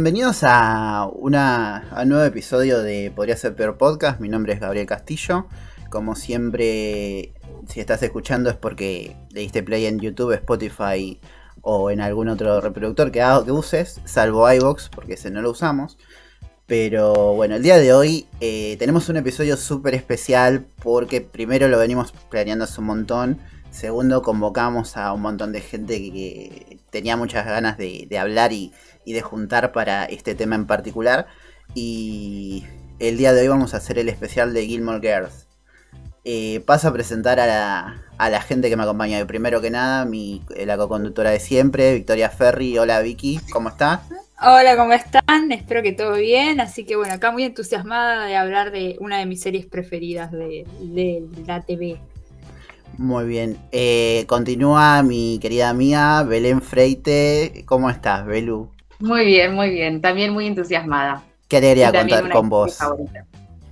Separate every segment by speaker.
Speaker 1: Bienvenidos a, una, un nuevo episodio de Podría ser peor podcast. Mi nombre es Gabriel Castillo. Como siempre, si estás escuchando es porque le diste play en YouTube, Spotify o en algún otro reproductor que, que uses, salvo iBox, porque ese no lo usamos. Pero bueno, el día de hoy eh, tenemos un episodio súper especial porque primero lo venimos planeando hace un montón. Segundo, convocamos a un montón de gente que, tenía muchas ganas de, hablar y, de juntar para este tema en particular. Y el día de hoy vamos a hacer el especial de Gilmore Girls. Eh, paso a presentar a la, a la, gente que me acompaña. Primero que nada, mi, la co-conductora de siempre, Victoria Ferri. Hola Vicky, ¿cómo estás?
Speaker 2: Hola, ¿cómo están? Espero que todo bien. Así que bueno, acá muy entusiasmada de hablar de una de mis series preferidas de, la TV.
Speaker 1: Muy bien. Eh, continúa mi querida amiga Belén Freite. ¿Cómo estás, Belu?
Speaker 3: Muy bien, muy bien. También muy entusiasmada.
Speaker 1: Qué alegría contar con vos.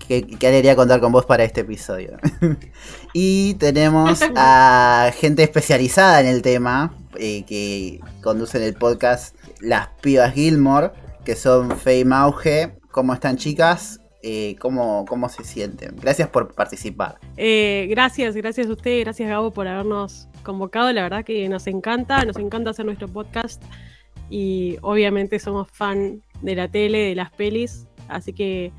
Speaker 1: Qué, qué, alegría contar con vos para este episodio. y tenemos a gente especializada en el tema eh, que conducen el podcast las pibas Gilmore, que son Faye Mauge. ¿Cómo están chicas? Eh, ¿cómo, ¿Cómo se sienten? Gracias por participar.
Speaker 4: Eh, gracias, gracias a usted, gracias Gabo por habernos convocado. La verdad que nos encanta, nos encanta hacer nuestro podcast y obviamente somos fan de la tele, de las pelis, así que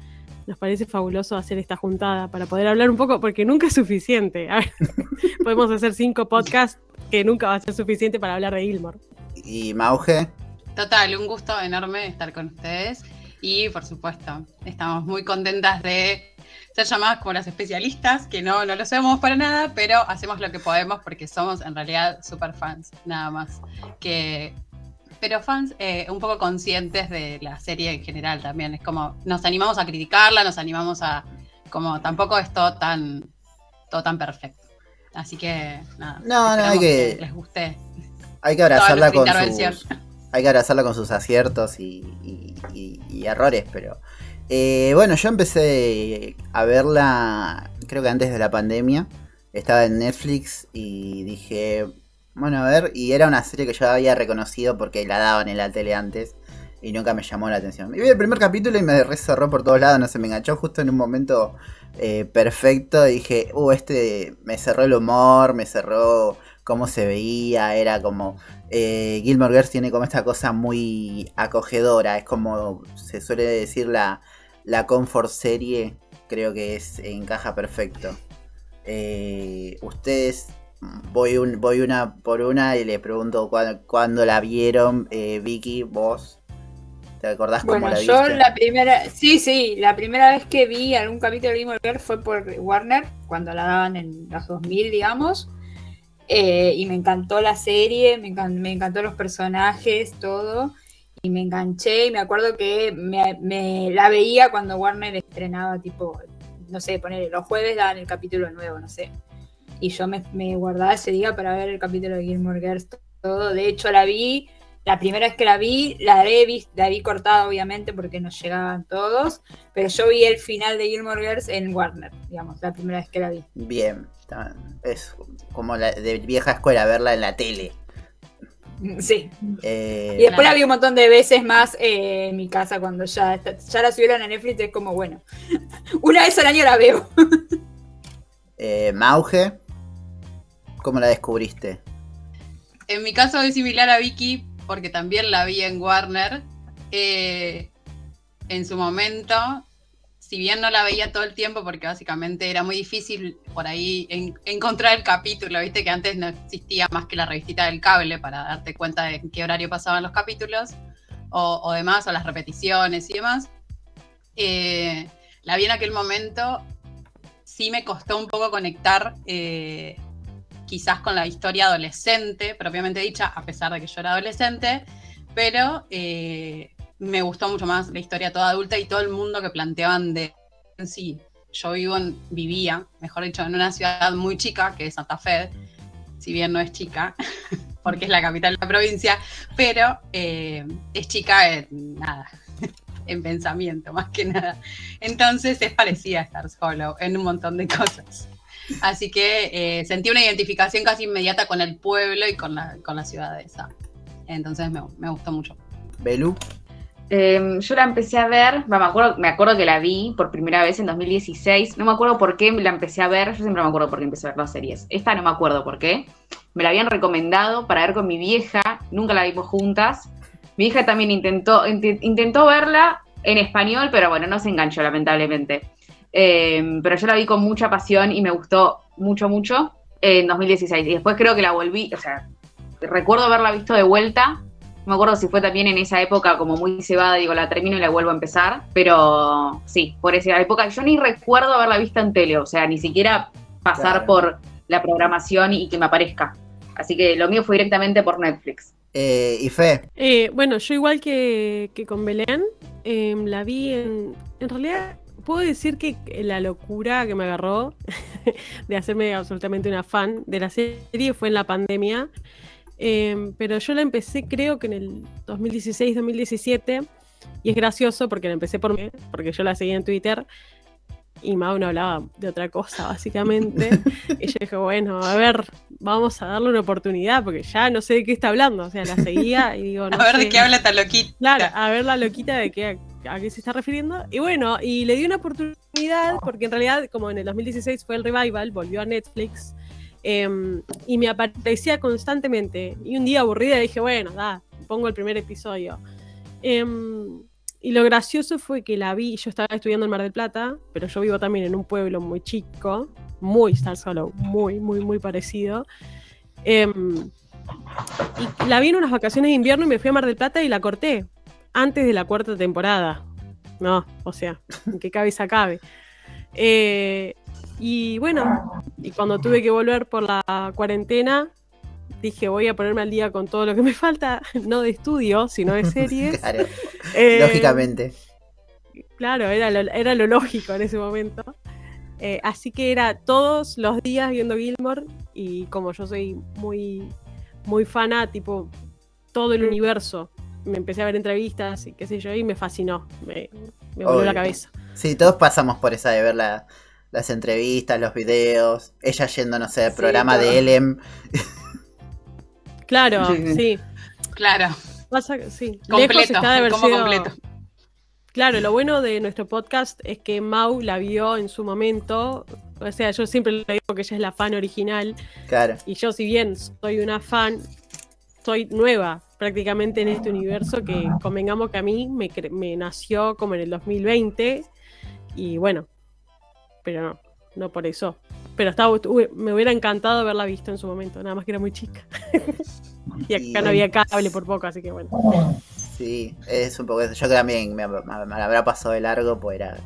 Speaker 4: nos parece fabuloso hacer esta juntada para poder hablar un poco, porque nunca es suficiente. podemos hacer cinco podcasts que nunca va a ser suficiente para hablar de Gilmore.
Speaker 1: ¿Y Mauge?
Speaker 3: Total, un gusto enorme estar con ustedes y por supuesto, estamos muy contentas de ser llamadas como las especialistas, que no, no lo sabemos para nada, pero hacemos lo que podemos porque somos en realidad super fans, nada más. Que, pero fans eh, un poco conscientes de la serie en general también. Es como, nos animamos a criticarla, nos animamos a, como tampoco es todo tan, todo tan perfecto. Así que nada.
Speaker 1: No, no, hay que,
Speaker 3: les guste.
Speaker 1: Hay que abrazarla con sus, hay que abrazarla con sus aciertos y, errores, pero... Eh, bueno, yo empecé a verla, creo que antes de la pandemia. Estaba en Netflix y dije, bueno, a ver, y era una serie que yo había reconocido porque la daban en la tele antes y nunca me llamó la atención. Y vi el primer capítulo y me cerró por todos lados, no se me enganchó justo en un momento eh, perfecto. Dije, uh, este me cerró el humor, me cerró cómo se veía, era como... Eh, Gilmore Girls tiene como esta cosa muy acogedora, es como se suele decir la, la comfort serie, creo que es encaja perfecto. Eh, ustedes, voy, un, voy una por una y le pregunto cuándo, la vieron, eh, Vicky, vos. ¿Te acordás cómo la viste?
Speaker 2: Yo la primera, sí, sí, la primera vez que vi algún capítulo de Girls fue por Warner, cuando la daban en los 2000, digamos. Eh, y me encantó la serie, me, encantó, los personajes, todo. Y me enganché y me acuerdo que me, la veía cuando Warner estrenaba, tipo, no sé, poner los jueves daban el capítulo nuevo, no sé. Y yo me, guardaba ese día para ver el capítulo de Gilmore Girls, todo. De hecho, la vi, la primera vez que la vi, la, vi, la vi cortada, obviamente, porque nos llegaban todos. Pero yo vi el final de Gilmore Girls en Warner, digamos, la primera vez que la vi.
Speaker 1: Bien, es como la de vieja escuela, verla en la tele.
Speaker 2: Sí. Eh, y después la vi un montón de veces más eh, en mi casa cuando ya, ya la subieron a Netflix. Es como, bueno, una vez al año la veo.
Speaker 1: eh, Mauge, ¿cómo la descubriste?
Speaker 3: En mi caso es similar a Vicky, porque también la vi en Warner. Eh, en su momento si bien no la veía todo el tiempo, porque básicamente era muy difícil por ahí encontrar el capítulo, viste que antes no existía más que la revistita del cable para darte cuenta de en qué horario pasaban los capítulos, o, demás, o las repeticiones y demás. Eh, la vi en aquel momento, sí me costó un poco conectar eh, quizás con la historia adolescente, propiamente dicha, a pesar de que yo era adolescente, pero eh, me gustó mucho más la historia toda adulta y todo el mundo que planteaban de sí. Yo vivo vivía, mejor dicho, en una ciudad muy chica, que es Santa Fe, si bien no es chica, porque es la capital de la provincia, pero eh, es chica en nada, en pensamiento más que nada. Entonces es parecida a Star Solo en un montón de cosas. Así que eh, sentí una identificación casi inmediata con el pueblo y con la, con la ciudad esa. Entonces me, me gustó mucho.
Speaker 1: Belu.
Speaker 5: Em, yo la empecé a ver, me, acuerdo, me acuerdo que la vi por primera vez en 2016. No me acuerdo por qué la empecé a ver. Yo siempre me acuerdo por qué empecé a ver las series. Esta no me acuerdo por qué. Me la habían recomendado para ver con mi vieja. Nunca la vimos juntas. Mi hija también intentó, intentó verla en español, pero bueno, no se enganchó, lamentablemente. Em, pero yo la vi con mucha pasión y me gustó mucho, mucho en 2016. Y después creo que la volví, o sea, recuerdo haberla visto de vuelta me acuerdo si fue también en esa época como muy cebada, digo, la termino y la vuelvo a empezar, pero sí, por esa época yo ni recuerdo haberla visto en tele, o sea, ni siquiera pasar por la programación y que me aparezca. Así que lo mío fue directamente por Netflix.
Speaker 1: Eh, ¿Y Fe?
Speaker 4: Eh, bueno, yo igual que, con Belén, em, la vi en... En realidad, puedo decir que la locura que me agarró de hacerme absolutamente una fan de la serie fue en la pandemia. Em, pero yo la empecé creo que en el 2016-2017 y es gracioso porque la empecé por mí, porque yo la seguía en Twitter y Mau no hablaba de otra cosa básicamente. Y yo dije bueno a ver vamos a darle una oportunidad porque ya no sé de qué está hablando. O sea la seguía y digo
Speaker 3: a ver de qué habla esta loquita.
Speaker 4: Claro a ver la loquita de qué a qué se está refiriendo y bueno y le di una oportunidad porque en realidad como en el 2016 fue el revival volvió a Netflix Em, y me aparecía constantemente. Y un día aburrida dije, bueno, da, pongo el primer episodio. Em, y lo gracioso fue que la vi, yo estaba estudiando en Mar del Plata, pero yo vivo también en un pueblo muy chico, muy Star Solo, muy, muy, muy parecido. Em, y la vi en unas vacaciones de invierno y me fui a Mar del Plata y la corté antes de la cuarta temporada. No, o sea, en qué cabeza cabe. Eh, y bueno, y cuando tuve que volver por la cuarentena, dije voy a ponerme al día con todo lo que me falta, no de estudio, sino de series.
Speaker 1: claro, eh, lógicamente.
Speaker 4: Claro, era lo, era lo lógico en ese momento. Eh, así que era todos los días viendo Gilmore y como yo soy muy, muy fana, tipo todo el universo, me empecé a ver entrevistas y qué sé yo, y me fascinó, me, me volvió la cabeza.
Speaker 1: Sí, todos pasamos por esa de ver la, las entrevistas, los videos, ella yendo, no sé, al programa de Elem.
Speaker 4: Claro, sí.
Speaker 3: Claro.
Speaker 4: sí.
Speaker 3: Completo, como completo.
Speaker 4: Claro, lo bueno de nuestro podcast es que Mau la vio en su momento. O sea, yo siempre le digo que ella es la fan original.
Speaker 1: Claro.
Speaker 4: Y yo, si bien soy una fan, soy nueva prácticamente en este universo que convengamos que a mí me, me nació como en el 2020. Y bueno, pero no, no por eso. Pero estaba, me hubiera encantado haberla visto en su momento, nada más que era muy chica. y acá no había cable por poco, así que bueno.
Speaker 1: Sí, es un poco eso. Yo también me, me, habrá pasado de largo, pues era.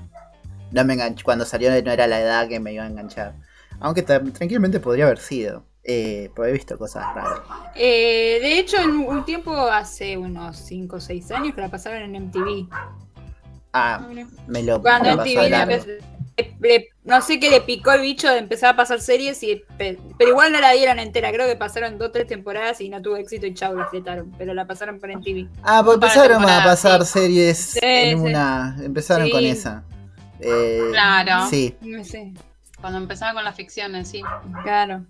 Speaker 1: No me enganché. Cuando salió no era la edad que me iba a enganchar. Aunque tranquilamente podría haber sido. Eh, porque he visto cosas raras.
Speaker 2: Eh, de hecho, en un tiempo, hace unos 5 o 6 años, que la pasaron en MTV.
Speaker 1: Ah, me lo
Speaker 2: Cuando MTV no sé qué le picó el bicho de empezar a pasar series, y, pero, igual no la dieron entera. Creo que pasaron dos o tres temporadas y no tuvo éxito y chau, la fletaron. Pero la pasaron por en TV.
Speaker 1: Ah, pues empezaron a pasar series en una. Empezaron con esa.
Speaker 3: Eh, claro.
Speaker 1: Sí.
Speaker 3: Cuando empezaba con las ficciones, sí.
Speaker 2: Claro.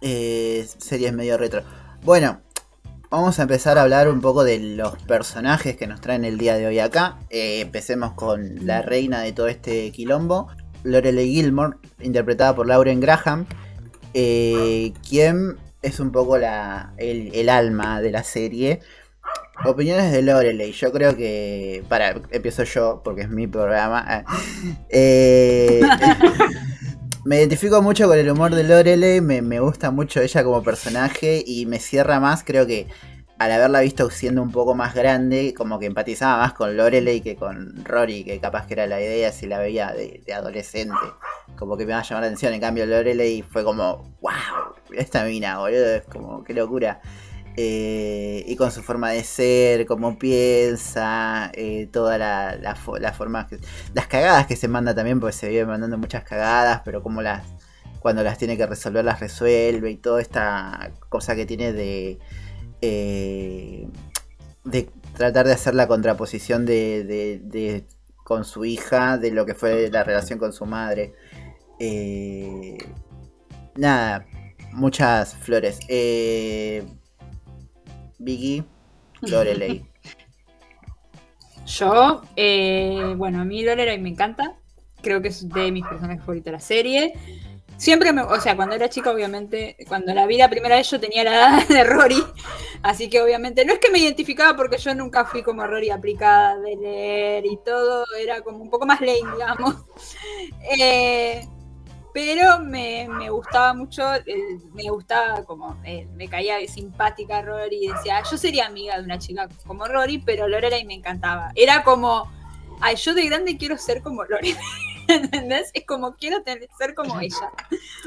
Speaker 1: Eh, series medio retro. Bueno, vamos a empezar a hablar un poco de los personajes que nos traen el día de hoy acá. Eh, empecemos con la reina de todo este quilombo, Lorelei Gilmore, interpretada por Lauren Graham, eh, quien es un poco la, el, alma de la serie. Opiniones de Lorelei, yo creo que. Para, empiezo yo, porque es mi programa. Eh, me identifico mucho con el humor de Lorelei, me, gusta mucho ella como personaje y me cierra más, creo que al haberla visto siendo un poco más grande, como que empatizaba más con Lorelei que con Rory, que capaz que era la idea si la veía de, adolescente, como que me va a llamar la atención, en cambio Lorelei fue como, wow, esta mina, boludo, es como, qué locura. Eh, y con su forma de ser, cómo piensa, eh, toda la, la, forma, las cagadas que se manda también, porque se vive mandando muchas cagadas, pero como las, cuando las tiene que resolver, las resuelve y toda esta cosa que tiene de, eh, de tratar de hacer la contraposición de, con su hija, de lo que fue la relación con su madre. nada, muchas flores. Biggie, Lorelei.
Speaker 2: Yo, eh, bueno, a mí Lorelai me encanta. Creo que es de mis personajes favoritos de la serie. Siempre me, o sea, cuando era chica, obviamente, cuando la vi la primera vez yo tenía la edad de Rory, así que obviamente no es que me identificaba porque yo nunca fui como Rory aplicada de leer y todo, era como un poco más lame, digamos. Eh, pero me, gustaba mucho, me gustaba como, me caía simpática Rory y decía, yo sería amiga de una chica como Rory, pero Lorelai me encantaba. Era como, ay, yo de grande quiero ser como Lorelai. ¿Entendés? Es como quiero ser como ella.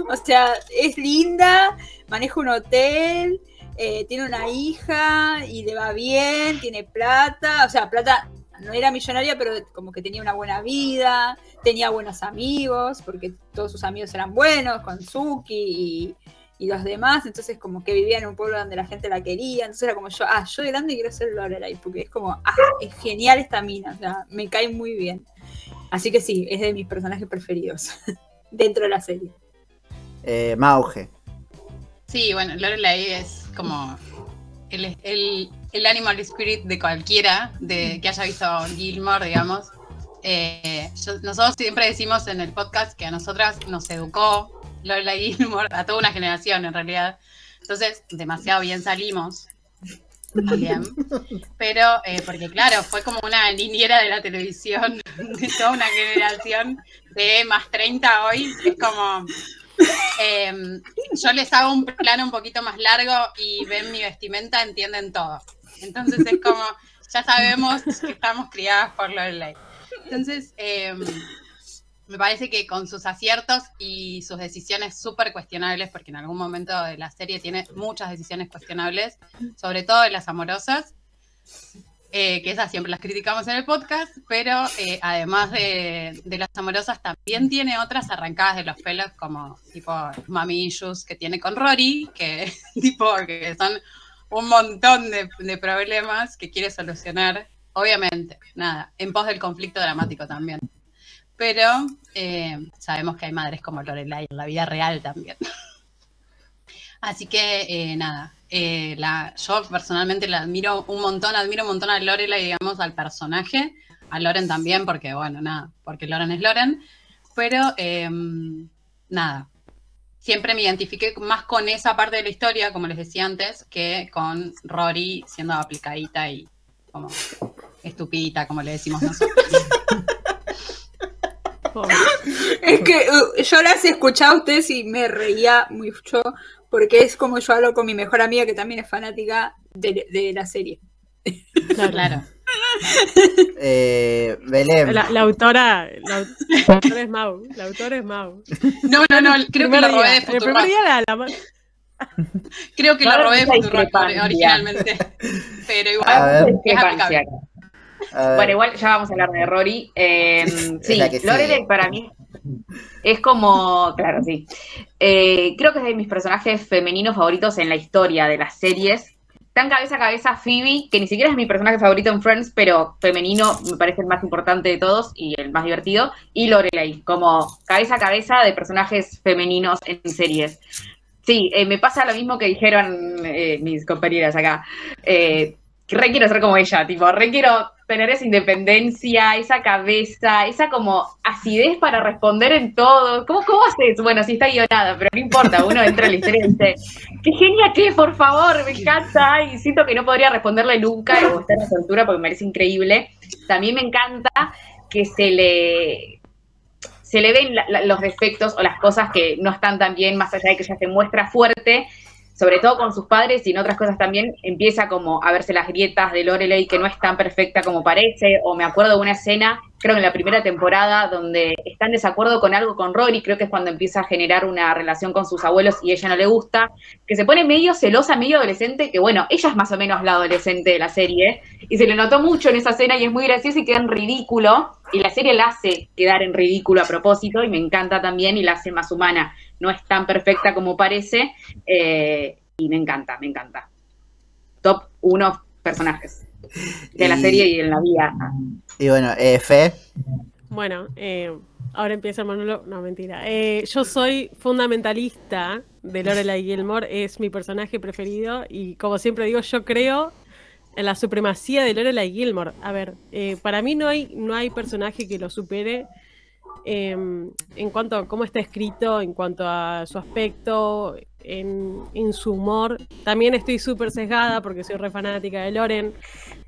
Speaker 2: O sea, es linda, maneja un hotel, eh, tiene una hija y le va bien, tiene plata, o sea, plata no era millonaria, pero como que tenía una buena vida, tenía buenos amigos, porque todos sus amigos eran buenos, con Suki y, los demás, entonces como que vivía en un pueblo donde la gente la quería, entonces era como yo, ah, yo de grande quiero ser Lorelai, porque es como, ah, es genial esta mina, o sea, me cae muy bien. Así que sí, es de mis personajes preferidos dentro de la serie.
Speaker 1: Eh, Mauge.
Speaker 3: Sí, bueno, Lorelai es como el, el, el, animal spirit de cualquiera de que haya visto Gilmore, digamos. Eh, nosotros siempre decimos en el podcast que a nosotras nos educó Lorelai Gilmore, a toda una generación en realidad. Entonces, demasiado bien salimos también. Pero, eh, porque claro, fue como una niñera de la televisión de toda una generación de más 30 hoy. Es como. Em, yo les hago un plano un poquito más largo y ven mi vestimenta, entienden todo. Entonces es como, ya sabemos que estamos criadas por Lorelai. Entonces, em, me parece que con sus aciertos y sus decisiones súper cuestionables, porque en algún momento de la serie tiene muchas decisiones cuestionables, sobre todo de las amorosas, eh, que esas siempre las criticamos en el podcast, pero eh, además de, las amorosas también tiene otras arrancadas de los pelos, como tipo Mami Issues que tiene con Rory, que tipo que son un montón de, problemas que quiere solucionar, obviamente, nada, en pos del conflicto dramático también pero eh, sabemos que hay madres como Lorelai en la vida real también. Así que nada, eh, yo personalmente la admiro un montón, admiro un montón a Lorelai, digamos, al personaje, a Loren también, porque bueno, nada, porque Loren es Loren, pero em, nada, siempre me identifiqué más con esa parte de la historia, como les decía antes, que con Rory siendo aplicadita y como estupidita, como le decimos nosotros.
Speaker 2: es que uh, yo las escuchaba a ustedes y me reía mucho porque es como yo hablo con mi mejor amiga que también es fanática de, la serie.
Speaker 3: Claro.
Speaker 1: Eh, Belén.
Speaker 4: La, autora, la, autora es Mau. La autora es Mau.
Speaker 3: No, no, no. Creo que la robé de Futurock. Creo que la robé de originalmente. Pero igual es aplicable.
Speaker 5: Bueno, igual ya vamos a hablar de Rory. Eh, sí, Lorelai para mí es como, claro, sí. Eh, creo que es de mis personajes femeninos favoritos en la historia de las series. Tan cabeza a cabeza Phoebe, que ni siquiera es mi personaje favorito en Friends, pero femenino me parece el más importante de todos y el más divertido. Y Lorelai, como cabeza a cabeza de personajes femeninos en series. Sí, eh, me pasa lo mismo que dijeron mis compañeras acá. Re quiero ser como ella, tipo, re quiero tener esa independencia, esa cabeza, esa como acidez para responder en todo. ¿Cómo, cómo haces? Bueno, sí está guionada, pero no importa, uno entra en la historia y dice, qué genia que, por favor, me encanta, y siento que no podría responderle nunca, y gustar la soltura porque me parece increíble. También me encanta que se le se le ven los defectos o las cosas que no están tan bien, más allá de que ella se muestra fuerte, sobre todo con sus padres y en otras cosas también, empieza como a verse las grietas de Lorelei que no es tan perfecta como parece, o me acuerdo de una escena, creo que en la primera temporada, donde está en desacuerdo con algo con Rory, creo que es cuando empieza a generar una relación con sus abuelos y ella no le gusta, que se pone medio celosa, medio adolescente, que bueno, ella es más o menos la adolescente de la serie, y se le notó mucho en esa escena y es muy graciosa y queda en ridículo, y la serie la hace quedar en ridículo a propósito, y me encanta también y la hace más humana no es tan perfecta como parece, eh, y me encanta, me encanta. Top uno personajes de la serie y en la vida.
Speaker 1: Y bueno, eh, Fe.
Speaker 4: Bueno, eh, ahora empieza el monólogo. No, mentira. yo soy fundamentalista de Lorelai Gilmore, es mi personaje preferido y como siempre digo, yo creo la supremacía de Lorelai Gilmore. A ver, eh, para mí no hay, no hay personaje que lo supere em, en cuanto a cómo está escrito, en cuanto a su aspecto, en, su humor. También estoy súper sesgada porque soy re fanática de Loren.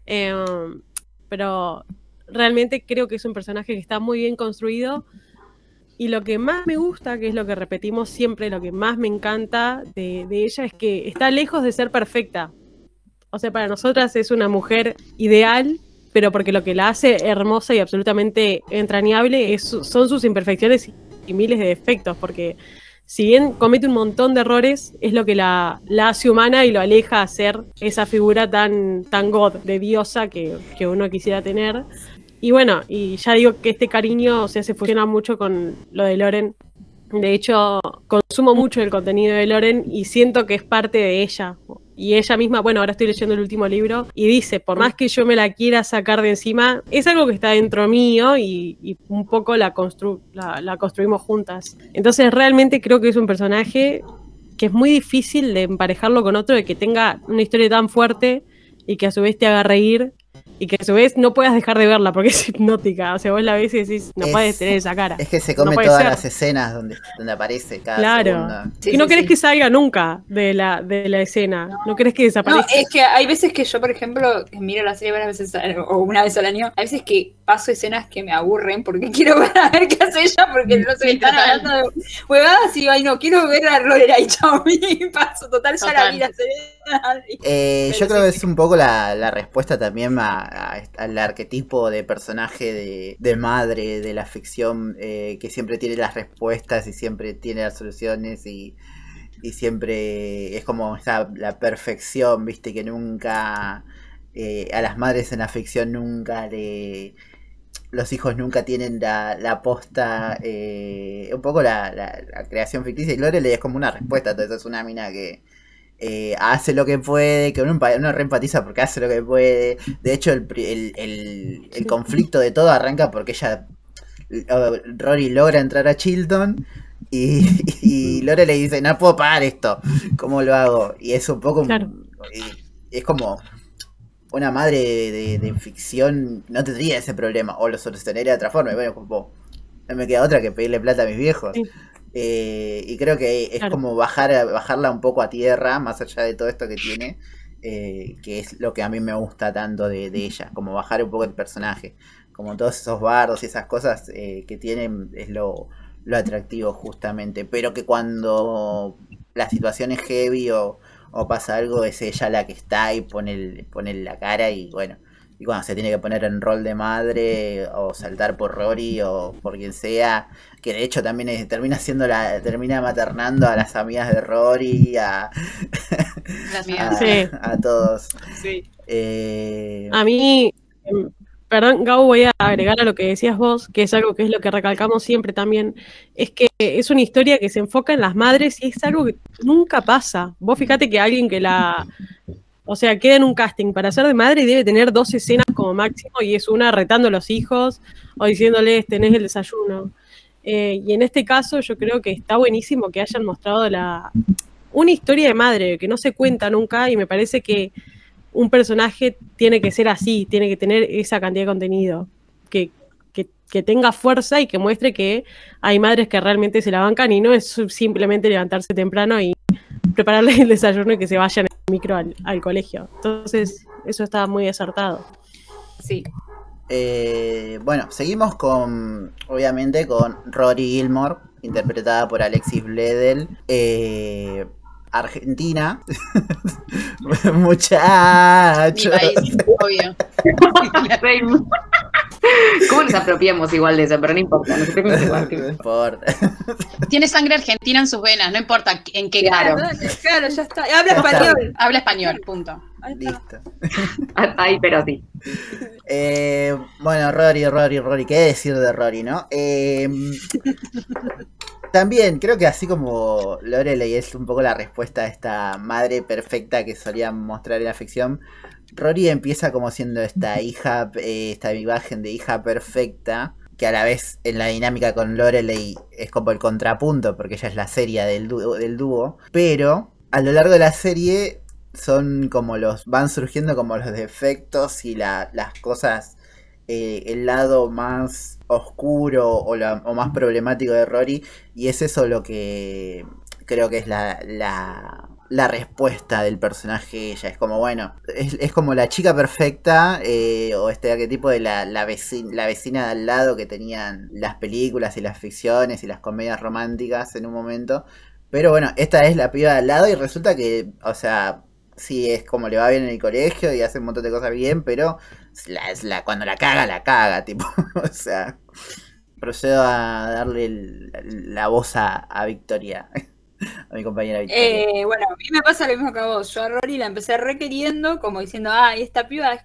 Speaker 4: Em, pero realmente creo que es un personaje que está muy bien construido. Y lo que más me gusta, que es lo que repetimos siempre, lo que más me encanta de, de ella es que está lejos de ser perfecta o sea, para nosotras es una mujer ideal, pero porque lo que la hace hermosa y absolutamente entrañable es, son sus imperfecciones y, miles de defectos, porque si bien comete un montón de errores, es lo que la, hace humana y lo aleja a ser esa figura tan, tan god, de diosa que, que uno quisiera tener. Y bueno, y ya digo que este cariño se fusiona mucho con lo de Loren. De hecho, consumo mucho el contenido de Loren y siento que es parte de ella. Y ella misma, bueno, ahora estoy leyendo el último libro, y dice, por más que yo me la quiera sacar de encima, es algo que está dentro mío y, un poco la, la, construimos juntas. Entonces realmente creo que es un personaje que es muy difícil de emparejarlo con otro, de que tenga una historia tan fuerte y que a su vez te haga reír y que a su vez no puedas dejar de verla porque es hipnótica. O sea, vos la ves y decís, no puedes tener esa cara.
Speaker 1: Es que se come todas las escenas donde, donde aparece cada
Speaker 4: Claro. y no querés que salga nunca de la, de la escena. No querés que desaparezca.
Speaker 2: No, es que hay veces que yo, por ejemplo, miro la serie varias veces o una vez al año, hay veces que paso escenas que me aburren porque quiero ver a ver qué hace ella porque no se están hablando de huevadas y ay no, quiero ver a Lorelai y paso total ya la vida
Speaker 1: eh, yo creo que es un poco la, la respuesta también a, al arquetipo de personaje de, madre de la ficción eh, que siempre tiene las respuestas y siempre tiene las soluciones y, siempre es como está la perfección, viste, que nunca eh, a las madres en la ficción nunca le los hijos nunca tienen la, la posta, eh, un poco la, la, creación ficticia. Y Lorelei es como una respuesta, entonces es una mina que, eh, hace lo que puede, que uno, uno reempatiza porque hace lo que puede. De hecho, el, el, el, conflicto de todo arranca porque ella, Rory logra entrar a Chilton y, y Lore le dice, no puedo pagar esto, ¿cómo lo hago? Y es un poco... Es como una madre de, ficción no tendría ese problema, o lo solucionaría de otra forma. bueno, como, no me queda otra que pedirle plata a mis viejos. Eh, y creo que es como bajar, bajarla un poco a tierra, más allá de todo esto que tiene, eh, que es lo que a mí me gusta tanto de, ella, como bajar un poco el personaje, como todos esos bardos y esas cosas eh, que tienen es lo, atractivo justamente, pero que cuando la situación es heavy o, o, pasa algo es ella la que está y pone, pone la cara y bueno, y cuando se tiene que poner en rol de madre o saltar por Rory o por quien sea, que de hecho también termina siendo la, termina maternando a las amigas de Rory, a, a, todos.
Speaker 4: Eh, a mí, em, perdón, Gabo, voy a agregar a lo que decías vos, que es algo que es lo que recalcamos siempre también, es que es una historia que se enfoca en las madres y es algo que nunca pasa. Vos fíjate que alguien que la o sea, queda en un casting para ser de madre y debe tener dos escenas como máximo y es una retando a los hijos o diciéndoles tenés el desayuno. Eh, y en este caso yo creo que está buenísimo que hayan mostrado la, una historia de madre que no se cuenta nunca y me parece que un personaje tiene que ser así, tiene que tener esa cantidad de contenido, que, que tenga fuerza y que muestre que hay madres que realmente se la bancan y no es simplemente levantarse temprano y prepararle el desayuno y que se vayan en micro al, colegio. Entonces, eso está muy acertado.
Speaker 2: Sí.
Speaker 1: Eh, bueno, seguimos con, obviamente, con Rory Gilmore, interpretada por Alexis Bledel. Eh, Argentina. Muchachos. obvio.
Speaker 5: ¿Cómo nos apropiamos igual de eso? Pero no importa, nos apropiamos igual.
Speaker 1: No importa.
Speaker 3: Tiene sangre argentina en sus venas, no importa en qué
Speaker 2: grado. Claro, ya está. Habla español.
Speaker 3: Habla español, punto.
Speaker 1: Listo.
Speaker 5: Ahí, pero sí.
Speaker 1: Eh, bueno, Rory, Rory, Rory. ¿Qué decir de Rory, no? Eh, también creo que así como Lorelei es un poco la respuesta a esta madre perfecta que solían mostrar en la ficción, Rory empieza como siendo esta hija, eh, esta imagen de hija perfecta, que a la vez en la dinámica con Lorelei es como el contrapunto, porque ella es la serie del dúo, del dúo pero a lo largo de la serie son como los, van surgiendo como los defectos y la, las cosas, eh, el lado más oscuro o, la, o más problemático de Rory, y es eso lo que creo que es la, la, la respuesta del personaje ella. Es como, bueno, es, es como la chica perfecta eh, o este arquetipo de la, la, vecina, la vecina de al lado que tenían las películas y las ficciones y las comedias románticas en un momento. Pero bueno, esta es la piba de al lado y resulta que, o sea, sí es como le va bien en el colegio y hace un montón de cosas bien, pero la, la, cuando la caga, la caga, tipo. o sea, procedo a darle la voz a, a Victoria. A mi compañera Victoria.
Speaker 2: Eh, bueno, a mí me pasa lo mismo que a vos. Yo a Rory la empecé requeriendo, como diciendo, ay, esta piba es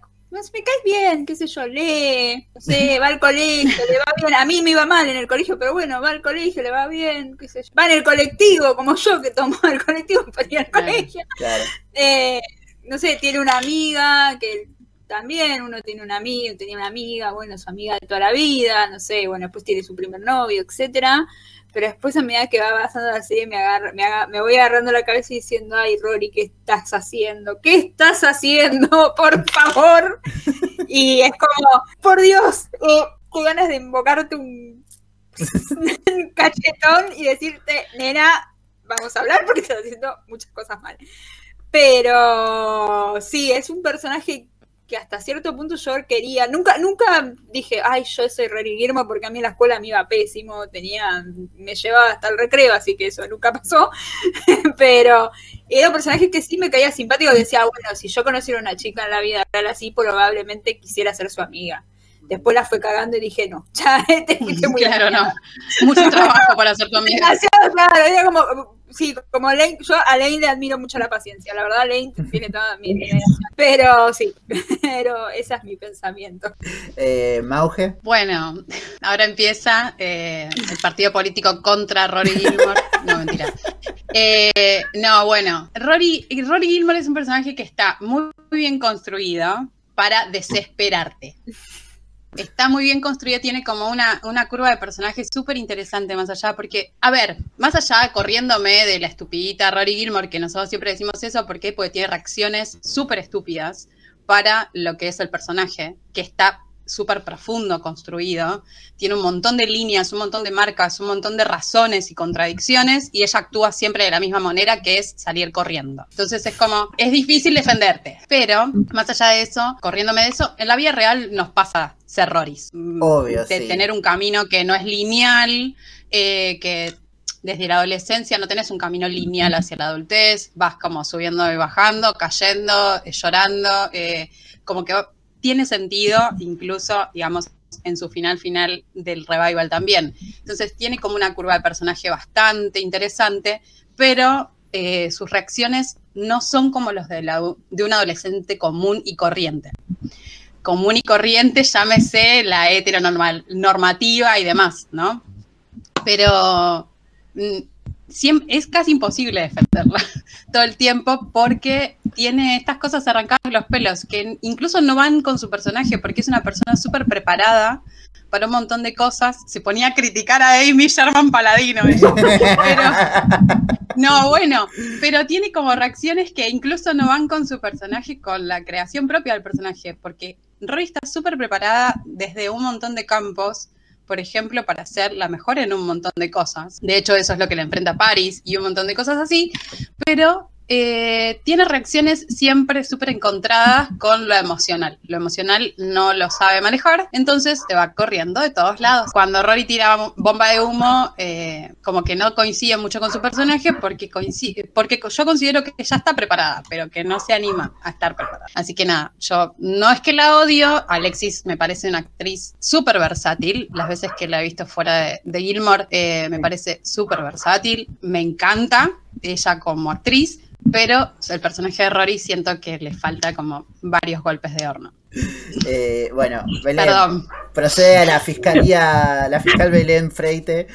Speaker 2: me caes bien, qué sé yo, lee, no sé, va al colegio, le va bien. A mí me iba mal en el colegio, pero bueno, va al colegio, le va bien, qué sé yo. Va en el colectivo, como yo que tomo el colectivo para ir al
Speaker 1: Claro,
Speaker 2: colegio.
Speaker 1: claro.
Speaker 2: Eh, no sé, tiene una amiga que también uno tiene una amiga, tenía una amiga, bueno, su amiga de toda la vida, no sé, bueno, después tiene su primer novio, etcétera. Pero después a medida que va avanzando la serie me, agarra, me, me voy agarrando la cabeza y diciendo, ay, Rory, ¿qué estás haciendo? ¿Qué estás haciendo? Por favor. Y es como, por Dios, eh, ganas de invocarte un cachetón y decirte, nena, vamos a hablar porque estás haciendo muchas cosas mal. Pero sí, es un personaje que hasta cierto punto yo quería, nunca, nunca dije, ay, yo soy Rory Guillermo porque a mí en la escuela me iba pésimo, tenía, me llevaba hasta el recreo, así que eso nunca pasó, pero era un personaje que sí me caía simpático, decía, bueno, si yo conociera una chica en la vida así, probablemente quisiera ser su amiga. Después la fue cagando y dije, no, ya te fuiste muy
Speaker 3: Claro, no. Mucho trabajo para tu amiga.
Speaker 2: Demasiado claro, era como, sí, como Lane, yo a Lane le admiro mucho la paciencia, la verdad Lane tiene toda mi admiración. Pero sí, pero ese es mi pensamiento.
Speaker 1: Eh, Mauge.
Speaker 3: Bueno, ahora empieza eh, el partido político contra Rory Gilmore. No, mentira. Eh, no, bueno, Rory, Rory Gilmore es un personaje que está muy bien construido para desesperarte. Está muy bien construido, tiene como una, una curva de personajes súper interesante más allá, porque, a ver, más allá corriéndome de la estupidita Rory Gilmore, que nosotros siempre decimos eso, ¿por qué? Porque tiene reacciones súper estúpidas para lo que es el personaje, que está súper profundo construido, tiene un montón de líneas, un montón de marcas, un montón de razones y contradicciones, y ella actúa siempre de la misma manera, que es salir corriendo. Entonces es como, es difícil defenderte, pero más allá de eso, corriéndome de eso, en la vida real nos pasa ser Roris. Mm,
Speaker 1: Obvio,
Speaker 3: de
Speaker 1: sí.
Speaker 3: tener un camino que no es lineal, eh, que desde la adolescencia no tenés un camino lineal hacia la adultez, vas como subiendo y bajando, cayendo, eh, llorando, eh, como que tiene sentido incluso, digamos, en su final final del revival también. Entonces tiene como una curva de personaje bastante interesante, pero eh, sus reacciones no son como los de, la, de un adolescente común y corriente. Común y corriente, llámese la heteronormal, normativa y demás, ¿no? Pero mm, siem- es casi imposible defenderla todo el tiempo porque tiene estas cosas arrancadas de los pelos que incluso no van con su personaje porque es una persona súper preparada para un montón de cosas. Se ponía a criticar a Amy Sherman Paladino. Pero, no, bueno, pero tiene como reacciones que incluso no van con su personaje, con la creación propia del personaje, porque Rory está súper preparada desde un montón de campos, por ejemplo, para ser la mejor en un montón de cosas. De hecho, eso es lo que le enfrenta a Paris y un montón de cosas así, pero eh, tiene reacciones siempre súper encontradas con lo emocional. Lo emocional no lo sabe manejar, entonces te va corriendo de todos lados. Cuando Rory tira bomba de humo, eh, como que no coincide mucho con su personaje porque, coincide, porque yo considero que ya está preparada, pero que no se anima a estar preparada. Así que nada, yo no es que la odio, Alexis me parece una actriz súper versátil, las veces que la he visto fuera de, de Gilmore eh, me parece súper versátil, me encanta ella como actriz, pero el personaje de Rory siento que le falta como varios golpes de horno.
Speaker 1: Eh, bueno, Belén,
Speaker 3: Perdón.
Speaker 1: procede a la fiscalía, la fiscal Belén Freite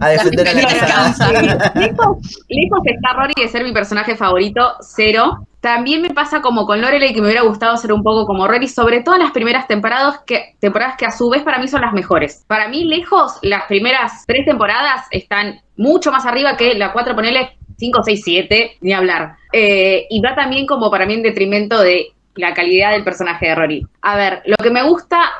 Speaker 1: a defender a la casa.
Speaker 5: lejos, lejos está Rory de ser mi personaje favorito, cero. También me pasa como con Lorelai que me hubiera gustado ser un poco como Rory, sobre todo en las primeras temporadas que, temporadas que a su vez para mí son las mejores. Para mí, lejos, las primeras tres temporadas están mucho más arriba que la cuatro, ponele, 5, 6, 7, ni hablar. Eh, y va también como para mí en detrimento de la calidad del personaje de Rory. A ver, lo que me gusta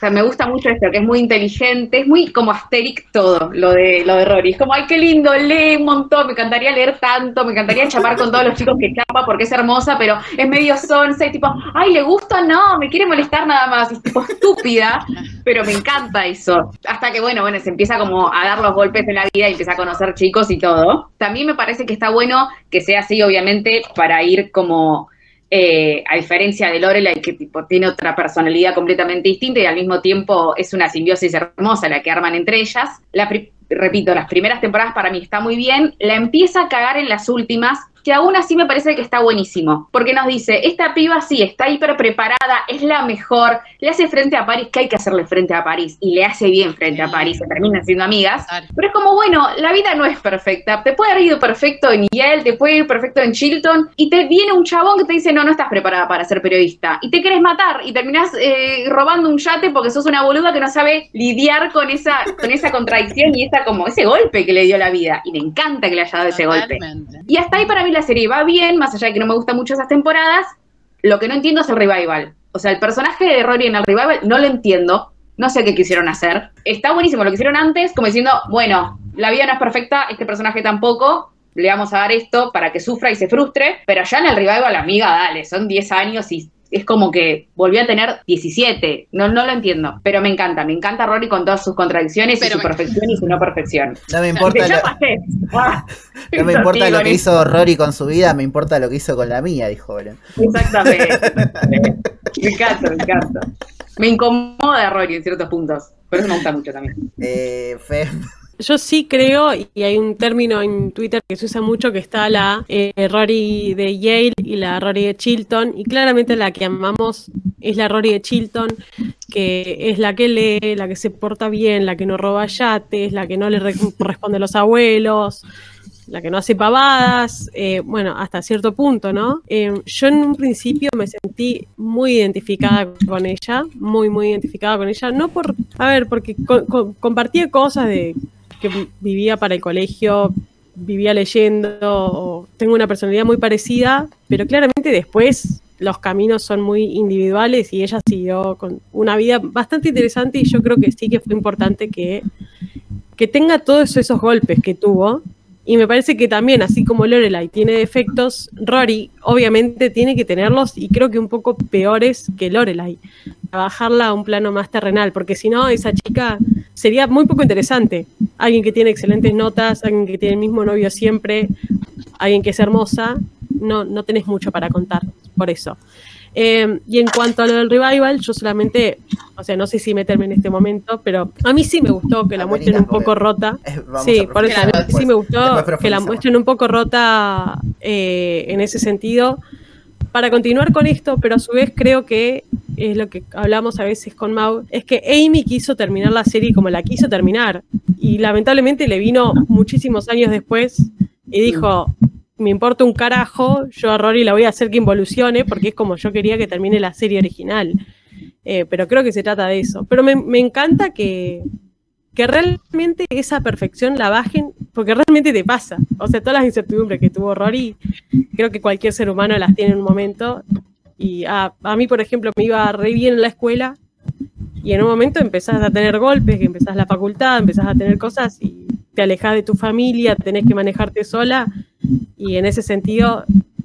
Speaker 5: o sea, me gusta mucho esto, que es muy inteligente, es muy como Asterix todo, lo de, lo de Rory. Es como, ay, qué lindo, lee un montón, me encantaría leer tanto, me encantaría chapar con todos los chicos que chapa porque es hermosa, pero es medio sonsa y tipo, ay, ¿le gusta? No, me quiere molestar nada más. Es tipo estúpida, pero me encanta eso. Hasta que, bueno, bueno, se empieza como a dar los golpes de la vida y empieza a conocer chicos y todo. También me parece que está bueno que sea así, obviamente, para ir como eh, a diferencia de Lorelai, que tipo, tiene otra personalidad completamente distinta y al mismo tiempo es una simbiosis hermosa la que arman entre ellas. La repito, las primeras temporadas para mí está muy bien, la empieza a cagar en las últimas, que aún así me parece que está buenísimo, porque nos dice, esta piba sí, está hiper preparada, es la mejor, le hace frente a París, que hay que hacerle frente a París, y le hace bien frente a París, se terminan siendo amigas, pero es como, bueno, la vida no es perfecta, te puede haber ido perfecto en Yale, te puede ir perfecto en Chilton, y te viene un chabón que te dice, no, no estás preparada para ser periodista, y te querés matar, y terminás eh, robando un yate porque sos una boluda que no sabe lidiar con esa, con esa contradicción y esa como ese golpe que le dio la vida, y me encanta que le haya dado ese golpe. Y hasta ahí para mí la serie va bien, más allá de que no me gustan mucho esas temporadas, lo que no entiendo es el revival. O sea, el personaje de Rory en el revival no lo entiendo, no sé qué quisieron hacer. Está buenísimo lo que hicieron antes, como diciendo, bueno, la vida no es perfecta, este personaje tampoco, le vamos a dar esto para que sufra y se frustre, pero ya en el revival, amiga, dale, son 10 años y es como que volvió a tener 17. No, no lo entiendo, pero me encanta. Me encanta Rory con todas sus contradicciones y su perfección y su no perfección.
Speaker 1: No me importa, lo, ah, no me importa lo que hizo Rory con su vida, me importa lo que hizo con la mía, dijo
Speaker 5: Exactamente. me encanta, me encanta. Me incomoda Rory en ciertos puntos. Por eso me gusta mucho también.
Speaker 1: Eh, Fe,
Speaker 4: yo sí creo, y hay un término en Twitter que se usa mucho, que está la eh, Rory de Yale y la Rory de Chilton, y claramente la que amamos es la Rory de Chilton, que es la que lee, la que se porta bien, la que no roba yates, la que no le responde a los abuelos, la que no hace pavadas, eh, bueno, hasta cierto punto, ¿no? Eh, yo en un principio me sentí muy identificada con ella, muy, muy identificada con ella, no por, a ver, porque compartía cosas de que vivía para el colegio, vivía leyendo, tengo una personalidad muy parecida, pero claramente después los caminos son muy individuales y ella siguió con una vida bastante interesante y yo creo que sí que fue importante que, que tenga todos esos golpes que tuvo. Y me parece que también, así como Lorelai tiene defectos, Rory obviamente tiene que tenerlos y creo que un poco peores que Lorelai. Bajarla a un plano más terrenal, porque si no, esa chica sería muy poco interesante. Alguien que tiene excelentes notas, alguien que tiene el mismo novio siempre, alguien que es hermosa, no, no tenés mucho para contar por eso. Eh, y en cuanto a lo del revival, yo solamente, o sea, no sé si meterme en este momento, pero a mí sí me gustó que la muestren un poco rota. sí, por eso sí me gustó que la muestren un poco rota eh, en ese sentido. Para continuar con esto, pero a su vez creo que es lo que hablamos a veces con Mau, es que Amy quiso terminar la serie como la quiso terminar. Y lamentablemente le vino muchísimos años después y dijo, me importa un carajo, yo a Rory la voy a hacer que involucione porque es como yo quería que termine la serie original. Eh, pero creo que se trata de eso. Pero me, encanta que, que realmente esa perfección la bajen, porque realmente te pasa. O sea, todas las incertidumbres que tuvo Rory, creo que cualquier ser humano las tiene en un momento y a, mí, por ejemplo, me iba re bien en la escuela y en un momento empezás a tener golpes, que empezás la facultad, empezás a tener cosas y te alejas de tu familia, tenés que manejarte sola y en ese sentido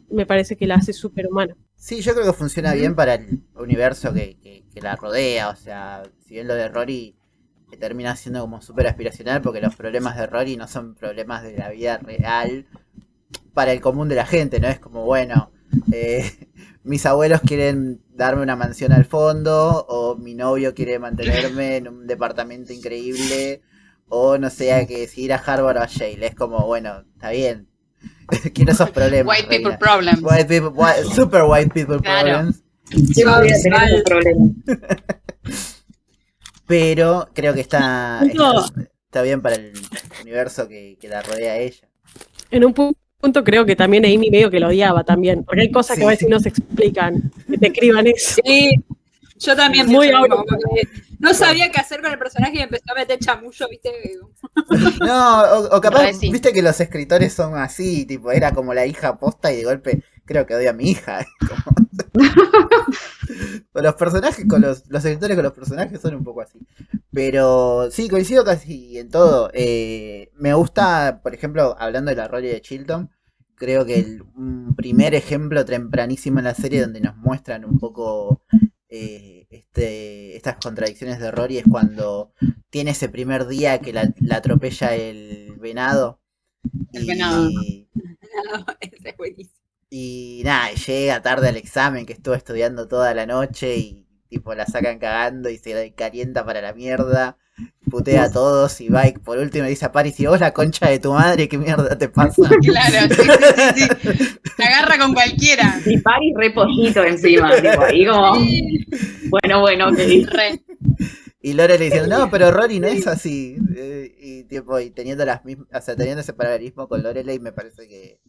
Speaker 4: me parece que la hace súper humana.
Speaker 1: Sí, yo creo que funciona bien para el universo que, la rodea, o sea, si bien lo de Rory termina siendo como súper aspiracional porque los problemas de Rory no son problemas de la vida real para el común de la gente, ¿no? Es como, bueno, eh, mis abuelos quieren darme una mansión al fondo, o mi novio quiere mantenerme en un departamento increíble, o no sé, que decidir a Harvard o a Yale. Es como, bueno, está bien. Quiero esos problemas.
Speaker 3: White people problems.
Speaker 1: White people, super white people problems. Pero creo que está, está, bien para el universo que, que la rodea a ella.
Speaker 4: En un punto punto creo que también Amy medio que lo odiaba también, porque hay cosas que a veces no se explican, que te escriban eso.
Speaker 2: Sí, yo también.
Speaker 4: Muy
Speaker 2: no sabía qué hacer con el personaje y empezó a meter chamullo, ¿viste?
Speaker 1: no, o, capaz, viste que los escritores son así, tipo, era como la hija posta y de golpe creo que odia a mi hija. con los personajes, con los, los escritores con los personajes son un poco así. Pero sí, coincido casi en todo. Eh, me gusta, por ejemplo, hablando de la Rory de Chilton, creo que el un primer ejemplo tempranísimo en la serie donde nos muestran un poco eh, este, estas contradicciones de Rory es cuando tiene ese primer día que la, atropella el venado.
Speaker 3: El venado.
Speaker 1: Y nada, llega tarde al examen que estuvo estudiando toda la noche y tipo la sacan cagando y se calienta para la mierda, putea a todos y y por último dice a Paris, y vos la concha de tu madre, ¿qué mierda te pasa?
Speaker 3: Claro, sí, sí, sí, Se agarra con cualquiera.
Speaker 5: Y Paris re pollito encima, tipo, ahí como, bueno, bueno, ok. Re.
Speaker 1: Y Lore le dice, no, pero Rory no es así. Eh, y, tipo, y teniendo las mismas, o sea, teniendo ese paralelismo con Lorelei me parece que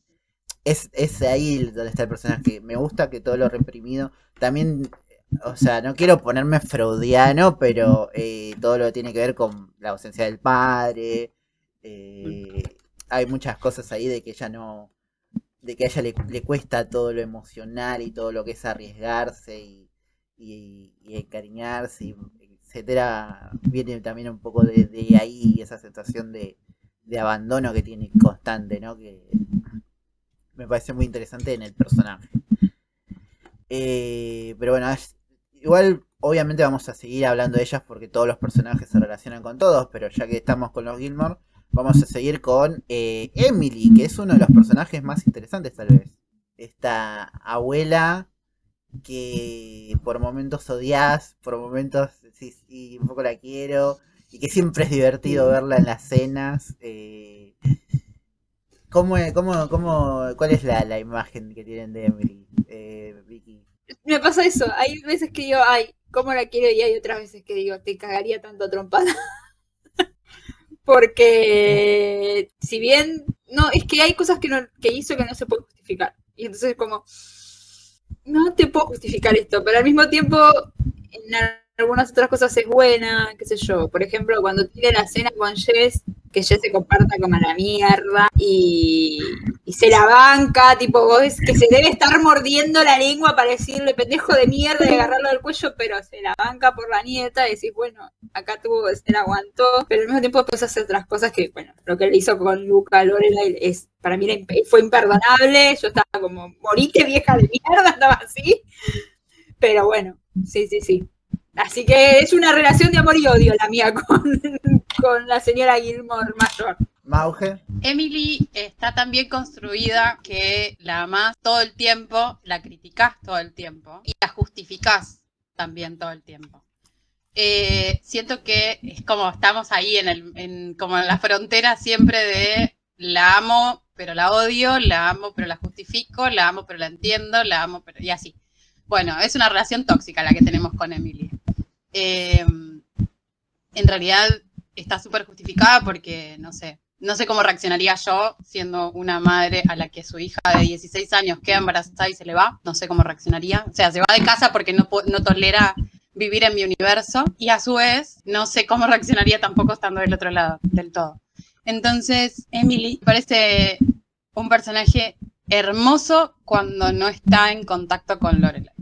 Speaker 1: es, es ahí donde está el personaje. Me gusta que todo lo reprimido. También, o sea, no quiero ponerme freudiano, pero eh, todo lo que tiene que ver con la ausencia del padre. Eh, hay muchas cosas ahí de que ella no. de que a ella le, cuesta todo lo emocional y todo lo que es arriesgarse y, y, encariñarse, etcétera. Viene también un poco de, ahí esa sensación de, de abandono que tiene constante, ¿no? Que, me parece muy interesante en el personaje. Eh, pero bueno, igual obviamente vamos a seguir hablando de ellas porque todos los personajes se relacionan con todos, pero ya que estamos con los Gilmore, vamos a seguir con eh, Emily, que es uno de los personajes más interesantes tal vez. Esta abuela que por momentos odias, por momentos sí, un poco la quiero, y que siempre es divertido verla en las cenas. Eh, ¿Cómo, cómo, cómo, ¿Cuál es la, la imagen que tienen de Emily, eh, Vicky?
Speaker 2: Me pasa eso. Hay veces que digo, ay, ¿cómo la quiero? Y hay otras veces que digo, te cagaría tanto trompada. Porque si bien, no, es que hay cosas que, no, que hizo que no se puede justificar. Y entonces es como, no te puedo justificar esto, pero al mismo tiempo, en algunas otras cosas es buena, qué sé yo. Por ejemplo, cuando tiene la cena con Jess, que Jess se comparta como la mierda y, se la banca, tipo, vos que se debe estar mordiendo la lengua para decirle pendejo de mierda y agarrarlo del cuello, pero se la banca por la nieta y decís, bueno, acá tuvo, se la aguantó, pero al mismo tiempo después hace otras cosas que, bueno, lo que él hizo con Luca Lorelai es, para mí fue imperdonable, yo estaba como, morite vieja de mierda, estaba así, pero bueno, sí, sí, sí. Así que es una relación de amor y odio la mía con, con la señora Gilmore mayor.
Speaker 1: Mauge.
Speaker 3: Emily está tan bien construida que la amás todo el tiempo, la criticás todo el tiempo y la justificás también todo el tiempo. Eh, siento que es como estamos ahí en, el, en, como en la frontera siempre de la amo pero la odio, la amo pero la justifico, la amo pero la entiendo, la amo pero y así. Bueno, es una relación tóxica la que tenemos con Emily. Em, en realidad está súper justificada porque, no sé, no sé cómo reaccionaría yo siendo una madre a la que su hija de 16 años queda embarazada y se le va. No sé cómo reaccionaría. O sea, se va de casa porque no, no tolera vivir en mi universo y a su vez no sé cómo reaccionaría tampoco estando del otro lado del todo. Entonces, Emily parece un personaje hermoso cuando no está en contacto con Lorelai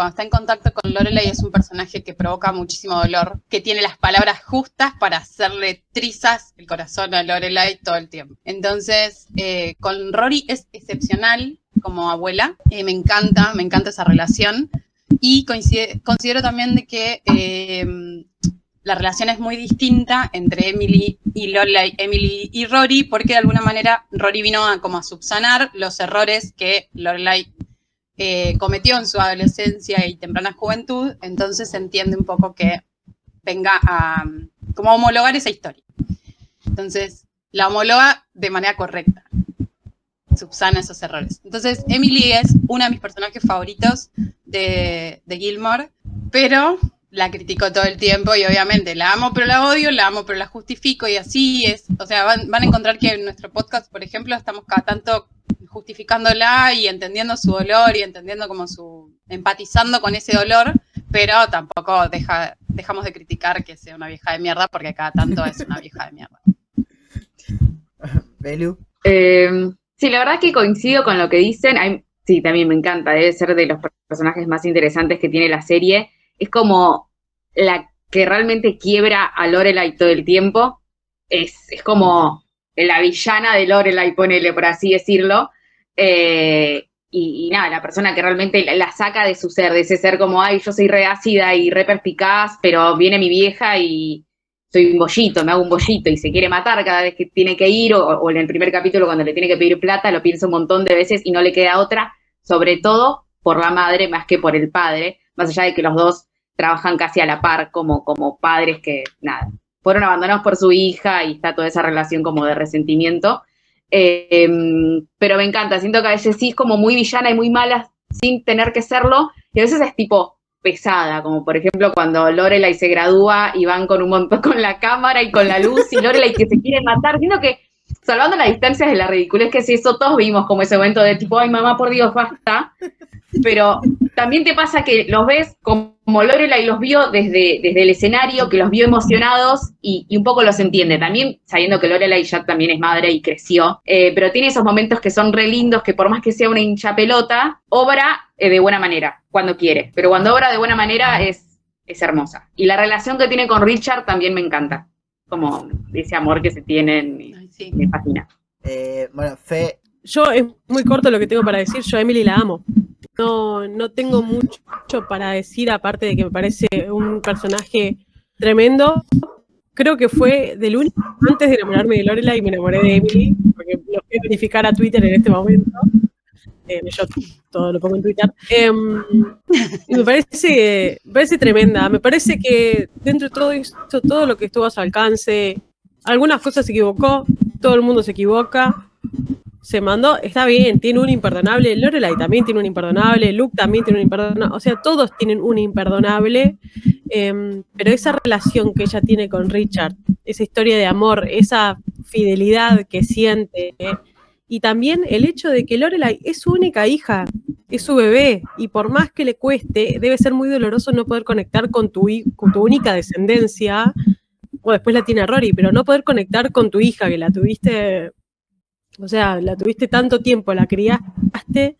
Speaker 3: cuando está en contacto con Lorelai es un personaje que provoca muchísimo dolor, que tiene las palabras justas para hacerle trizas el corazón a Lorelai todo el tiempo. Entonces, eh, con Rory es excepcional como abuela, eh, me encanta, me encanta esa relación y considero también de que eh, la relación es muy distinta entre Emily y Lorelai, Emily y Rory, porque de alguna manera Rory vino a como a subsanar los errores que Lorelai eh, cometió en su adolescencia y temprana juventud, entonces entiende un poco que venga a como homologar esa historia. Entonces, la homologa de manera correcta, subsana esos errores. Entonces, Emily es uno de mis personajes favoritos de, de Gilmore, pero la critico todo el tiempo y obviamente la amo pero la odio, la amo pero la justifico y así es. O sea, van, van a encontrar que en nuestro podcast, por ejemplo, estamos cada tanto justificándola y entendiendo su dolor y entendiendo como su, empatizando con ese dolor, pero tampoco deja dejamos de criticar que sea una vieja de mierda, porque cada tanto es una vieja de mierda.
Speaker 1: Belu.
Speaker 5: Eh, sí, la verdad que coincido con lo que dicen. Hay- sí, también me encanta, debe ser de los personajes más interesantes que tiene la serie. Es como la que realmente quiebra a Lorelai todo el tiempo. Es, es como la villana de Lorelai, ponele, por así decirlo. Eh, y, nada, la persona que realmente la, la saca de su ser, de ese ser como, ay, yo soy re ácida y re perspicaz, pero viene mi vieja y soy un bollito, me hago un bollito y se quiere matar cada vez que tiene que ir, o, o en el primer capítulo cuando le tiene que pedir plata, lo piensa un montón de veces y no le queda otra, sobre todo por la madre más que por el padre, más allá de que los dos trabajan casi a la par como, como padres que, nada, fueron abandonados por su hija y está toda esa relación como de resentimiento. Em, pero me encanta, siento que a veces sí es como muy villana y muy mala sin tener que serlo, y a veces es tipo pesada, como por ejemplo cuando Lorelai se gradúa y van con un montón con la cámara y con la luz y Lorelai que se quiere matar, siento que salvando las distancias de la ridiculez que es eso, todos vimos como ese momento de tipo, ay mamá, por Dios, basta, pero también te pasa que los ves como Lorelai los vio desde, desde el escenario, que los vio emocionados y, y un poco los entiende. También sabiendo que Lorelai ya también es madre y creció, eh, pero tiene esos momentos que son re lindos, que por más que sea una hincha pelota, obra eh, de buena manera, cuando quiere. Pero cuando obra de buena manera es, es hermosa. Y la relación que tiene con Richard también me encanta. Como ese amor que se tienen, y
Speaker 3: Ay, sí.
Speaker 5: me fascina.
Speaker 1: Eh, bueno, Fe,
Speaker 4: Yo es muy corto lo que tengo para decir, yo a Emily la amo. No, no tengo mucho para decir, aparte de que me parece un personaje tremendo. Creo que fue del único, antes de enamorarme de Lorelai, me enamoré de Emily, porque lo voy a verificar a Twitter en este momento. Eh, yo todo lo pongo en Twitter. Em, y me parece, me parece tremenda. Me parece que dentro de todo hizo todo lo que estuvo a su alcance. Algunas cosas se equivocó, todo el mundo se equivoca se mandó, está bien, tiene un imperdonable, Lorelai también tiene un imperdonable, Luke también tiene un imperdonable, o sea, todos tienen un imperdonable, eh, pero esa relación que ella tiene con Richard, esa historia de amor, esa fidelidad que siente, y también el hecho de que Lorelai es su única hija, es su bebé, y por más que le cueste, debe ser muy doloroso no poder conectar con tu única descendencia, o después la tiene Rory, pero no poder conectar con tu hija, que la tuviste o sea, la tuviste tanto tiempo, la criaste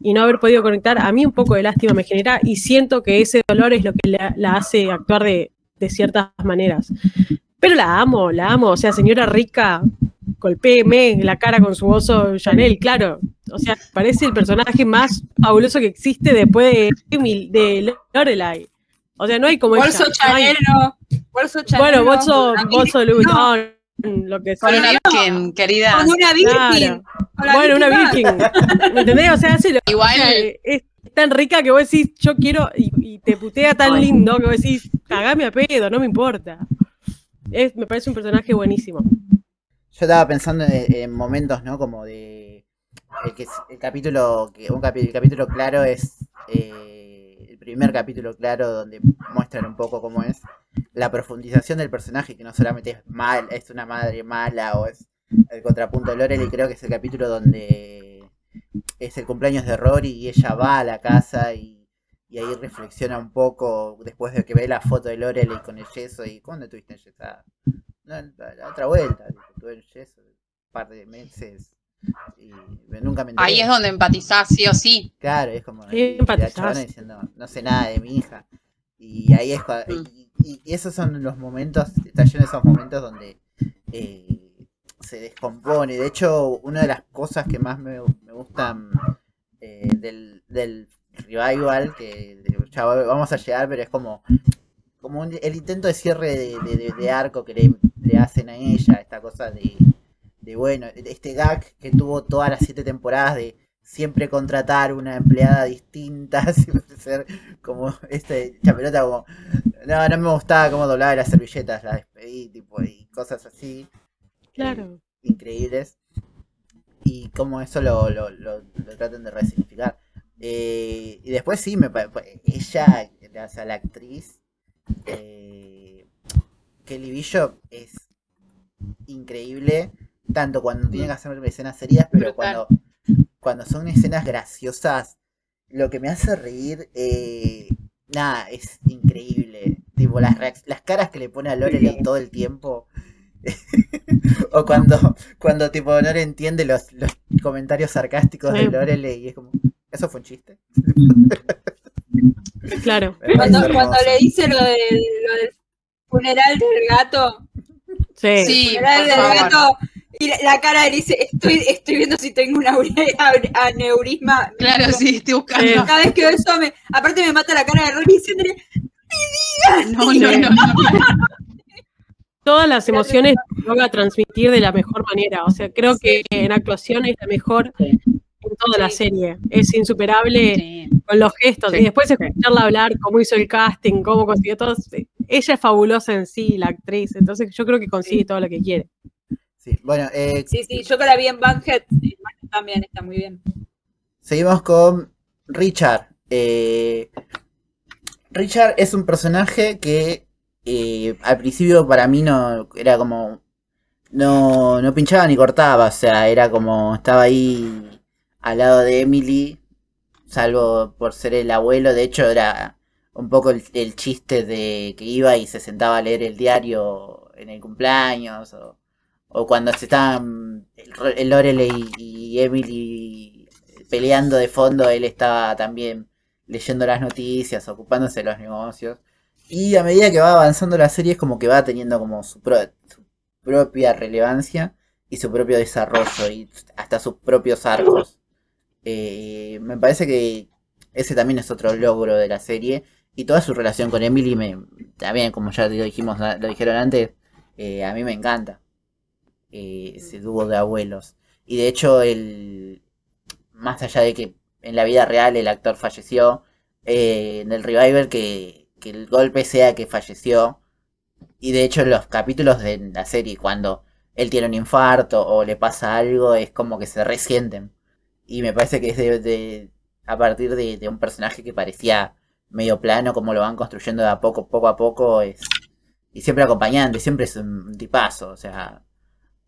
Speaker 4: y no haber podido conectar, a mí un poco de lástima me genera y siento que ese dolor es lo que la, la hace actuar de, de ciertas maneras. Pero la amo, la amo. O sea, señora rica, golpéeme la cara con su oso Chanel, claro. O sea, parece el personaje más fabuloso que existe después de, Lorelai. O sea, no hay como
Speaker 2: Bolso
Speaker 4: ella. no.
Speaker 2: Bolso Chanel.
Speaker 4: Bueno,
Speaker 2: no.
Speaker 4: bolso, bolso
Speaker 2: no,
Speaker 4: Vuitton, lo que
Speaker 3: Con una virgen, querida.
Speaker 2: Con una.
Speaker 4: Claro.
Speaker 2: La
Speaker 4: Bueno, una Virkin. ¿Me entendés? O sea, hace lo-
Speaker 3: Igual,
Speaker 4: o sea, es tan rica que vos decís, yo quiero, y, y te putea tan
Speaker 5: Ay.
Speaker 4: lindo que vos decís, cagame a pedo, no me importa. Es, me parece un personaje buenísimo.
Speaker 1: yo estaba pensando en, en momentos, ¿no? Como de. El, que, el capítulo. Que, un capi- el capítulo claro es. eh, el primer capítulo claro donde muestran un poco cómo es la profundización del personaje, que no solamente es mal, es una madre mala o es el contrapunto de Lorelai, creo que es el capítulo donde es el cumpleaños de Rory y ella va a la casa y, y ahí reflexiona un poco después de que ve la foto de Lorelai con el yeso y ¿cuándo tuviste el yeso? Ah, no, la, la otra vuelta, dijo, tuve el yeso un par de meses y nunca me
Speaker 3: ahí es donde empatizás, sí o sí.
Speaker 1: Claro, es como
Speaker 4: Sí,
Speaker 1: la diciendo, no sé nada de mi hija. Y ahí es
Speaker 3: Mm.
Speaker 1: y, y- esos son los momentos, de esos momentos donde eh, se descompone. De hecho, una de las cosas que más me, me gustan eh, del, del revival, que ya vamos a llegar, pero es como, como un- el intento de cierre de, de- de- de arco que le, le hacen a ella, esta cosa de, de, bueno, este gag que tuvo todas las siete temporadas de siempre contratar una empleada distinta, siempre ser como este chapelota como no, no me gustaba cómo doblaba las servilletas, las despedí, tipo, y cosas así.
Speaker 4: Claro.
Speaker 1: increíbles. Y cómo eso lo, lo, lo, lo tratan de resignificar. Eh, y después sí, me ella, o sea, la actriz, eh, Kelly Bishop es increíble, tanto cuando tiene que hacer escenas serias, pero
Speaker 3: Brutal.
Speaker 1: cuando, cuando son escenas graciosas, lo que me hace reír, eh, nada, es increíble. tipo las, las caras que le pone a Lorelei todo el tiempo. o cuando, cuando tipo no le entiende los, los comentarios sarcásticos de Lorelei y es como, ¿eso fue un chiste?
Speaker 4: claro.
Speaker 2: Cuando, cuando, le dice lo del, lo del funeral del gato.
Speaker 4: Sí,
Speaker 2: sí funeral del gato. Y la, cara le dice, estoy, estoy viendo si tengo un aneurisma.
Speaker 3: Claro, sí, estoy buscando.
Speaker 2: Cada vez que veo eso, me, aparte me mata la cara de Rory diciéndole, ¡ni digas!
Speaker 3: No, no, no, no.
Speaker 4: Todas las emociones van a transmitir de la mejor manera. O sea, creo que en actuación es la mejor en toda la serie. Es insuperable sí. con los gestos. Sí. Y después escucharla hablar, cómo hizo el casting, cómo consiguió todo. Ella es fabulosa en sí, la actriz. Entonces yo creo que consigue todo lo que quiere.
Speaker 1: Sí, bueno, eh,
Speaker 2: sí, sí, yo que la vi en Banhead también está muy bien.
Speaker 1: Seguimos con Richard. Eh, Richard es un personaje que eh, al principio para mí no era como no, no pinchaba ni cortaba, o sea, era como estaba ahí al lado de Emily, salvo por ser el abuelo, de hecho era un poco el, el chiste de que iba y se sentaba a leer el diario en el cumpleaños o o cuando se estaban el Lorelei y Emily peleando de fondo, él estaba también leyendo las noticias, ocupándose de los negocios. Y a medida que va avanzando la serie es como que va teniendo como su, pro, su propia relevancia y su propio desarrollo y hasta sus propios arcos. Eh, me parece que ese también es otro logro de la serie. Y toda su relación con Emily, me, también como ya lo dijimos, lo dijeron antes, eh, a mí me encanta eh, ese dúo de abuelos. Y de hecho, el más allá de que en la vida real el actor falleció, eh, en el revival que, que, el golpe sea que falleció. Y de hecho, los capítulos de la serie, cuando él tiene un infarto o le pasa algo, es como que se resienten. Y me parece que es de, de a partir de, de, un personaje que parecía medio plano, como lo van construyendo de a poco, poco a poco, es y siempre acompañando, y siempre es un tipazo, o sea,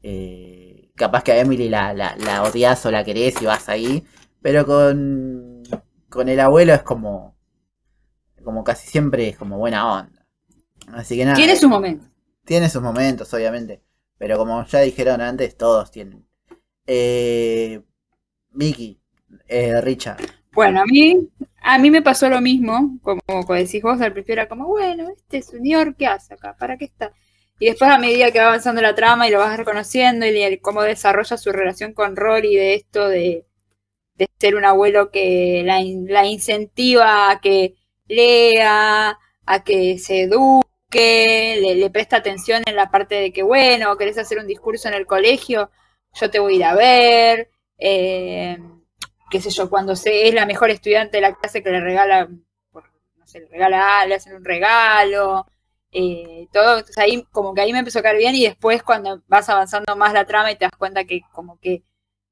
Speaker 1: eh, capaz que a Emily la, la, la, odias o la querés y vas ahí. Pero con, con el abuelo es como. Como casi siempre es como buena onda. Así que nada.
Speaker 2: Tiene sus momentos.
Speaker 1: Tiene sus momentos, obviamente. Pero como ya dijeron antes, todos tienen. Eh, Vicky, eh, Richard.
Speaker 2: Bueno, a mí, a mí me pasó lo mismo, como, como decís vos, al principio era como, bueno, este señor, ¿qué hace acá? ¿Para qué está? Y después a medida que va avanzando la trama y lo vas reconociendo y cómo desarrolla su relación con Rory de esto de, de ser un abuelo que la, la, incentiva a que lea, a que se eduque, le, le, presta atención en la parte de que, bueno, querés hacer un discurso en el colegio, yo te voy a ir a ver, eh, qué sé yo, cuando se, es la mejor estudiante de la clase que le regala, no sé, le regala, le hacen un regalo, eh, todo, entonces ahí como que ahí me empezó a caer bien y después cuando vas avanzando más la trama y te das cuenta que como que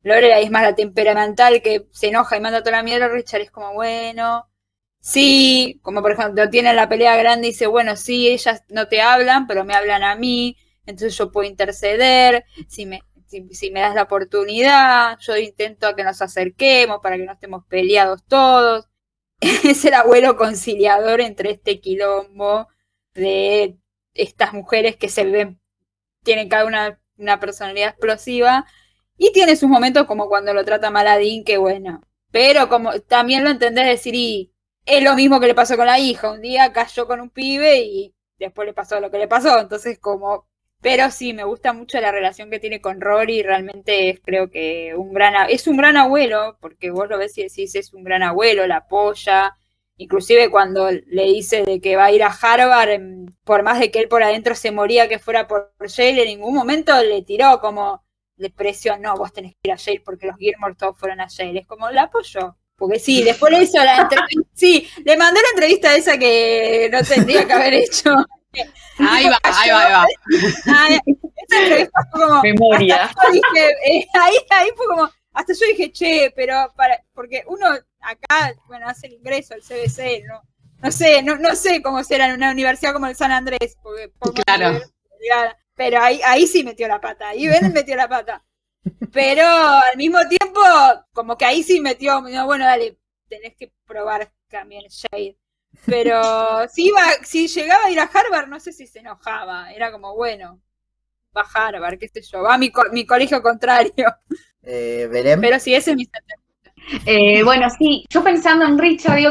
Speaker 2: Lorelai es más la temperamental que se enoja y manda toda la mierda, Richard es como bueno, sí, como por ejemplo tiene la pelea grande y dice, bueno, sí, ellas no te hablan, pero me hablan a mí, entonces yo puedo interceder, si me, si, si me das la oportunidad, yo intento a que nos acerquemos para que no estemos peleados todos, es el abuelo conciliador entre este quilombo de estas mujeres que se ven, tienen cada una una personalidad explosiva y tiene sus momentos como cuando lo trata Maladín, que bueno, pero como también lo entendés decir y es lo mismo que le pasó con la hija, un día cayó con un pibe y después le pasó lo que le pasó, entonces como, pero sí, me gusta mucho la relación que tiene con Rory, realmente es, creo que un gran, es un gran abuelo, porque vos lo ves y decís es un gran abuelo, la apoya, inclusive cuando le dice de que va a ir a Harvard, por más de que él por adentro se moría que fuera por Yale, en ningún momento le tiró como de presión, no, vos tenés que ir a Yale porque los Gilmore todos fueron a Yale, es como la apoyó. Porque sí, después le hizo la entrevista, sí, le mandó la entrevista esa que no tendría que haber hecho.
Speaker 3: Ahí va, ahí va, ahí va.
Speaker 2: Ay, esa entrevista fue como.
Speaker 5: Memoria.
Speaker 2: Dije, eh, ahí, ahí fue como. Hasta yo dije, che, pero para. Porque uno acá, bueno, hace el ingreso al CBC, ¿no? No sé, no, no sé cómo será en una universidad como el San Andrés, porque, porque
Speaker 3: claro.
Speaker 2: pero ahí, ahí sí metió la pata, ahí Ben metió la pata. Pero al mismo tiempo, como que ahí sí metió, bueno, dale, tenés que probar también Shade. Pero si iba, si llegaba a ir a Harvard, no sé si se enojaba. Era como, bueno, va a Harvard, qué sé yo, va a mi, mi colegio contrario.
Speaker 1: Eh.
Speaker 2: Pero sí, ese es mi
Speaker 5: eh, bueno, sí, yo pensando en Richard, digo,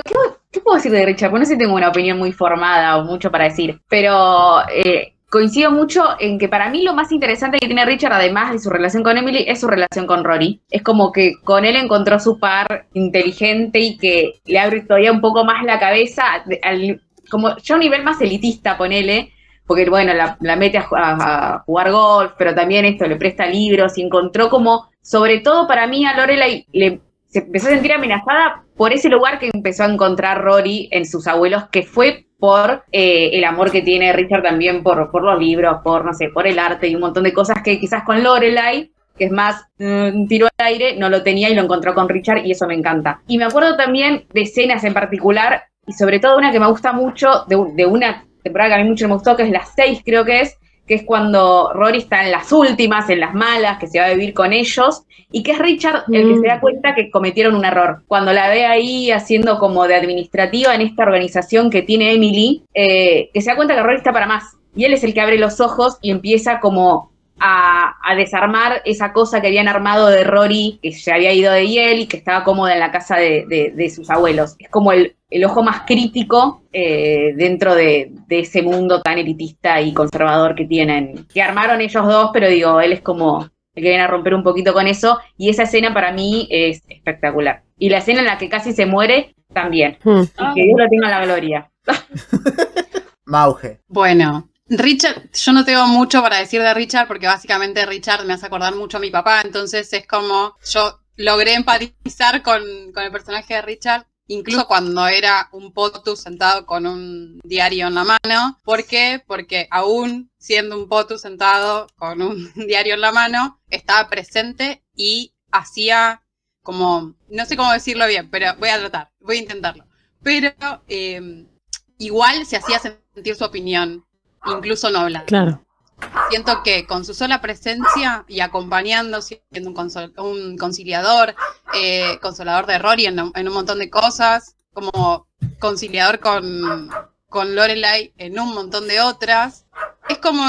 Speaker 5: ¿qué, puedo decir de Richard? Porque no sé si tengo una opinión muy formada o mucho para decir, pero eh, coincido mucho en que para mí lo más interesante que tiene Richard, además de su relación con Emily, es su relación con Rory. Es como que con él encontró su par inteligente y que le abre todavía un poco más la cabeza, como ya a un nivel más elitista, ponele, porque bueno, la, mete a, jugar golf, pero también esto le presta libros y encontró como, sobre todo para mí a Lorelai le se empezó a sentir amenazada por ese lugar que empezó a encontrar Rory en sus abuelos, que fue por eh, el amor que tiene Richard también por, por los libros, por, no sé, por el arte y un montón de cosas que quizás con Lorelai, que es más un mm, tiro al aire, no lo tenía y lo encontró con Richard y eso me encanta. Y me acuerdo también de escenas en particular y sobre todo una que me gusta mucho, de, de una temporada que a mí mucho me gustó, que es la 6 creo que es, que es cuando Rory está en las últimas, en las malas, que se va a vivir con ellos, y que es Richard el que se da mm. cuenta que cometieron un error. Cuando la ve ahí haciendo como de administrativa en esta organización que tiene Emily, eh, que se da cuenta que Rory está para más. Y él es el que abre los ojos y empieza como a, desarmar esa cosa que habían armado de Rory, que se había ido de Yale y que estaba cómoda en la casa de, sus abuelos. Es como el, ojo más crítico eh, dentro de, ese mundo tan elitista y conservador que tienen, que armaron ellos dos, pero digo, él es como el que viene a romper un poquito con eso, y esa escena para mí es espectacular. Y la escena en la que casi se muere, también. Hmm. que Dios lo tenga la gloria.
Speaker 1: Mauge.
Speaker 3: Bueno, Richard, yo no tengo mucho para decir de Richard porque básicamente Richard me hace acordar mucho a mi papá, entonces es como yo logré empatizar con, el personaje de Richard, incluso cuando era un potus sentado con un diario en la mano. ¿Por qué? Porque aún siendo un potus sentado con un diario en la mano, estaba presente y hacía como, no sé cómo decirlo bien, pero voy a tratar, voy a intentarlo. Pero eh, igual se hacía sentir su opinión incluso no habla.
Speaker 4: Claro.
Speaker 3: Siento que con su sola presencia y acompañando, siendo un, conciliador, eh, consolador de Rory en, un montón de cosas, como conciliador con, con Lorelai en un montón de otras, es como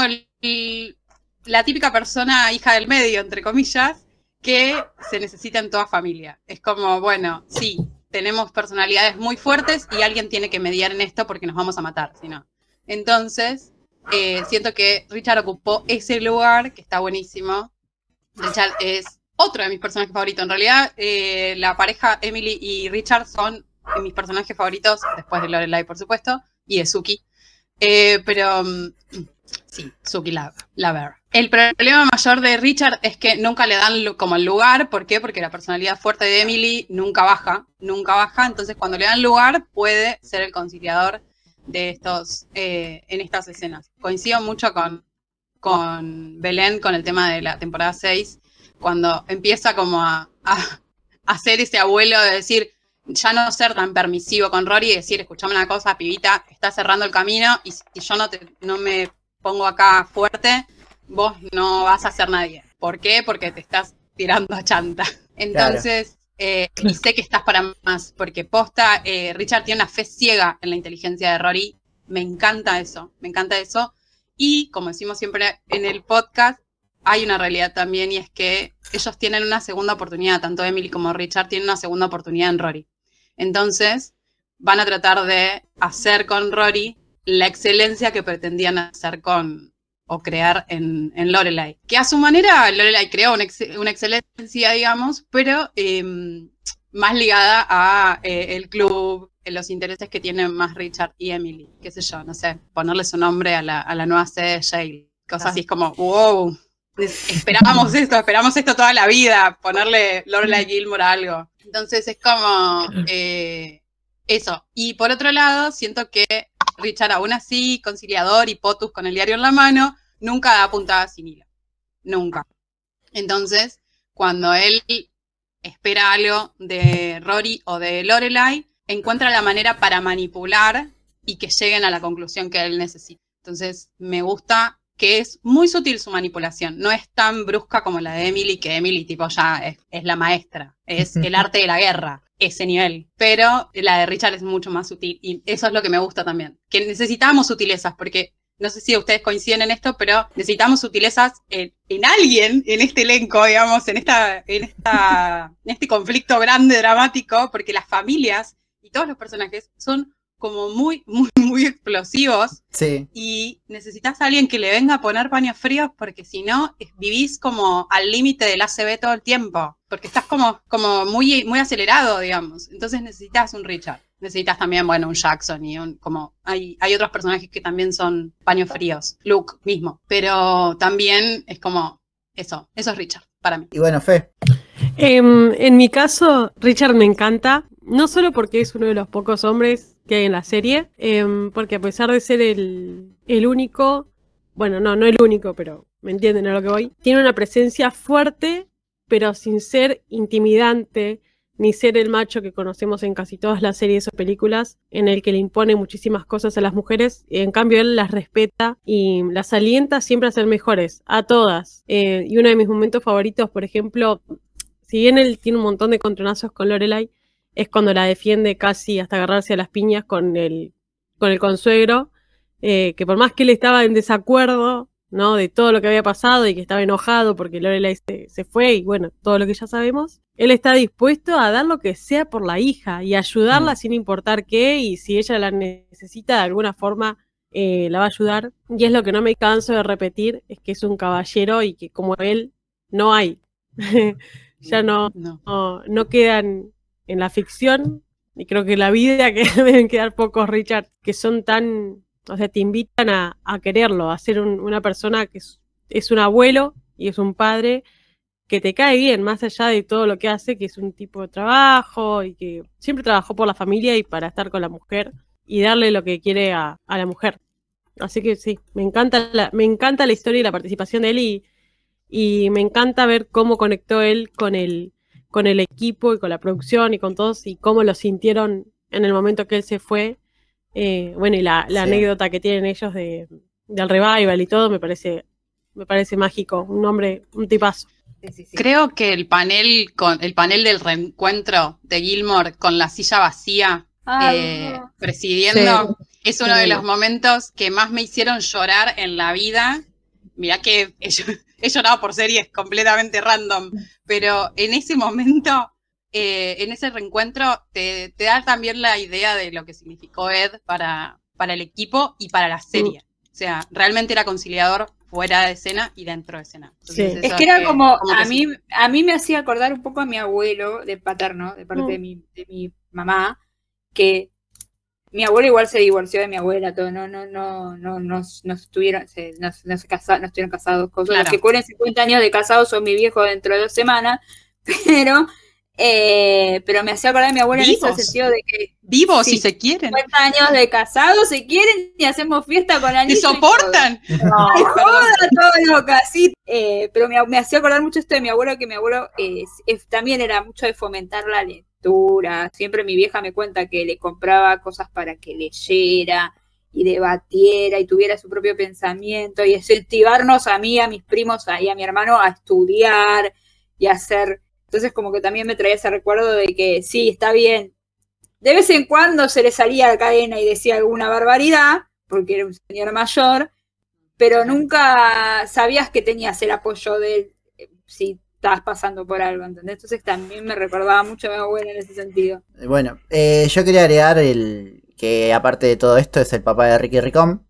Speaker 3: la típica persona hija del medio, entre comillas, que se necesita en toda familia. Es como, bueno, sí, tenemos personalidades muy fuertes y alguien tiene que mediar en esto porque nos vamos a matar, si no. Entonces, eh, siento que Richard ocupó ese lugar, que está buenísimo. Richard es otro de mis personajes favoritos. En realidad, eh, la pareja Emily y Richard son mis personajes favoritos, después de Lorelai, por supuesto, y de Suki. Eh, pero mm, sí, Suki la. El problema mayor de Richard es que nunca le dan como el lugar. ¿Por qué? Porque la personalidad fuerte de Emily nunca baja, nunca baja. Entonces, cuando le dan lugar, puede ser el conciliador de estos, eh, en estas escenas. Coincido mucho con, con Belén con el tema de la temporada 6, cuando empieza como a, a, hacer ese abuelo de decir, ya no ser tan permisivo con Rory y decir, escuchame una cosa, pibita, está cerrando el camino y si yo no, te, no me pongo acá fuerte, vos no vas a ser nadie. ¿Por qué? Porque te estás tirando a chanta. Entonces, eh, y sé que estás para más, porque posta, eh, Richard tiene una fe ciega en la inteligencia de Rory. Me encanta eso, me encanta eso. Y como decimos siempre en el podcast, hay una realidad también y es que ellos tienen una segunda oportunidad, tanto Emily como Richard tienen una segunda oportunidad en Rory. Entonces, van a tratar de hacer con Rory la excelencia que pretendían hacer con, o crear en, Lorelai. Que a su manera Lorelai creó una, excelencia, digamos, pero em, más ligada a eh, el club, en los intereses que tienen más Richard y Emily, qué sé yo, no sé, ponerle su nombre a la, nueva sede de Yale. Cosas así como, wow, esperábamos esto, esperamos esto toda la vida, ponerle Lorelai Gilmore a algo. Entonces es como eh, eso. Y por otro lado, siento que Richard aún así, conciliador y potus con el diario en la mano, nunca da puntada sin hilo. Nunca. Entonces, cuando él espera algo de Rory o de Lorelai, encuentra la manera para manipular y que lleguen a la conclusión que él necesita. Entonces, me gusta que es muy sutil su manipulación. No es tan brusca como la de Emily, que Emily tipo ya es, es la maestra, es el arte de la guerra, ese nivel. Pero la de Richard es mucho más sutil y eso es lo que me gusta también. Que necesitamos sutilezas porque no sé si ustedes coinciden en esto, pero necesitamos sutilezas en, en alguien, en este elenco, digamos, en, esta, en, esta, en este conflicto grande, dramático, porque las familias y todos los personajes son como muy, muy, muy explosivos.
Speaker 1: Sí.
Speaker 3: Y necesitas a alguien que le venga a poner paños fríos porque si no, es- vivís como al límite del ACB todo el tiempo. Porque estás como, como muy, muy acelerado, digamos. Entonces necesitas un Richard. Necesitas también, bueno, un Jackson y un, como, hay, hay otros personajes que también son paños fríos. Luke mismo. Pero también es como, eso, eso es Richard para mí.
Speaker 1: Y bueno, Fe.
Speaker 4: Em, en mi caso, Richard me encanta, no solo porque es uno de los pocos hombres que hay en la serie, em, porque a pesar de ser el, el único, bueno, no, no el único, pero me entienden a lo que voy, tiene una presencia fuerte, pero sin ser intimidante, ni ser el macho que conocemos en casi todas las series o películas, en el que le impone muchísimas cosas a las mujeres, en cambio él las respeta y las alienta siempre a ser mejores, a todas. Eh, y uno de mis momentos favoritos, por ejemplo, si bien él tiene un montón de contronazos con Lorelai, es cuando la defiende casi hasta agarrarse a las piñas con el, con el consuegro, eh, que por más que él estaba en desacuerdo, ¿no? De todo lo que había pasado y que estaba enojado porque Lorelai se, se fue y bueno, todo lo que ya sabemos, él está dispuesto a dar lo que sea por la hija y ayudarla
Speaker 1: Mm.
Speaker 4: sin importar qué y si ella la necesita de alguna forma eh, la va a ayudar. Y es lo que no me canso de repetir, es que es un caballero y que como él no hay. ya no,
Speaker 3: No.
Speaker 4: no, no quedan en la ficción, y creo que en la vida que deben quedar pocos Richard que son tan, o sea, te invitan a, quererlo, a ser un- una persona que es, es un abuelo y es un padre que te cae bien, más allá de todo lo que hace, que es un tipo de trabajo y que siempre trabajó por la familia y para estar con la mujer y darle lo que quiere a, a la mujer. Así que sí, me encanta la, me encanta la historia y la participación de él y, y me encanta ver cómo conectó él con el, con el equipo y con la producción y con todos y cómo lo sintieron en el momento que él se fue. Eh, bueno, y la, la
Speaker 1: Sí.
Speaker 4: anécdota que tienen ellos de, del revival y todo me parece, me parece mágico. Un hombre, un tipazo.
Speaker 2: Sí, sí, sí.
Speaker 3: Creo que el panel con el panel del reencuentro de Gilmore con la silla vacía
Speaker 2: Ah,
Speaker 3: eh,
Speaker 2: no.
Speaker 3: presidiendo es uno de los momentos que más me hicieron llorar en la vida. Mirá que ll- he llorado por series completamente random, pero en ese momento, eh, en ese reencuentro, te, te da también la idea de lo que significó Ed para, para el equipo y para la serie. O sea, realmente era conciliador fuera de escena y dentro de escena. Entonces,
Speaker 4: Sí.
Speaker 2: Es que era como, a
Speaker 3: sí.
Speaker 2: mí, a mí me hacía acordar un poco a mi abuelo de paterno, de parte
Speaker 4: Mm.
Speaker 2: de, mi, de mi mamá, que mi abuelo igual se divorció de mi abuela, todo, no, no, no, no, no, no estuvieron, se, no, no se casa- no estuvieron casados, cosas.
Speaker 3: Claro.
Speaker 2: Los que cumplen 50 años de casados son mi viejo dentro de dos semanas, pero, eh, pero me hacía acordar a mi abuela en ese sentido de que
Speaker 3: Vivos,
Speaker 2: Sí.
Speaker 3: si se quieren.
Speaker 2: 50 años de casados se quieren y hacemos fiesta con
Speaker 3: ¿Te
Speaker 2: anillo y todo.
Speaker 3: soportan?
Speaker 2: Ay, joda, todo loca, sí. Eh, pero me, me hacía acordar mucho esto de mi abuelo, que mi abuelo eh, es- también era mucho de fomentar la Siempre mi vieja me cuenta que le compraba cosas para que leyera y debatiera y tuviera su propio pensamiento y incentivarnos a mí, a mis primos y a mi hermano a estudiar y a hacer. Entonces como que también me traía ese recuerdo de que sí, está bien. De vez en cuando se le salía la cadena y decía alguna barbaridad, porque era un señor mayor, pero nunca sabías que tenías el apoyo de él eh, estabas pasando por algo, ¿entendés? Entonces también me recordaba mucho a mi abuela en ese sentido.
Speaker 1: Bueno, eh, yo quería agregar el que aparte de todo esto es el papá de Ricky Ricón.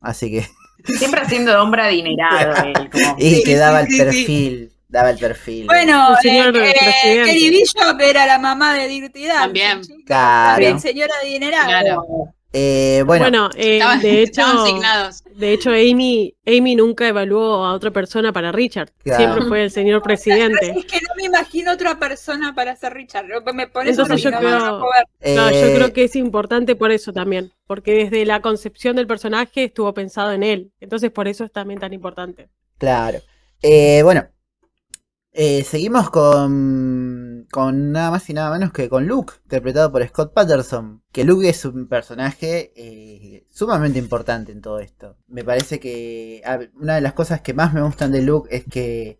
Speaker 1: Así que.
Speaker 5: Siempre haciendo de hombre adinerado. él, como-
Speaker 1: Y
Speaker 2: Sí,
Speaker 1: que daba
Speaker 2: sí,
Speaker 1: el
Speaker 2: sí, sí.
Speaker 1: perfil. Daba el perfil.
Speaker 2: Bueno,
Speaker 4: El señor
Speaker 2: eh, eh,
Speaker 4: presidente.
Speaker 2: Kelly Bishop era la mamá de Dirty
Speaker 3: También.
Speaker 1: Claro.
Speaker 2: También señora adinerada.
Speaker 3: Claro.
Speaker 1: Eh, bueno,
Speaker 4: Bueno, eh,
Speaker 3: Estaban,
Speaker 4: de hecho, de hecho Amy, Amy nunca evaluó a otra persona para Richard.
Speaker 1: Claro.
Speaker 4: Siempre fue el señor presidente.
Speaker 2: Es que no me imagino otra persona para ser Richard. Me
Speaker 4: Entonces yo creo-
Speaker 1: eh,
Speaker 4: yo creo que es importante por eso también, porque desde la concepción del personaje estuvo pensado en él. Entonces por eso es también tan importante.
Speaker 1: Claro. Eh, bueno, eh, seguimos con con nada más y nada menos que con Luke, interpretado por Scott Patterson. Que Luke es un personaje eh, sumamente importante en todo esto. Me parece que una de las cosas que más me gustan de Luke es que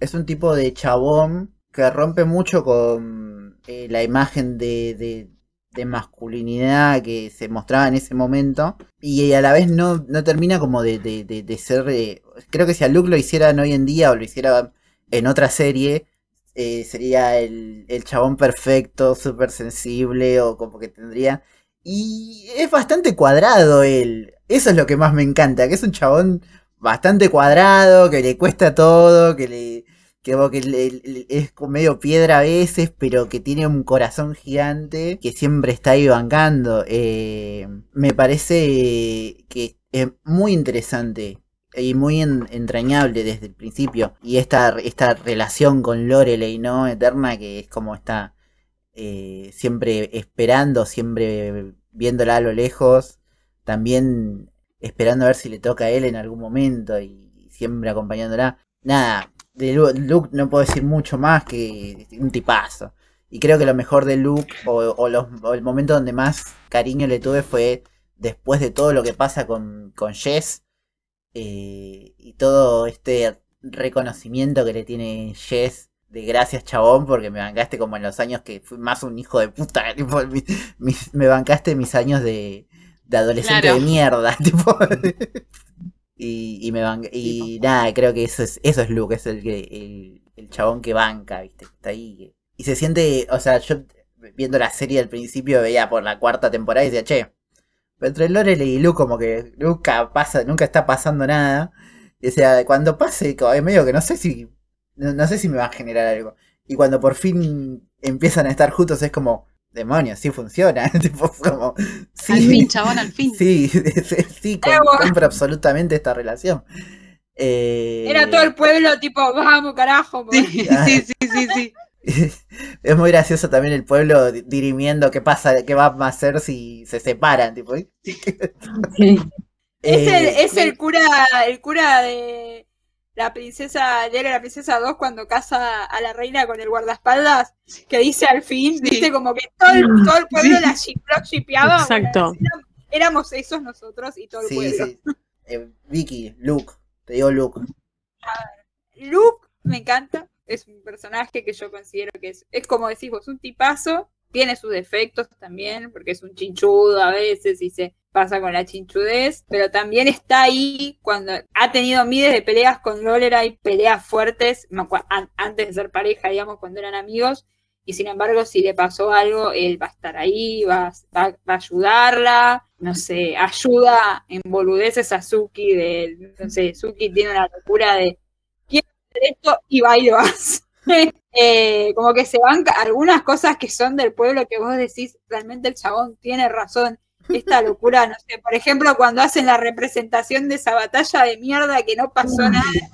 Speaker 1: es un tipo de chabón que rompe mucho con eh, la imagen de, de, masculinidad que se mostraba en ese momento y a la vez no, no termina como de, de ser... Eh, creo que si a Luke lo hicieran hoy en día o lo hiciera en otra serie, eh, sería el, el, chabón perfecto, súper sensible o como que tendría... Y es bastante cuadrado él. Eso es lo que más me encanta, que es un chabón bastante cuadrado, que le cuesta todo, que le que, que es medio piedra a veces, pero que tiene un corazón gigante que siempre está ahí bancando. Eh, me parece que es muy interesante y muy entrañable desde el principio. Y esta, esta relación con Lorelei, ¿no? Eterna, que es como está eh, siempre esperando, siempre viéndola a lo lejos, también esperando a ver si le toca a él en algún momento y siempre acompañándola. Nada, de Luke no puedo decir mucho más que un tipazo. Y creo que lo mejor de Luke, o, el momento donde más cariño le tuve fue después de todo lo que pasa con, con Jess eh, y todo este reconocimiento que le tiene Jess de gracias chabón porque me bancaste como en los años que fui más un hijo de puta, me bancaste mis años de, de adolescente de mierda, tipo. y, me y nada, creo que eso es, eso es Luke, es el, el, el chabón que banca, viste, está ahí. Y se siente, o sea, yo viendo la serie al principio veía por la cuarta temporada y decía, che, entre Lorelei y Luke como que nunca pasa, nunca está pasando nada. Y, o sea, cuando pase, es medio que no sé si, no, sé si me va a generar algo. Y cuando por fin empiezan a estar juntos es como, demonios, sí funciona.
Speaker 3: como, sí, al fin, chabón, al fin.
Speaker 1: Sí, sí, compro absolutamente esta relación.
Speaker 2: Eh, Era todo el pueblo tipo, vamos, carajo.
Speaker 3: Sí, sí, sí, sí, sí.
Speaker 1: es muy gracioso también el pueblo dirimiendo qué pasa, qué va a hacer si se separan, tipo.
Speaker 2: Es, el, cura, el cura de la princesa, de la princesa 2 cuando casa a la reina con el guardaespaldas, que dice al fin, viste, como que todo el, todo el pueblo la shipeaba.
Speaker 4: Exacto.
Speaker 2: éramos esos nosotros y todo el pueblo.
Speaker 1: Eh, Vicky, Luke, te digo Luke.
Speaker 2: Luke me encanta, es un personaje que yo considero que es, es como decís vos, un tipazo, tiene sus defectos también, porque es un chinchudo a veces y se pasa con la chinchudez, pero también está ahí cuando ha tenido miles de peleas con Lolera y peleas fuertes, antes de ser pareja, digamos, cuando eran amigos, y sin embargo, si le pasó algo, él va a estar ahí, va, va, a ayudarla, no sé, ayuda en boludeces a Suki, de, no sé, Suki tiene la locura de esto y va y. Eh, como que se van algunas cosas que son del pueblo que vos decís, realmente el chabón tiene razón. Esta locura, no sé, por ejemplo, cuando hacen la representación de esa batalla de mierda que no pasó nada en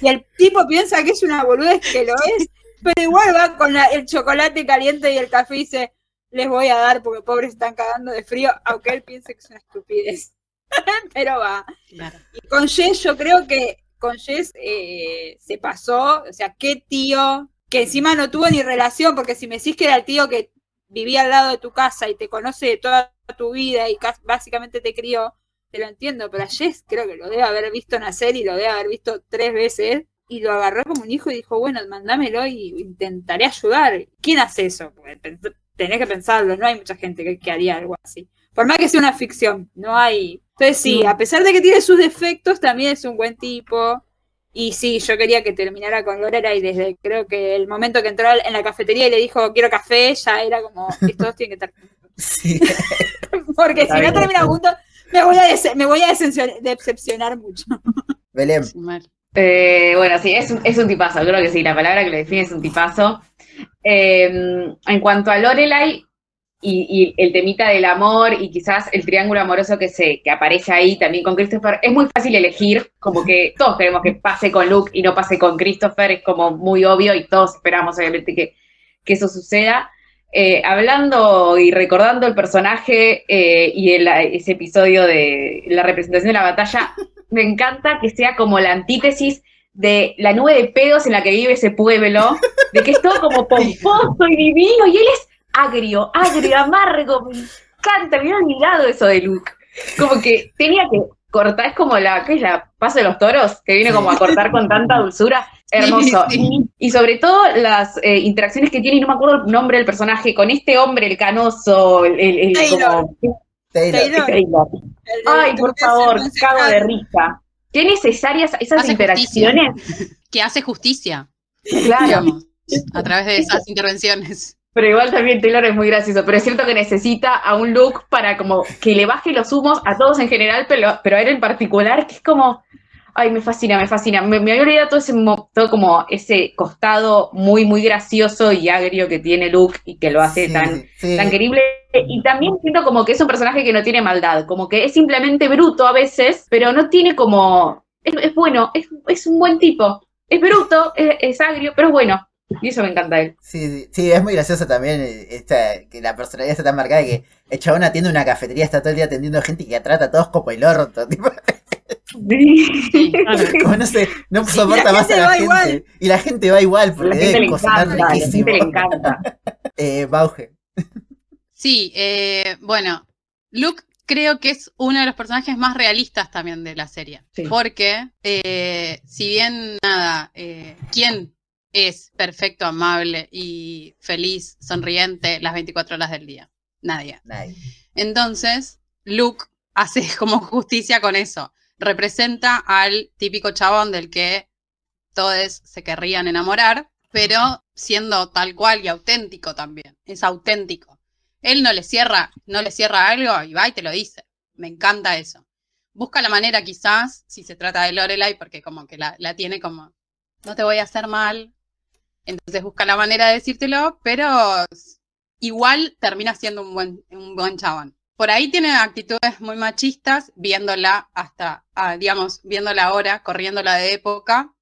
Speaker 2: y el tipo piensa que es una boludez que lo es, pero igual va con el chocolate caliente y el café y dice, les voy a dar porque pobres están cagando de frío, aunque él piense que es una estupidez. pero va. Y con Jess yo creo que con Jess eh, se pasó, o sea, qué tío, que encima no tuvo ni relación, porque si me decís que era el tío que vivía al lado de tu casa y te conoce de toda tu vida y básicamente te crió, te lo entiendo, pero a Jess creo que lo debe haber visto nacer y lo debe haber visto tres veces y lo agarró como un hijo y dijo, bueno, mándamelo y intentaré ayudar. ¿Quién hace eso? tenés que pensarlo, no hay mucha gente que, que haría algo así. Por más que sea una ficción, no hay entonces sí, a pesar de que tiene sus defectos, también es un buen tipo. Y sí, yo quería que terminara con Lorera y desde creo que el momento que entró en la cafetería y le dijo quiero café, ya era como, todos tienen que estar Sí. Porque si no termina juntos, me voy a, me voy a decepcionar mucho.
Speaker 1: Belén.
Speaker 5: Eh, bueno, sí, es un, es un tipazo, creo que sí, la palabra que lo define es un tipazo. Eh, en cuanto a Lorelai, y, el temita del amor y quizás el triángulo amoroso que se que aparece ahí también con Christopher, es muy fácil elegir, como que todos queremos que pase con Luke y no pase con Christopher, es como muy obvio y todos esperamos obviamente que, que eso suceda. Eh, hablando y recordando el personaje eh, y ese episodio de la representación de la batalla, me encanta que sea como la antítesis de la nube de pedos en la que vive ese pueblo, de que es todo como pomposo y divino, y él es agrio, agrio, amargo, me encanta, me había olvidado eso de Luke. Como que tenía que cortar, es como la, ¿qué es la paso de los toros? Que viene como a cortar con tanta dulzura. Hermoso. Y, y sobre todo las eh, interacciones que tiene, y no me acuerdo el nombre del personaje, con este hombre, el canoso, el, el- el
Speaker 2: Taylor.
Speaker 5: como-
Speaker 1: Taylor.
Speaker 5: Taylor. Ay, por favor, cago de risa. Qué necesarias esas
Speaker 3: Hace
Speaker 5: interacciones.
Speaker 3: Que hace justicia,
Speaker 5: Claro.
Speaker 3: digamos, a través de esas intervenciones.
Speaker 5: Pero igual también Taylor es muy gracioso, pero es cierto que necesita a un look para como que le baje los humos a todos en general, pero, pero a él en particular, que es como, ay, me fascina, me fascina. Me, me había olvidado todo ese, todo como ese costado muy, muy gracioso y agrio que tiene Luke y que lo hace
Speaker 1: Sí,
Speaker 5: tan,
Speaker 1: sí.
Speaker 5: tan querible. Y también siento como que es un personaje que no tiene maldad, como que es simplemente bruto a veces, pero no tiene como, es, es bueno, es, es un buen tipo. Es bruto, es, es agrio, pero es bueno. Y eso me encanta él.
Speaker 1: Sí, sí, sí, es muy gracioso también eh, esta, que la personalidad está tan marcada que el chabón atiende una cafetería, está todo el día atendiendo gente que trata a todos como el orto, tipo,
Speaker 5: Sí.
Speaker 1: Como no sé, no
Speaker 2: Y
Speaker 1: soporta más a
Speaker 2: gente
Speaker 1: la
Speaker 2: va
Speaker 1: gente.
Speaker 2: igual.
Speaker 1: Y la gente va igual porque
Speaker 5: la gente
Speaker 1: debe
Speaker 5: le
Speaker 1: cocinar
Speaker 5: encanta, a la
Speaker 1: riquísimo.
Speaker 5: gente le encanta.
Speaker 1: Eh, Bauge.
Speaker 3: Sí, eh, bueno, Luke creo que es uno de los personajes más realistas también de la serie.
Speaker 5: Sí.
Speaker 3: Porque, eh, si bien nada, eh, ¿quién es perfecto, amable y feliz, sonriente las 24 horas del día? Nadie.
Speaker 1: Nadie.
Speaker 3: Entonces, Luke hace como justicia con eso. Representa al típico chabón del que todos se querrían enamorar, pero siendo tal cual y auténtico también. Es auténtico. Él no le cierra, no le cierra algo y va y te lo dice. Me encanta eso. Busca la manera quizás, si se trata de Lorelai, porque como que la, la tiene como, no te voy a hacer mal. Entonces busca la manera de decírtelo, pero igual termina siendo un buen, un buen chabón. Por ahí tiene actitudes muy machistas, viéndola hasta, ah, digamos, viéndola ahora, corriéndola de época.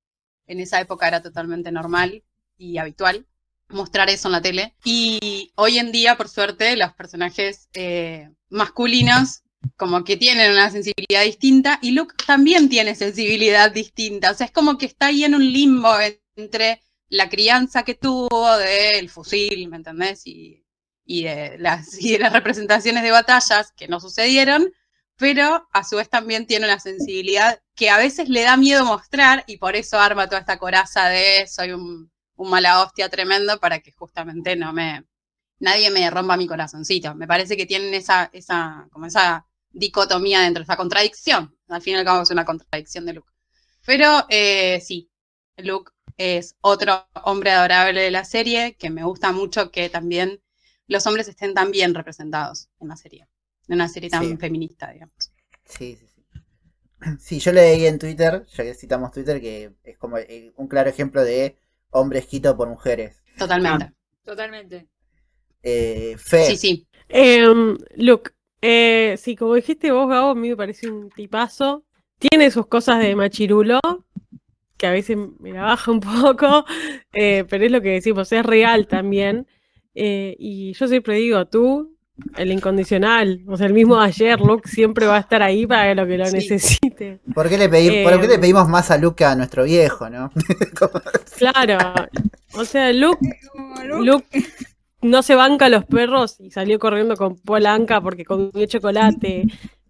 Speaker 3: En esa época era totalmente normal y habitual mostrar eso en la tele. Y hoy en día, por suerte, los personajes eh, masculinos como que tienen una sensibilidad distinta y Luke también tiene sensibilidad distinta. O sea, es como que está ahí en un limbo en- entre la crianza que tuvo del fusil, ¿me entendés? Y, y, de las, y de las representaciones de batallas que no sucedieron, pero a su vez también tiene una sensibilidad que a veces le da miedo mostrar y por eso arma toda esta coraza de soy un, un mala hostia tremendo para que justamente no me nadie me rompa mi corazoncito. Me parece que tienen esa, esa, como esa dicotomía dentro, esa contradicción. Al fin y al cabo es una contradicción de Luke. Pero eh, sí, Luke es otro hombre adorable de la serie, que me gusta mucho que también los hombres estén tan bien representados en la serie. En una serie tan
Speaker 1: Sí.
Speaker 3: feminista, digamos.
Speaker 1: Sí, sí, sí. Sí, yo leí en Twitter, ya que citamos Twitter, que es como eh, un claro ejemplo de hombre esquito por mujeres.
Speaker 3: Totalmente.
Speaker 2: Totalmente.
Speaker 1: Eh, Fe,
Speaker 3: Sí, sí.
Speaker 4: Em, Luke, eh, sí, como dijiste vos, Gabo, a mí me parece un tipazo. Tiene sus cosas de machirulo, que a veces me la baja un poco, eh, pero es lo que decimos, es real también. Eh, y yo siempre digo, tú, el incondicional, o sea, el mismo ayer, Luke siempre va a estar ahí para lo que lo
Speaker 2: Sí.
Speaker 4: necesite.
Speaker 1: ¿por qué, le pedí- ¿por qué le
Speaker 4: Em.
Speaker 1: pedimos más a Luke que a nuestro viejo, no?
Speaker 4: Claro, o sea, Luke,
Speaker 2: Luke
Speaker 4: no se banca a los perros y salió corriendo con Polanca porque comió chocolate.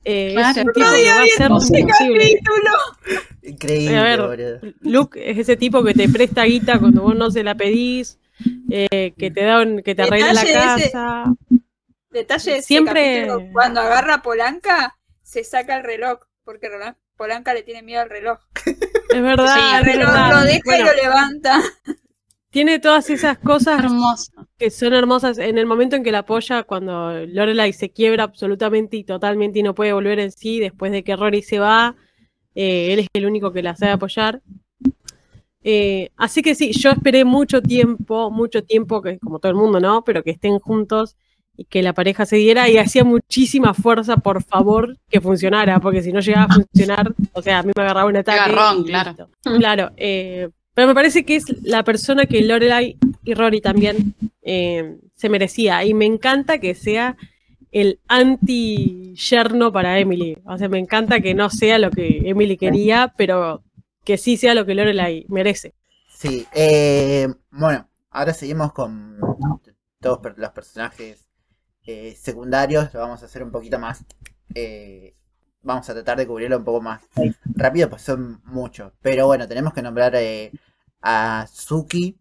Speaker 4: Eh,
Speaker 3: Claro.
Speaker 4: es un tipo que va a ser
Speaker 2: ese
Speaker 4: imposible.
Speaker 2: capítulo.
Speaker 1: Increíble,
Speaker 4: A ver. Luke es ese tipo que te presta guita cuando vos no se la pedís, eh, que te da un- que te arregla la
Speaker 2: Detalle ese.
Speaker 4: casa.
Speaker 2: Detalle de ese
Speaker 4: Siempre-
Speaker 2: capítulo, cuando agarra a Polanca, se saca el reloj, porque Polanca le tiene miedo al reloj.
Speaker 4: Es verdad,
Speaker 3: Sí,
Speaker 2: El reloj
Speaker 4: verdad.
Speaker 2: lo deja
Speaker 4: Bueno,
Speaker 2: y lo levanta.
Speaker 4: Tiene todas esas cosas
Speaker 3: Hermoso.
Speaker 4: que son hermosas en el momento en que la apoya, cuando Lorelai se quiebra absolutamente y totalmente y no puede volver en sí después de que Rory se va, eh, él es el único que la sabe apoyar. Eh, así que sí, yo esperé mucho tiempo, mucho tiempo, que como todo el mundo, ¿no? Pero que estén juntos y que la pareja se diera y hacía muchísima fuerza, por favor, que funcionara, porque si no llegaba a funcionar, o sea, a mí me agarraba un ataque.
Speaker 3: Agarrón,
Speaker 4: y
Speaker 3: claro.
Speaker 4: listo. Claro, eh, pero me parece que es la persona que Lorelai y Rory también eh, se merecía. Y me encanta que sea el anti-yerno para Emily. O sea, me encanta que no sea lo que Emily quería, pero que sí sea lo que Lorelai merece.
Speaker 1: Sí, eh, bueno, ahora seguimos con todos los personajes eh, secundarios, lo vamos a hacer un poquito más, eh, vamos a tratar de cubrirlo un poco más rápido, pues son muchos, pero bueno, tenemos que nombrar a Suki,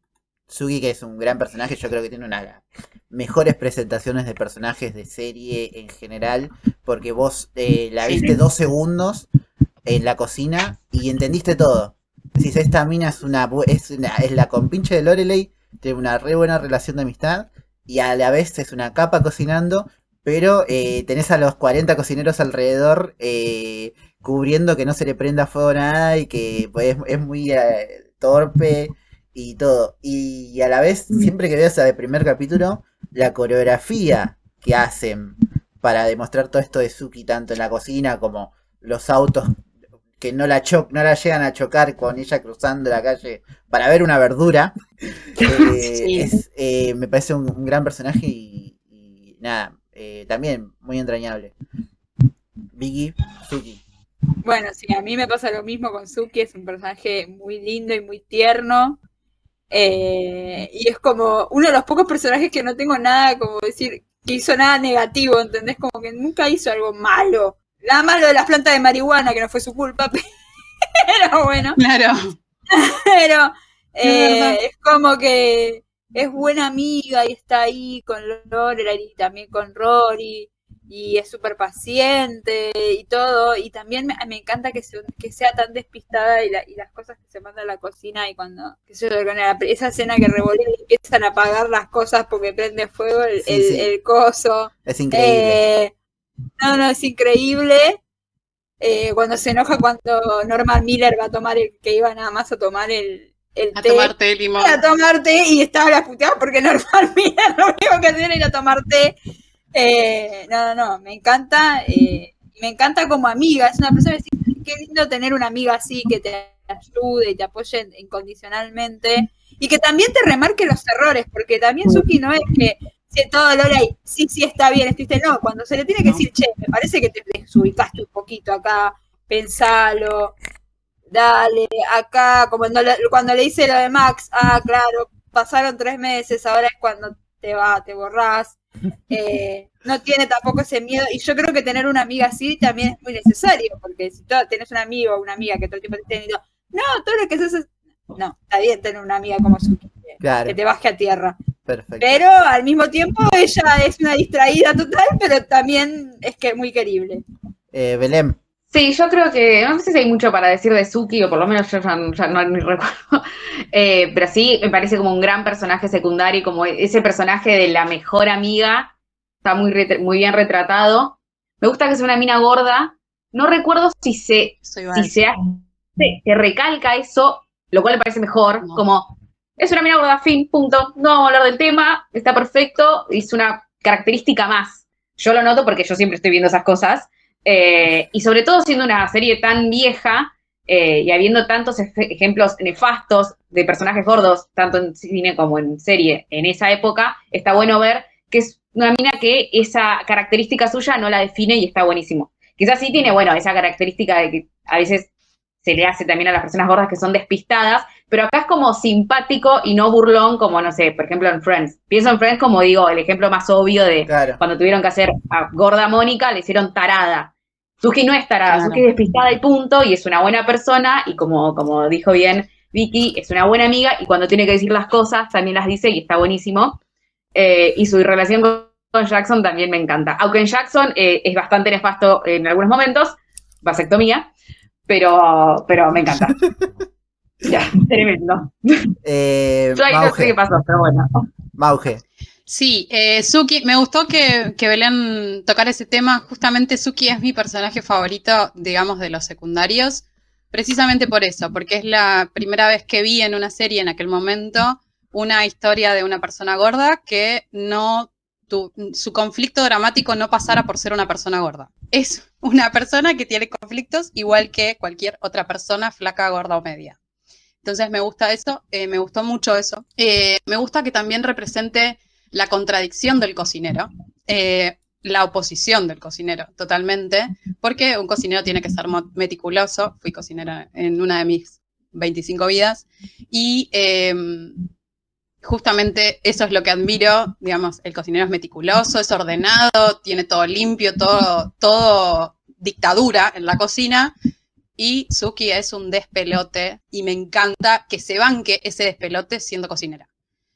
Speaker 1: Suki que es un gran personaje, yo creo que tiene una de las mejores presentaciones de personajes de serie en general, porque vos la viste dos segundos en la cocina y entendiste todo. Si esta mina es una, es es la compinche de Lorelei, tiene una re buena relación de amistad y a la vez es una capa cocinando, pero eh, tenés a los 40 cocineros alrededor eh, cubriendo que no se le prenda fuego nada y que pues, es, muy eh, torpe y todo. Y, a la vez, siempre que veas el primer capítulo, la coreografía que hacen para demostrar todo esto de Suki, tanto en la cocina como los autos que no la, cho no la llegan a chocar con ella cruzando la calle para ver una verdura. Eh, eh, me parece un, gran personaje y, nada, eh, también muy entrañable. Vicky, Suki.
Speaker 2: Bueno, sí, a mí me pasa lo mismo con Suki, es un personaje muy lindo y muy tierno. y es como uno de los pocos personajes que no tengo nada como decir que hizo nada negativo, ¿entendés? Como que nunca hizo algo malo. Nada más lo de las plantas de marihuana, que no fue su culpa, pero bueno.
Speaker 3: Claro.
Speaker 2: pero eh, es como que es buena amiga y está ahí con Lorelai y también con Rory y es súper paciente y todo. Y también me, encanta que, que sea tan despistada y, las cosas que se manda a la cocina y cuando, que se, esa escena que revolea y empiezan a apagar las cosas porque prende fuego el, el, coso.
Speaker 1: Es increíble.
Speaker 2: Eh, no, no, es increíble. Eh, cuando se enoja cuando Norman Miller va a tomar el, que iba nada más a tomar el, el
Speaker 3: a té. tomar té limón.
Speaker 2: A tomar té y estaba la puteada porque Norman Miller lo único que hacía era ir a tomar té. Eh, no, no, no, me encanta. Eh, me encanta como amiga. Es una persona que qué lindo tener una amiga así que te ayude y te apoye incondicionalmente. Y que también te remarque los errores, porque también Suki no es que todo ahí, sí, sí está bien, estuviste, no, cuando se le tiene que decir, che, me parece que te desubicaste un poquito acá, pensalo, dale, acá, como cuando le dice lo de Max, ah, claro, pasaron tres meses, ahora es cuando te va, te borrás, eh, no tiene tampoco ese miedo, y yo creo que tener una amiga así también es muy necesario, porque si tú tenés un amigo o una amiga que todo el tiempo te esté diciendo, no, todo lo que haces es, no, está bien tener una amiga como su que te baje a tierra. Pero al mismo tiempo ella es una distraída total, pero también es que muy querible.
Speaker 1: Eh, Belén.
Speaker 5: Sí, yo creo que, no sé si hay mucho para decir de Suki, o por lo menos yo ya, no ni recuerdo, eh, pero sí me parece como un gran personaje secundario, como ese personaje de la mejor amiga, está muy, muy bien retratado. Me gusta que sea una mina gorda, no recuerdo si se, si se, se, recalca eso, lo cual me parece mejor, como es una mina gorda, fin, punto. No vamos a hablar del tema, está perfecto, es una característica más. Yo lo noto porque yo siempre estoy viendo esas cosas. Eh, y sobre todo siendo una serie tan vieja eh, y habiendo tantos ejemplos nefastos de personajes gordos, tanto en cine como en serie, en esa época, está bueno ver que es una mina que esa característica suya no la define y está buenísimo. Quizás sí tiene, bueno, esa característica de que a veces se le hace también a las personas gordas que son despistadas, pero acá es como simpático y no burlón como, no sé, por ejemplo en Friends. Pienso en Friends como digo, el ejemplo más obvio de cuando tuvieron que hacer a gorda Mónica, le hicieron tarada. Suki no es tarada, Suki es despistada y punto, y es una buena persona, y como, como dijo bien Vicky, es una buena amiga, y cuando tiene que decir las cosas, también las dice, y está buenísimo. Eh, y su relación con Jackson también me encanta. Aunque en Jackson eh, es bastante nefasto en algunos momentos, vasectomía, pero, pero me encanta. ya, tremendo.
Speaker 1: Eh, Yo
Speaker 5: ahí no sé qué pasó, pero bueno.
Speaker 1: Mauge.
Speaker 3: Sí, eh, Suki, me gustó que, que Belén tocar ese tema. Justamente Suki es mi personaje favorito, digamos, de los secundarios. Precisamente por eso, porque es la primera vez que vi en una serie en aquel momento una historia de una persona gorda que no su conflicto dramático no pasara por ser una persona gorda. Es una persona que tiene conflictos igual que cualquier otra persona flaca, gorda o media. Entonces me gusta eso, eh, me gustó mucho eso. Eh, me gusta que también represente la contradicción del cocinero, eh, la oposición del cocinero, totalmente, porque un cocinero tiene que ser meticuloso. Fui cocinera en una de mis 25 vidas. Y em, justamente eso es lo que admiro, digamos, el cocinero es meticuloso, es ordenado, tiene todo limpio, todo, todo dictadura en la cocina. Y Suki es un despelote y me encanta que se banque ese despelote siendo cocinera.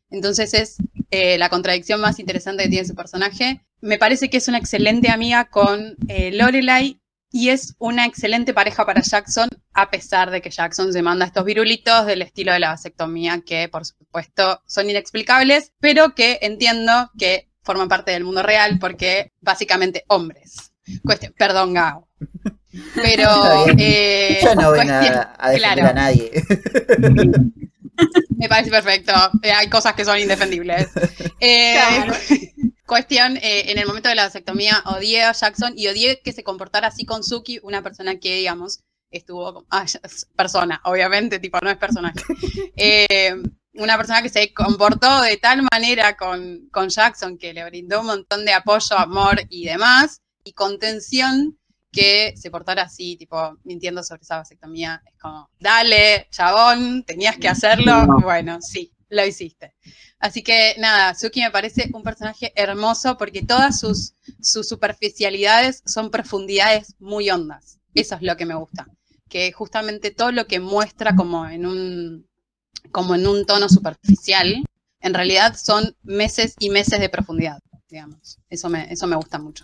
Speaker 3: Entonces es eh, la contradicción más interesante que tiene su personaje. Me parece que es una excelente amiga con eh, Lorelai y es una excelente pareja para Jackson, a pesar de que Jackson se manda estos virulitos del estilo de la vasectomía que, por supuesto, son inexplicables, pero que entiendo que forman parte del mundo real porque básicamente hombres. perdón, Gao. Pero.
Speaker 1: Eh, Yo no voy a, defender a nadie.
Speaker 3: Me parece perfecto. Eh, hay cosas que son indefendibles. Eh, cuestión, eh, en el momento de la vasectomía odié a Jackson y odié que se comportara así con Suki, una persona que, digamos, estuvo... Ah, persona, obviamente, tipo, no es personaje. una persona que se comportó de tal manera con, con Jackson que le brindó un montón de apoyo, amor y demás, y contención que se portara así, tipo, mintiendo sobre esa vasectomía. Es como, dale, chabón, tenías que hacerlo. Bueno, sí, lo hiciste. Así que nada, Suki me parece un personaje hermoso porque todas sus, sus superficialidades son profundidades muy hondas. Eso es lo que me gusta. Que justamente todo lo que muestra como en un, como en un tono superficial, en realidad son meses y meses de profundidad digamos. Eso me, eso me gusta mucho.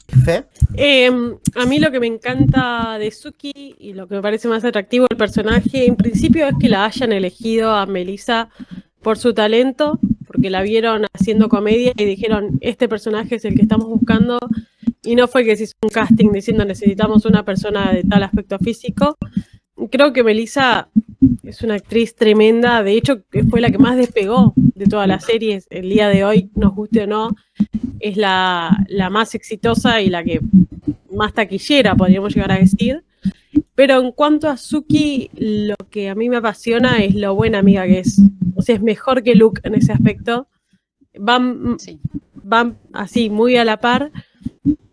Speaker 4: Em, a mí lo que me encanta de Suki y lo que me parece más atractivo del personaje, en principio es que la hayan elegido a Melissa por su talento, porque la vieron haciendo comedia y dijeron, este personaje es el que estamos buscando, y no fue que se hizo un casting diciendo necesitamos una persona de tal aspecto físico. Creo que Melissa es una actriz tremenda, de hecho fue la que más despegó de todas las series el día de hoy, nos guste o no, es la, más exitosa y la que más taquillera, podríamos llegar a decir. Pero en cuanto a Suki, lo que a mí me apasiona es lo buena amiga que es. O sea, es mejor que Luke en ese aspecto. Van, van así, muy a la par,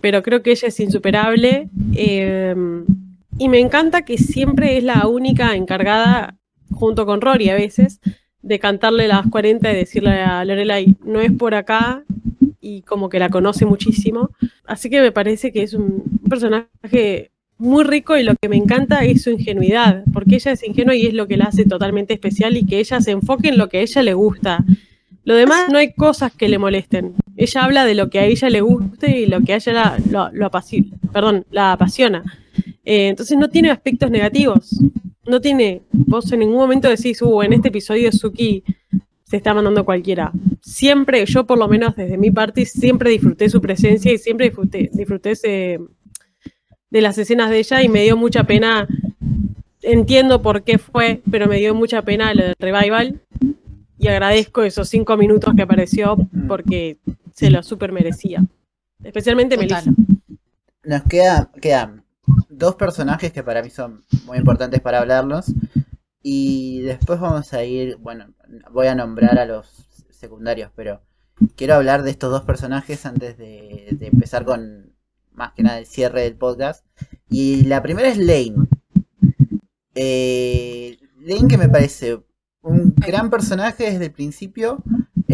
Speaker 4: pero creo que ella es insuperable. Eh, y me encanta que siempre es la única encargada, junto con Rory a veces, de cantarle las 40 y decirle a Lorelai, no es por acá, y como que la conoce muchísimo. Así que me parece que es un personaje muy rico y lo que me encanta es su ingenuidad, porque ella es ingenua y es lo que la hace totalmente especial y que ella se enfoque en lo que a ella le gusta. Lo demás no hay cosas que le molesten. Ella habla de lo que a ella le guste y lo que a ella la, lo, la apasiona. Eh, entonces no tiene aspectos negativos. No tiene, vos en ningún momento decís, uh, en este episodio Suki se está mandando cualquiera. Siempre, yo por lo menos desde mi parte, siempre disfruté su presencia y siempre disfruté, disfruté de las escenas de ella y me dio mucha pena. Entiendo por qué fue, pero me dio mucha pena lo del revival y agradezco esos cinco minutos que apareció porque se lo super merecía. Especialmente Melissa.
Speaker 1: Nos queda, quedan dos personajes que para mí son muy importantes para hablarlos. Y después vamos a ir, bueno, voy a nombrar a los secundarios, pero quiero hablar de estos dos personajes antes de, empezar con más que nada el cierre del podcast. Y la primera es Lane. Eh, Lane que me parece un gran personaje desde el principio,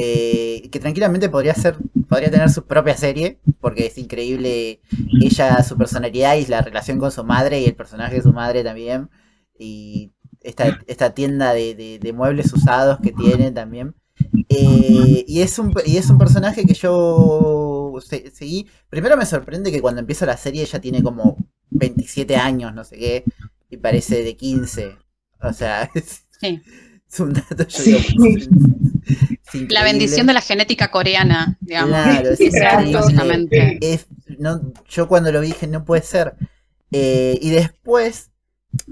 Speaker 1: eh, que tranquilamente podría ser, podría tener su propia serie, porque es increíble ella, su personalidad y la relación con su madre y el personaje de su madre también. Y esta, esta tienda de, muebles usados que tiene también. Eh, y, es un, y es un personaje que yo seguí. Primero me sorprende que cuando empieza la serie ella tiene como 27 años, no sé qué, y parece de 15. O sea, es, un dato.
Speaker 3: la bendición de la genética coreana, digamos.
Speaker 1: Claro, es, no, yo cuando lo vi dije, no puede ser. Eh, y después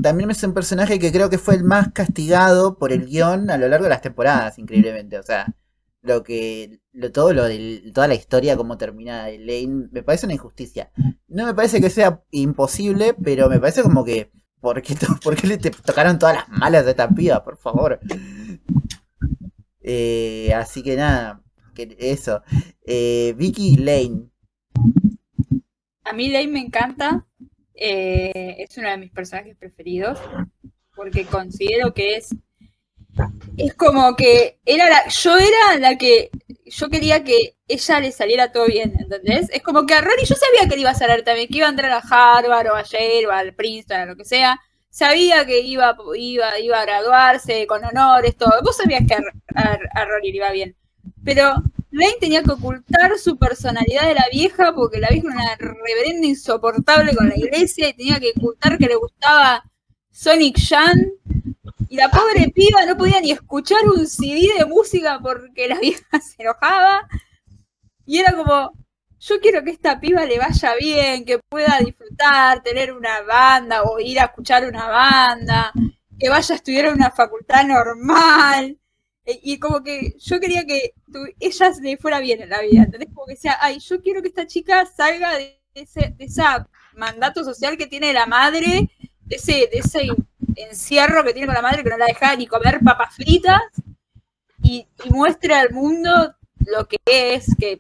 Speaker 1: también es un personaje que creo que fue el más castigado por el guion a lo largo de las temporadas, increíblemente. O sea, lo que. Lo, todo lo de toda la historia, cómo termina Lane, me parece una injusticia. No me parece que sea imposible, pero me parece como que. ¿Por qué, le tocaron todas las malas de esta piba, por favor? Eh, así que nada, que eso. Eh, Vicky Lane.
Speaker 2: A mí Lane me encanta. Eh, es uno de mis personajes preferidos porque considero que es es como que era la, yo era la que yo quería que ella le saliera todo bien, ¿entendés? Es como que a Rory yo sabía que le iba a salir también, que iba a entrar a Harvard o a Yale o al Princeton o lo que sea. Sabía que iba, iba, iba a graduarse con honores, todo. Vos sabías que a, Rory le iba bien. Pero Lane tenía que ocultar su personalidad de la vieja porque la vieja era una reverenda insoportable con la iglesia y tenía que ocultar que le gustaba Sonic Jan y la pobre piba no podía ni escuchar un CD de música porque la vieja se enojaba. Y era como, yo quiero que esta piba le vaya bien, que pueda disfrutar, tener una banda o ir a escuchar una banda, que vaya a estudiar en una facultad normal. E, y como que yo quería que ella le fuera bien en la vida. Entonces, como que decía, ay, yo quiero que esta chica salga de ese de esa mandato social que tiene la madre, de ese, de ese encierro que tiene con la madre que no la deja ni comer papas fritas y, muestre al mundo lo que es, que,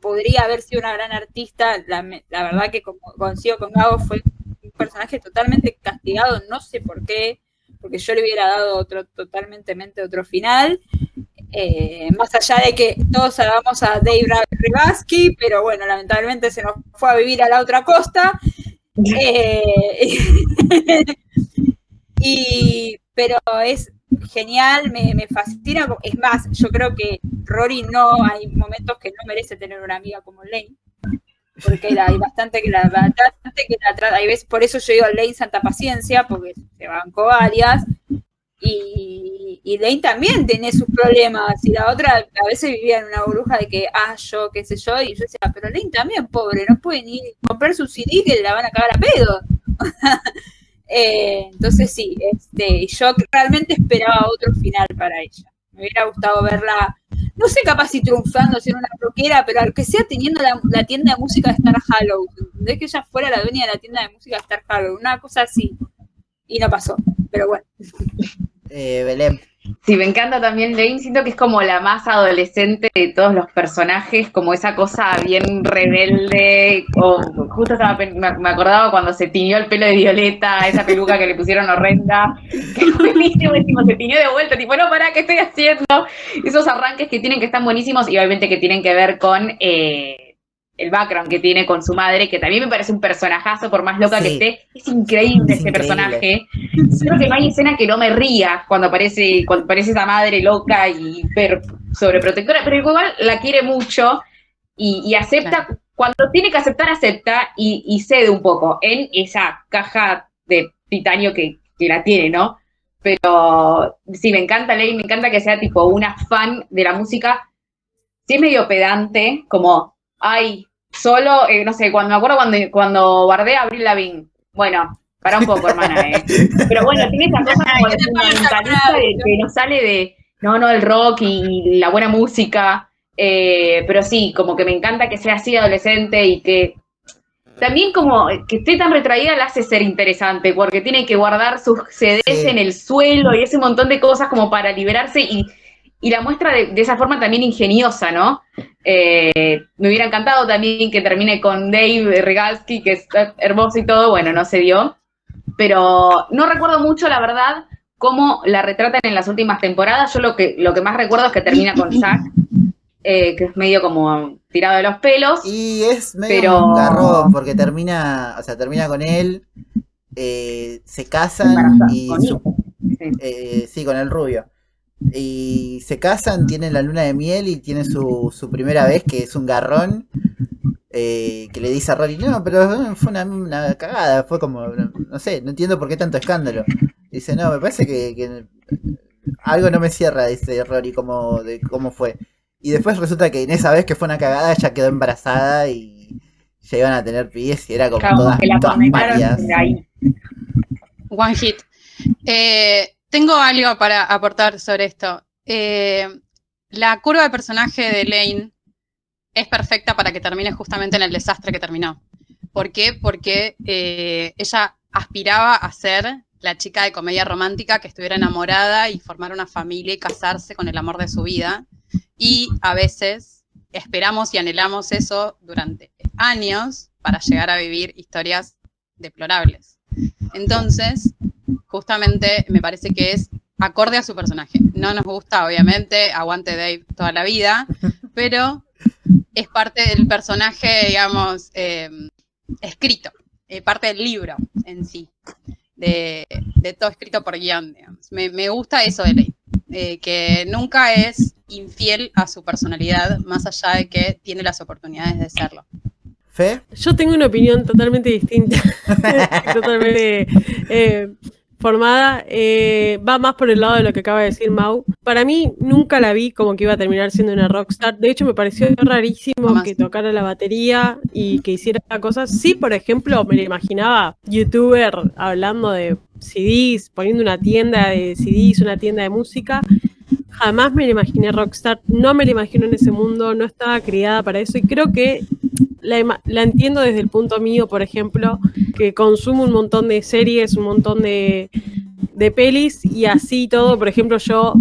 Speaker 2: podría haber sido una gran artista. La, verdad que como consigo con Gabo fue un personaje totalmente castigado, no sé por qué, porque yo le hubiera dado otro totalmente otro final. Eh, más allá de que todos salvamos a Dave Rivaski, pero bueno, lamentablemente se nos fue a vivir a la otra costa. Eh, Y, pero es genial, me, fascina. Es más, yo creo que Rory no, hay momentos que no merece tener una amiga como Lane. Porque hay bastante que la, bastante que la. Hay veces, por eso yo digo Lane Santa Paciencia, porque se bancó varias. Y, y Lane también tiene sus problemas. Y la otra a veces vivía en una burbuja de que, ah, yo, qué sé yo. Y yo decía, pero Lane también, pobre, no puede ni comprar su CD que la van a cagar a pedo. Eh, entonces sí, este, yo realmente esperaba otro final para ella. Me hubiera gustado verla, no sé, capaz si triunfando, siendo una rockera, pero al que sea teniendo la, tienda de música de Star Hollow, de que ella fuera la dueña de la tienda de música de Star Hollow, una cosa así. Y no pasó, pero bueno.
Speaker 1: Eh, Belén.
Speaker 5: Sí, me encanta también Lane, siento que es como la más adolescente de todos los personajes, como esa cosa bien rebelde, o justo estaba, me acordaba cuando se tiñó el pelo de Violeta, esa peluca que le pusieron horrenda, que buenísimo, se tiñó de vuelta, tipo, no, para, ¿qué estoy haciendo? Esos arranques que tienen que estar buenísimos y obviamente que tienen que ver con... Eh, el background que tiene con su madre, que también me parece un personajazo, por más loca que esté, es increíble ese personaje. Creo que no hay escena que no me ría cuando aparece, cuando aparece esa madre loca y sobreprotectora, pero igual la quiere mucho y, acepta, cuando tiene que aceptar, acepta y, cede un poco en esa caja de titanio que, que la tiene, ¿no? Pero sí, me encanta Ley, me encanta que sea tipo una fan de la música. Sí es medio pedante, como ay, solo, eh, no sé, cuando me acuerdo cuando, cuando bardé a Abril Lavín. Bueno, para un poco, hermana, ¿eh? Pero bueno, tiene esa cosa como de fundamentalista de que no sale de, no, no, el rock y, la buena música. Eh, pero sí, como que me encanta que sea así adolescente y que también como que esté tan retraída la hace ser interesante, porque tiene que guardar sus CDs en el suelo y ese montón de cosas como para liberarse y y la muestra de, esa forma también ingeniosa, ¿no? Eh, me hubiera encantado también que termine con Dave Regalski, que es hermoso y todo, bueno, no se dio, pero no recuerdo mucho, la verdad, cómo la retratan en las últimas temporadas. Yo lo que, lo que más recuerdo es que termina con Zack, eh, que es medio como tirado de los pelos.
Speaker 1: Y es medio pero... un garrón, porque termina, o sea, termina con él, eh, se casan y... sí, con el rubio y se casan, tienen la luna de miel y tiene su, su primera vez, que es un garrón, eh, que le dice a Rory, no, pero fue una, cagada, fue como, no sé, no entiendo por qué tanto escándalo. Dice, no, me parece que, algo no me cierra, dice Rory, como, de cómo fue. Y después resulta que en esa vez que fue una cagada, ella quedó embarazada y ya iban a tener pies y era como todas, todas
Speaker 3: One hit. Eh, tengo algo para aportar sobre esto. Eh, la curva de personaje de Lane es perfecta para que termine justamente en el desastre que terminó. ¿Por qué? Porque eh, ella aspiraba a ser la chica de comedia romántica que estuviera enamorada y formar una familia y casarse con el amor de su vida. Y a veces esperamos y anhelamos eso durante años para llegar a vivir historias deplorables. Entonces, justamente me parece que es acorde a su personaje. No nos gusta, obviamente, aguante Dave toda la vida, pero es parte del personaje, digamos, eh, escrito, eh, parte del libro en sí, de, todo escrito por guion. Me, gusta eso de Ley, eh, que nunca es infiel a su personalidad, más allá de que tiene las oportunidades de serlo.
Speaker 1: ¿Fe?
Speaker 4: Yo tengo una opinión totalmente distinta, totalmente formada eh, va más por el lado de lo que acaba de decir Mau. Para mí nunca la vi como que iba a terminar siendo una rockstar. De hecho me pareció rarísimo que tocara la batería y que hiciera cosas. Sí, por ejemplo, me la imaginaba youtuber hablando de CDs, poniendo una tienda de CDs, una tienda de música. Jamás me la imaginé rockstar, no me la imagino en ese mundo, no estaba criada para eso y creo que la, entiendo desde el punto mío, por ejemplo, que consumo un montón de series, un montón de, de pelis y así todo. Por ejemplo, yo,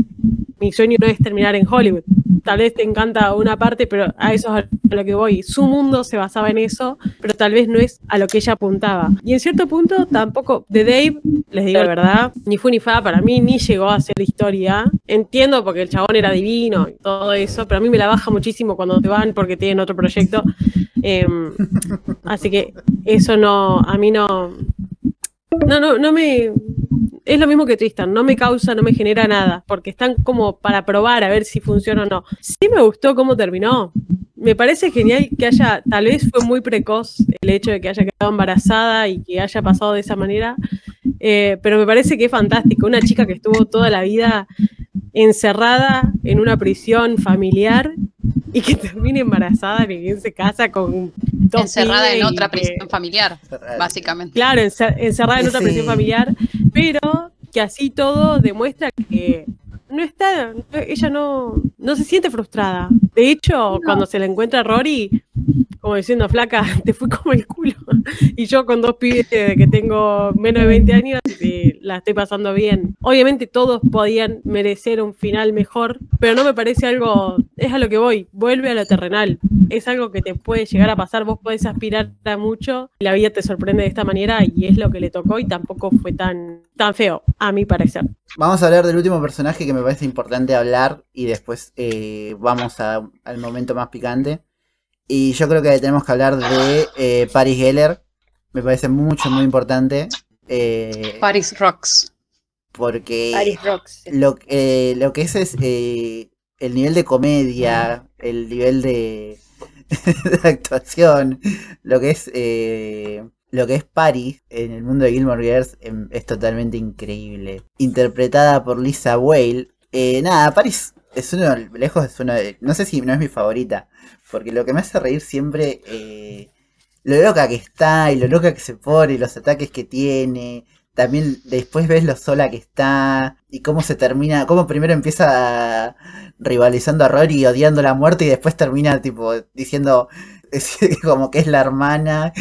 Speaker 4: mi sueño no es terminar en Hollywood. Tal vez te encanta una parte, pero a eso es a lo que voy. Su mundo se basaba en eso, pero tal vez no es a lo que ella apuntaba. Y en cierto punto, tampoco, de Dave, les digo la verdad, ni fue ni fa para mí, ni llegó a ser historia. Entiendo porque el chabón era divino y todo eso, pero a mí me la baja muchísimo cuando te van porque tienen otro proyecto. Em, así que eso no, a mí no, no, no, no me, es lo mismo que Tristan, no me causa, no me genera nada, porque están como para probar a ver si funciona o no. Sí me gustó cómo terminó. Me parece genial que haya, tal vez fue muy precoz el hecho de que haya quedado embarazada y que haya pasado de esa manera, eh, pero me parece que es fantástico. Una chica que estuvo toda la vida encerrada en una prisión familiar y que termine embarazada y se casa con
Speaker 3: encerrada en otra prisión familiar básicamente.
Speaker 4: Claro encerrada en otra prisión familiar pero que así todo demuestra que no está, ella no, no se siente frustrada. De hecho, cuando se le encuentra a Rory, como diciendo, flaca, te fui como el culo. Y yo con dos pibes de que tengo menos de 20 años, y la estoy pasando bien. Obviamente todos podían merecer un final mejor, pero no me parece algo, es a lo que voy, vuelve a lo terrenal. Es algo que te puede llegar a pasar, vos podés aspirar a mucho, la vida te sorprende de esta manera y es lo que le tocó y tampoco fue tan, tan feo, a mi parecer.
Speaker 1: Vamos a hablar del último personaje que me parece importante hablar y después eh, vamos al momento más picante. Y yo creo que tenemos que hablar de eh, Paris Geller. Me parece mucho, muy importante.
Speaker 3: Eh, Paris Rocks.
Speaker 1: Porque
Speaker 2: Paris Rocks.
Speaker 1: Lo, eh, lo que es es eh, el nivel de comedia, el nivel de, de actuación, lo que es lo que es Paris en el mundo de Gilmore Girls em, es totalmente increíble. Interpretada por Lisa Whale. nada, Paris es uno, lejos es uno de, no sé si no es mi favorita, porque lo que me hace reír siempre, eh, lo loca que está y lo loca que se pone y los ataques que tiene. También después ves lo sola que está y cómo se termina, cómo primero empieza rivalizando a Rory odiando la muerte y después termina tipo diciendo como que es la hermana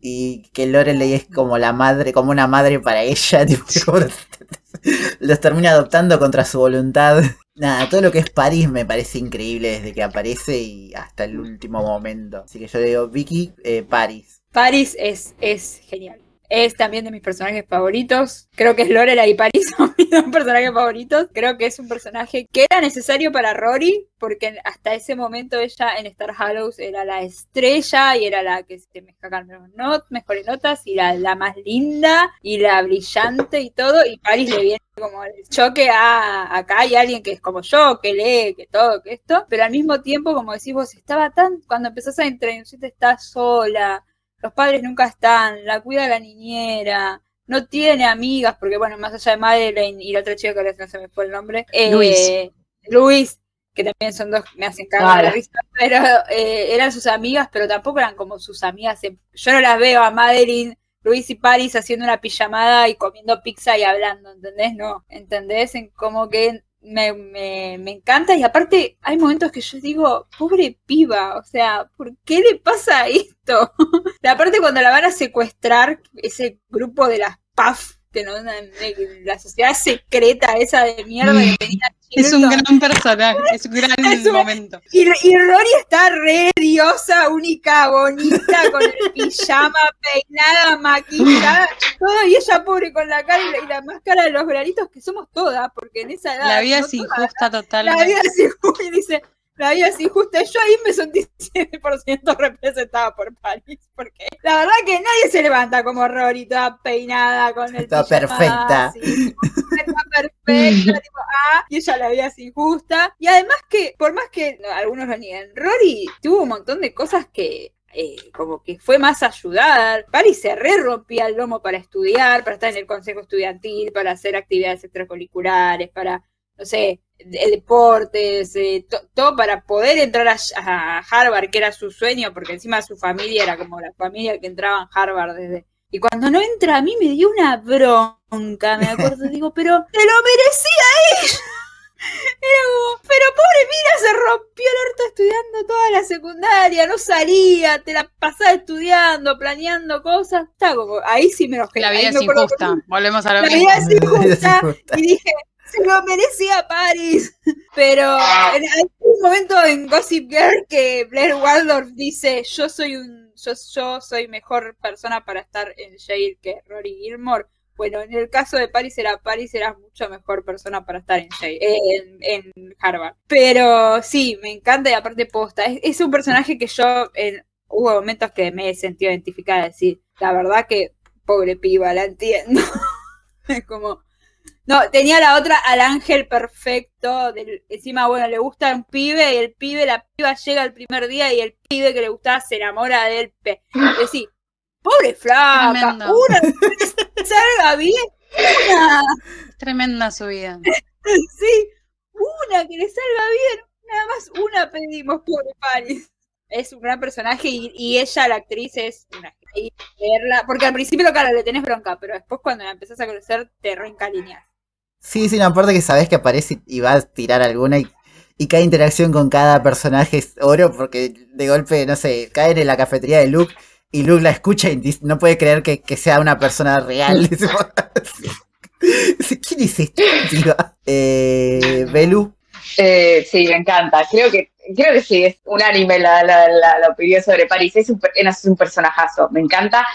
Speaker 1: y que Lorelei es como la madre, como una madre para ella, tipo, los termina adoptando contra su voluntad. Nada, todo lo que es París me parece increíble desde que aparece y hasta el último momento. Así que yo le digo, Vicky, eh, París.
Speaker 2: París es, es genial es también de mis personajes favoritos. Creo que es Lorelai y Paris son mis dos personajes favoritos. Creo que es un personaje que era necesario para Rory, porque hasta ese momento ella en Star Hallows era la estrella y era la que se me not, mejores notas y la, la más linda y la brillante y todo. Y Paris le viene como el choque a acá hay alguien que es como yo, que lee, que todo, que esto, pero al mismo tiempo, como decís vos, estaba tan, cuando empezás a introducirte, estás sola, los padres nunca están, la cuida la niñera, no tiene amigas, porque bueno, más allá de Madeleine y la otra chica que no se me fue el nombre, eh, Luis. Luis, que también son dos, me hacen cagar la risa, pero eh, eran sus amigas, pero tampoco eran como sus amigas. Yo no las veo a Madeline, Luis y Paris haciendo una pijamada y comiendo pizza y hablando, ¿entendés? No, ¿entendés? En como que me, me, me, encanta y aparte hay momentos que yo digo, pobre piba, o sea, ¿por qué le pasa esto? aparte cuando la van a secuestrar, ese grupo de las PAF, ¿viste? ¿No? la sociedad secreta esa de mierda que tenía
Speaker 3: es un gran personaje, es un gran momento.
Speaker 2: Y, y, Rory está re diosa, única, bonita, con el pijama, peinada, maquillada, todo, y ella pobre con la cara y la, máscara de los granitos, que somos todas, porque en esa edad.
Speaker 3: La vida es injusta totalmente.
Speaker 2: La vida es injusta, y dice, la vida es injusta. Yo ahí me sentí 100% representada por Paris, porque la verdad que nadie se levanta como Rory, toda peinada, con el
Speaker 1: Está perfecta.
Speaker 2: está perfecta, tipo, ah, y ella la vida es injusta. Y además que, por más que algunos lo nieguen, Rory tuvo un montón de cosas que eh, como que fue más ayudada. Paris se re rompía el lomo para estudiar, para estar en el consejo estudiantil, para hacer actividades extracurriculares, para, no sé, deportes, eh, todo para poder entrar a, Harvard, que era su sueño, porque encima su familia era como la familia que entraba en Harvard desde... Y cuando no entra a mí me dio una bronca, me acuerdo, digo, pero te lo merecía ella. Era como, pero pobre Mira, se rompió el orto estudiando toda la secundaria, no salía, te la pasaba estudiando, planeando cosas. Está como, ahí sí me lo
Speaker 3: La vida es injusta, volvemos a
Speaker 2: la, la vida es injusta. Y dije, se lo merecía Paris. Pero en algún momento en Gossip Girl que Blair Waldorf dice, yo soy un, yo, yo soy mejor persona para estar en Yale que Rory Gilmore. Bueno, en el caso de Paris era Paris era mucho mejor persona para estar en, Yale, en, Harvard. Pero sí, me encanta y aparte posta. Es, un personaje que yo en, hubo momentos que me he sentido identificada, decir, la verdad que pobre piba, la entiendo. es como, no, tenía la otra al ángel perfecto. Del, encima, bueno, le gusta un pibe y el pibe, la piba llega el primer día y el pibe que le gustaba se enamora de él. Es decir, pobre flaca, Tremendo. una que salga bien, una.
Speaker 3: Tremenda su vida.
Speaker 2: sí, una que le salga bien, nada más una pedimos, pobre Paris. Es un gran personaje y, ella, la actriz, es una verla, porque al principio, claro, le tenés bronca, pero después cuando la empezás a conocer, te reencariñas.
Speaker 1: Sí, sí, no, aparte que sabes que aparece y va a tirar alguna y, y cada interacción con cada personaje es oro porque de golpe, no sé, caen en la cafetería de Luke y Luke la escucha y no puede creer que, sea una persona real. ¿Quién es este? Eh, Belu.
Speaker 5: Eh, sí, me encanta. Creo que creo que sí, es unánime la, la, la, opinión sobre París. Es un, es un personajazo, me encanta.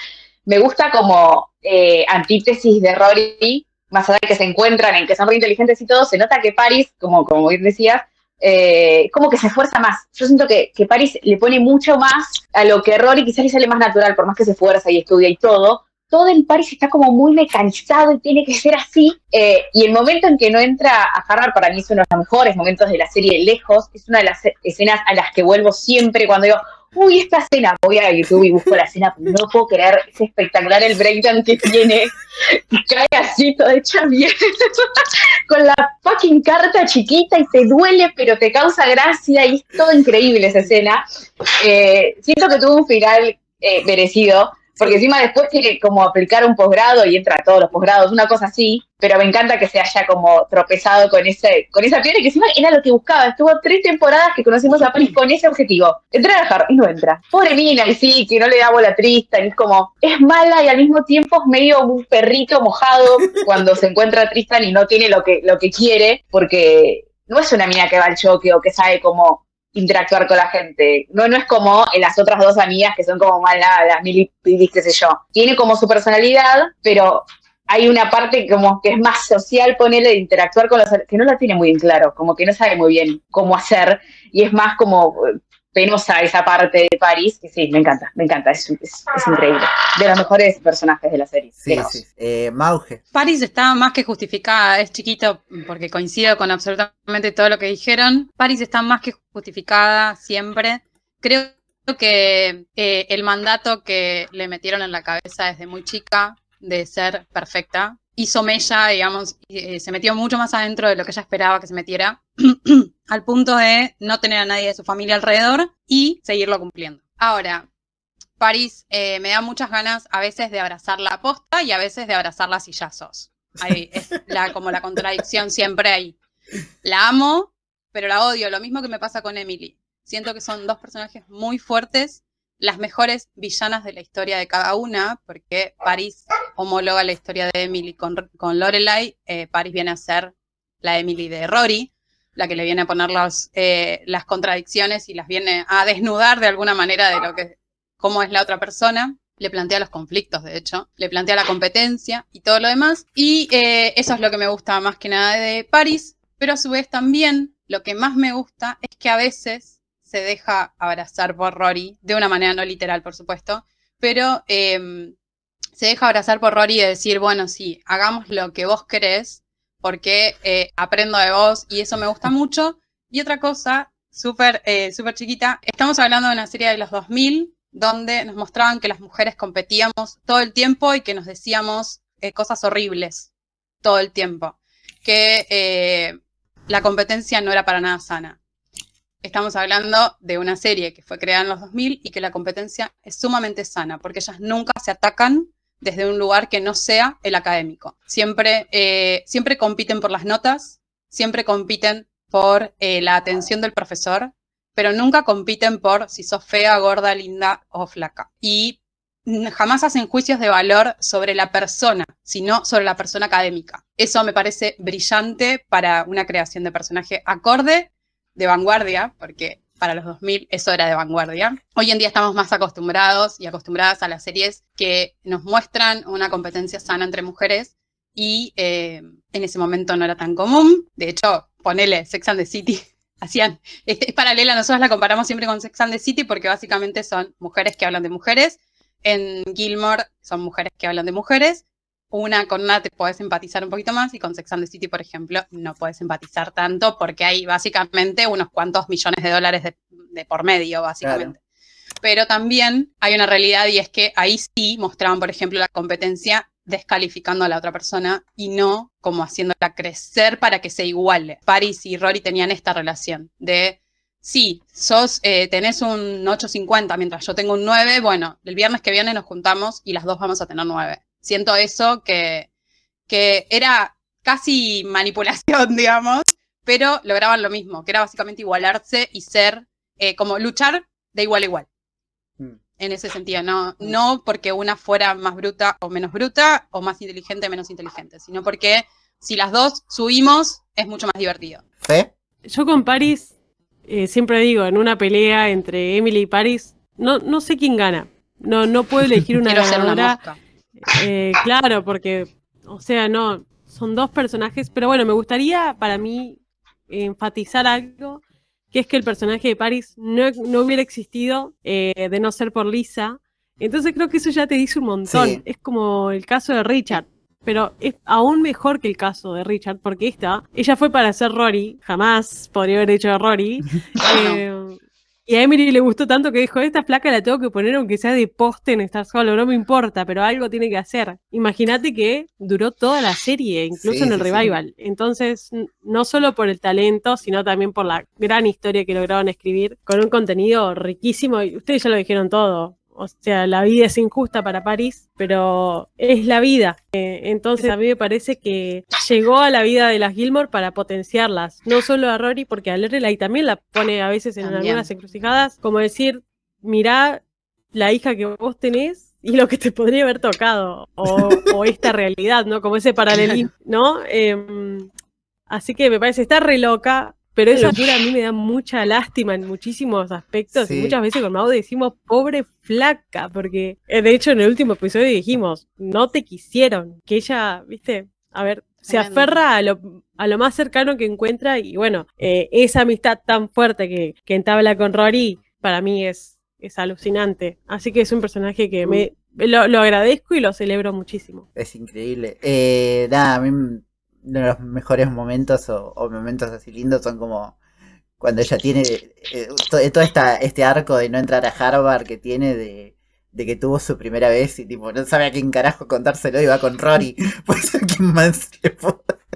Speaker 5: Me gusta como eh, antítesis de Rory, más allá de que se encuentran en que son muy inteligentes y todo, se nota que Paris, como, como bien decías, eh, como que se esfuerza más. Yo siento que, que Paris le pone mucho más a lo que Rory quizás le sale más natural, por más que se esfuerza y estudia y todo. Todo en Paris está como muy mecanizado y tiene que ser así. Eh, y el momento en que no entra a Harvard para mí es uno de los mejores momentos de la serie lejos. Es una de las escenas a las que vuelvo siempre cuando digo, uy, esta escena, voy a YouTube y busco la escena, no puedo creer, es espectacular el breakdown que tiene, y cae así todo hecha bien, con la fucking carta chiquita y te duele, pero te causa gracia y es todo increíble esa escena. Eh, siento que tuvo un final eh, merecido, porque encima después quiere como aplicar un posgrado y entra a todos los posgrados, una cosa así, pero me encanta que se haya como tropezado con ese, con esa piedra que encima era lo que buscaba. Estuvo tres temporadas que conocimos a Paris con ese objetivo. Entrar a y no entra. Pobre Mina, y sí, que no le da bola triste, y es como, es mala y al mismo tiempo es medio un perrito mojado cuando se encuentra Tristan y no tiene lo que, lo que quiere, porque no es una mina que va al choque o que sabe cómo interactuar con la gente. No, no es como las otras dos amigas que son como más las mil qué sé yo. Tiene como su personalidad, pero hay una parte como que es más social, ponerle de interactuar con los que no la tiene muy bien claro, como que no sabe muy bien cómo hacer, y es más como penosa esa parte de París, que sí, me encanta, me encanta, es, increíble. De los mejores personajes de la serie.
Speaker 1: Sí, sí. Eh, Mauge.
Speaker 3: París está más que justificada, es chiquito porque coincido con absolutamente todo lo que dijeron. París está más que justificada siempre. Creo que eh, el mandato que le metieron en la cabeza desde muy chica de ser perfecta hizo mella, digamos, eh, se metió mucho más adentro de lo que ella esperaba que se metiera, al punto de no tener a nadie de su familia alrededor y seguirlo cumpliendo. Ahora, París eh, me da muchas ganas a veces de abrazar la posta y a veces de abrazar las sillazos. Ahí es la, como la contradicción siempre ahí. La amo, pero la odio. Lo mismo que me pasa con Emily. Siento que son dos personajes muy fuertes las mejores villanas de la historia de cada una, porque Paris homologa la historia de Emily con, con Lorelai, eh, Paris viene a ser la Emily de Rory, la que le viene a poner eh, las contradicciones y las viene a desnudar de alguna manera de lo que, cómo es la otra persona. Le plantea los conflictos, de hecho, le plantea la competencia y todo lo demás. Y eh, eso es lo que me gusta más que nada de Paris, pero a su vez también lo que más me gusta es que a veces se deja abrazar por Rory, de una manera no literal, por supuesto, pero em, se deja abrazar por Rory y decir, bueno, sí, hagamos lo que vos querés, porque eh, aprendo de vos y eso me gusta mucho. Y otra cosa, súper eh, súper chiquita, estamos hablando de una serie de los 2000, donde nos mostraban que las mujeres competíamos todo el tiempo y que nos decíamos eh, cosas horribles todo el tiempo, que la competencia no era para nada sana estamos hablando de una serie que fue creada en los 2000 y que la competencia es sumamente sana, porque ellas nunca se atacan desde un lugar que no sea el académico. Siempre, eh, siempre compiten por las notas, siempre compiten por eh, la atención del profesor, pero nunca compiten por si sos fea, gorda, linda o flaca. Y jamás hacen juicios de valor sobre la persona, sino sobre la persona académica. Eso me parece brillante para una creación de personaje acorde de vanguardia, porque para los 2000 eso era de vanguardia. Hoy en día estamos más acostumbrados y acostumbradas a las series que nos muestran una competencia sana entre mujeres y eh, en ese momento no era tan común. De hecho, ponele Sex and the City. Hacían, es, es paralela, nosotros la comparamos siempre con Sex and the City porque básicamente son mujeres que hablan de mujeres. En Gilmore son mujeres que hablan de mujeres una con una te puedes empatizar un poquito más y con Sex and the City, por ejemplo, no puedes empatizar tanto porque hay básicamente unos cuantos millones de dólares de, por medio, básicamente. Pero también hay una realidad y es que ahí sí mostraban, por ejemplo, la competencia descalificando a la otra persona y no como haciéndola crecer para que se iguale. Paris y Rory tenían esta relación de, sí, sos, eh, tenés un 8.50 mientras yo tengo un 9, bueno, el viernes que viene nos juntamos y las dos vamos a tener 9 siento eso que, que era casi manipulación, digamos, pero lograban lo mismo, que era básicamente igualarse y ser eh, como luchar de igual a igual. Mm. En ese sentido, no, mm. no porque una fuera más bruta o menos bruta, o más inteligente o menos inteligente, sino porque si las dos subimos, es mucho más divertido.
Speaker 1: ¿Fe?
Speaker 4: Yo con Paris, eh, siempre digo, en una pelea entre Emily y Paris, no, no sé quién gana. No, no puedo elegir una ganadora. Eh, claro, porque, o sea, no, son dos personajes, pero bueno, me gustaría para mí enfatizar algo, que es que el personaje de Paris no, hubiera existido eh, de no ser por Lisa. Entonces creo que eso ya te dice un montón. Es como el caso de Richard. Pero es aún mejor que el caso de Richard, porque esta, ella fue para ser Rory, jamás podría haber hecho a Rory. eh, y a Emily le gustó tanto que dijo, esta placa la tengo que poner aunque sea de poste en estar solo, no me importa, pero algo tiene que hacer. Imagínate que duró toda la serie, incluso en el revival. Entonces, no solo por el talento, sino también por la gran historia que lograron escribir, con un contenido riquísimo, y ustedes ya lo dijeron todo. O sea, la vida es injusta para París, pero es la vida. Eh, entonces a mí me parece que llegó a la vida de las Gilmore para potenciarlas. No solo a Rory, porque a Lorelai también la pone a veces en algunas encrucijadas, como decir, mirá la hija que vos tenés y lo que te podría haber tocado, o, esta realidad, ¿no? Como ese paralelismo, ¿no? Em, así que me parece, está re loca, pero esa locura a mí me da mucha lástima en muchísimos aspectos y muchas veces con Mau decimos pobre flaca, porque eh, de hecho en el último episodio dijimos, no te quisieron, que ella, viste, a ver, se aferra a lo, a lo más cercano que encuentra y bueno, eh, esa amistad tan fuerte que, que entabla con Rory para mí es, es alucinante. Así que es un personaje que me, lo, lo agradezco y lo celebro muchísimo.
Speaker 1: Es increíble. Eh, nada, a mí los mejores momentos o, momentos así lindos son como cuando ella tiene eh, todo esta, este arco de no entrar a Harvard que tiene de, que tuvo su primera vez y tipo no sabe a quién carajo contárselo y va con Rory. Pues a quién más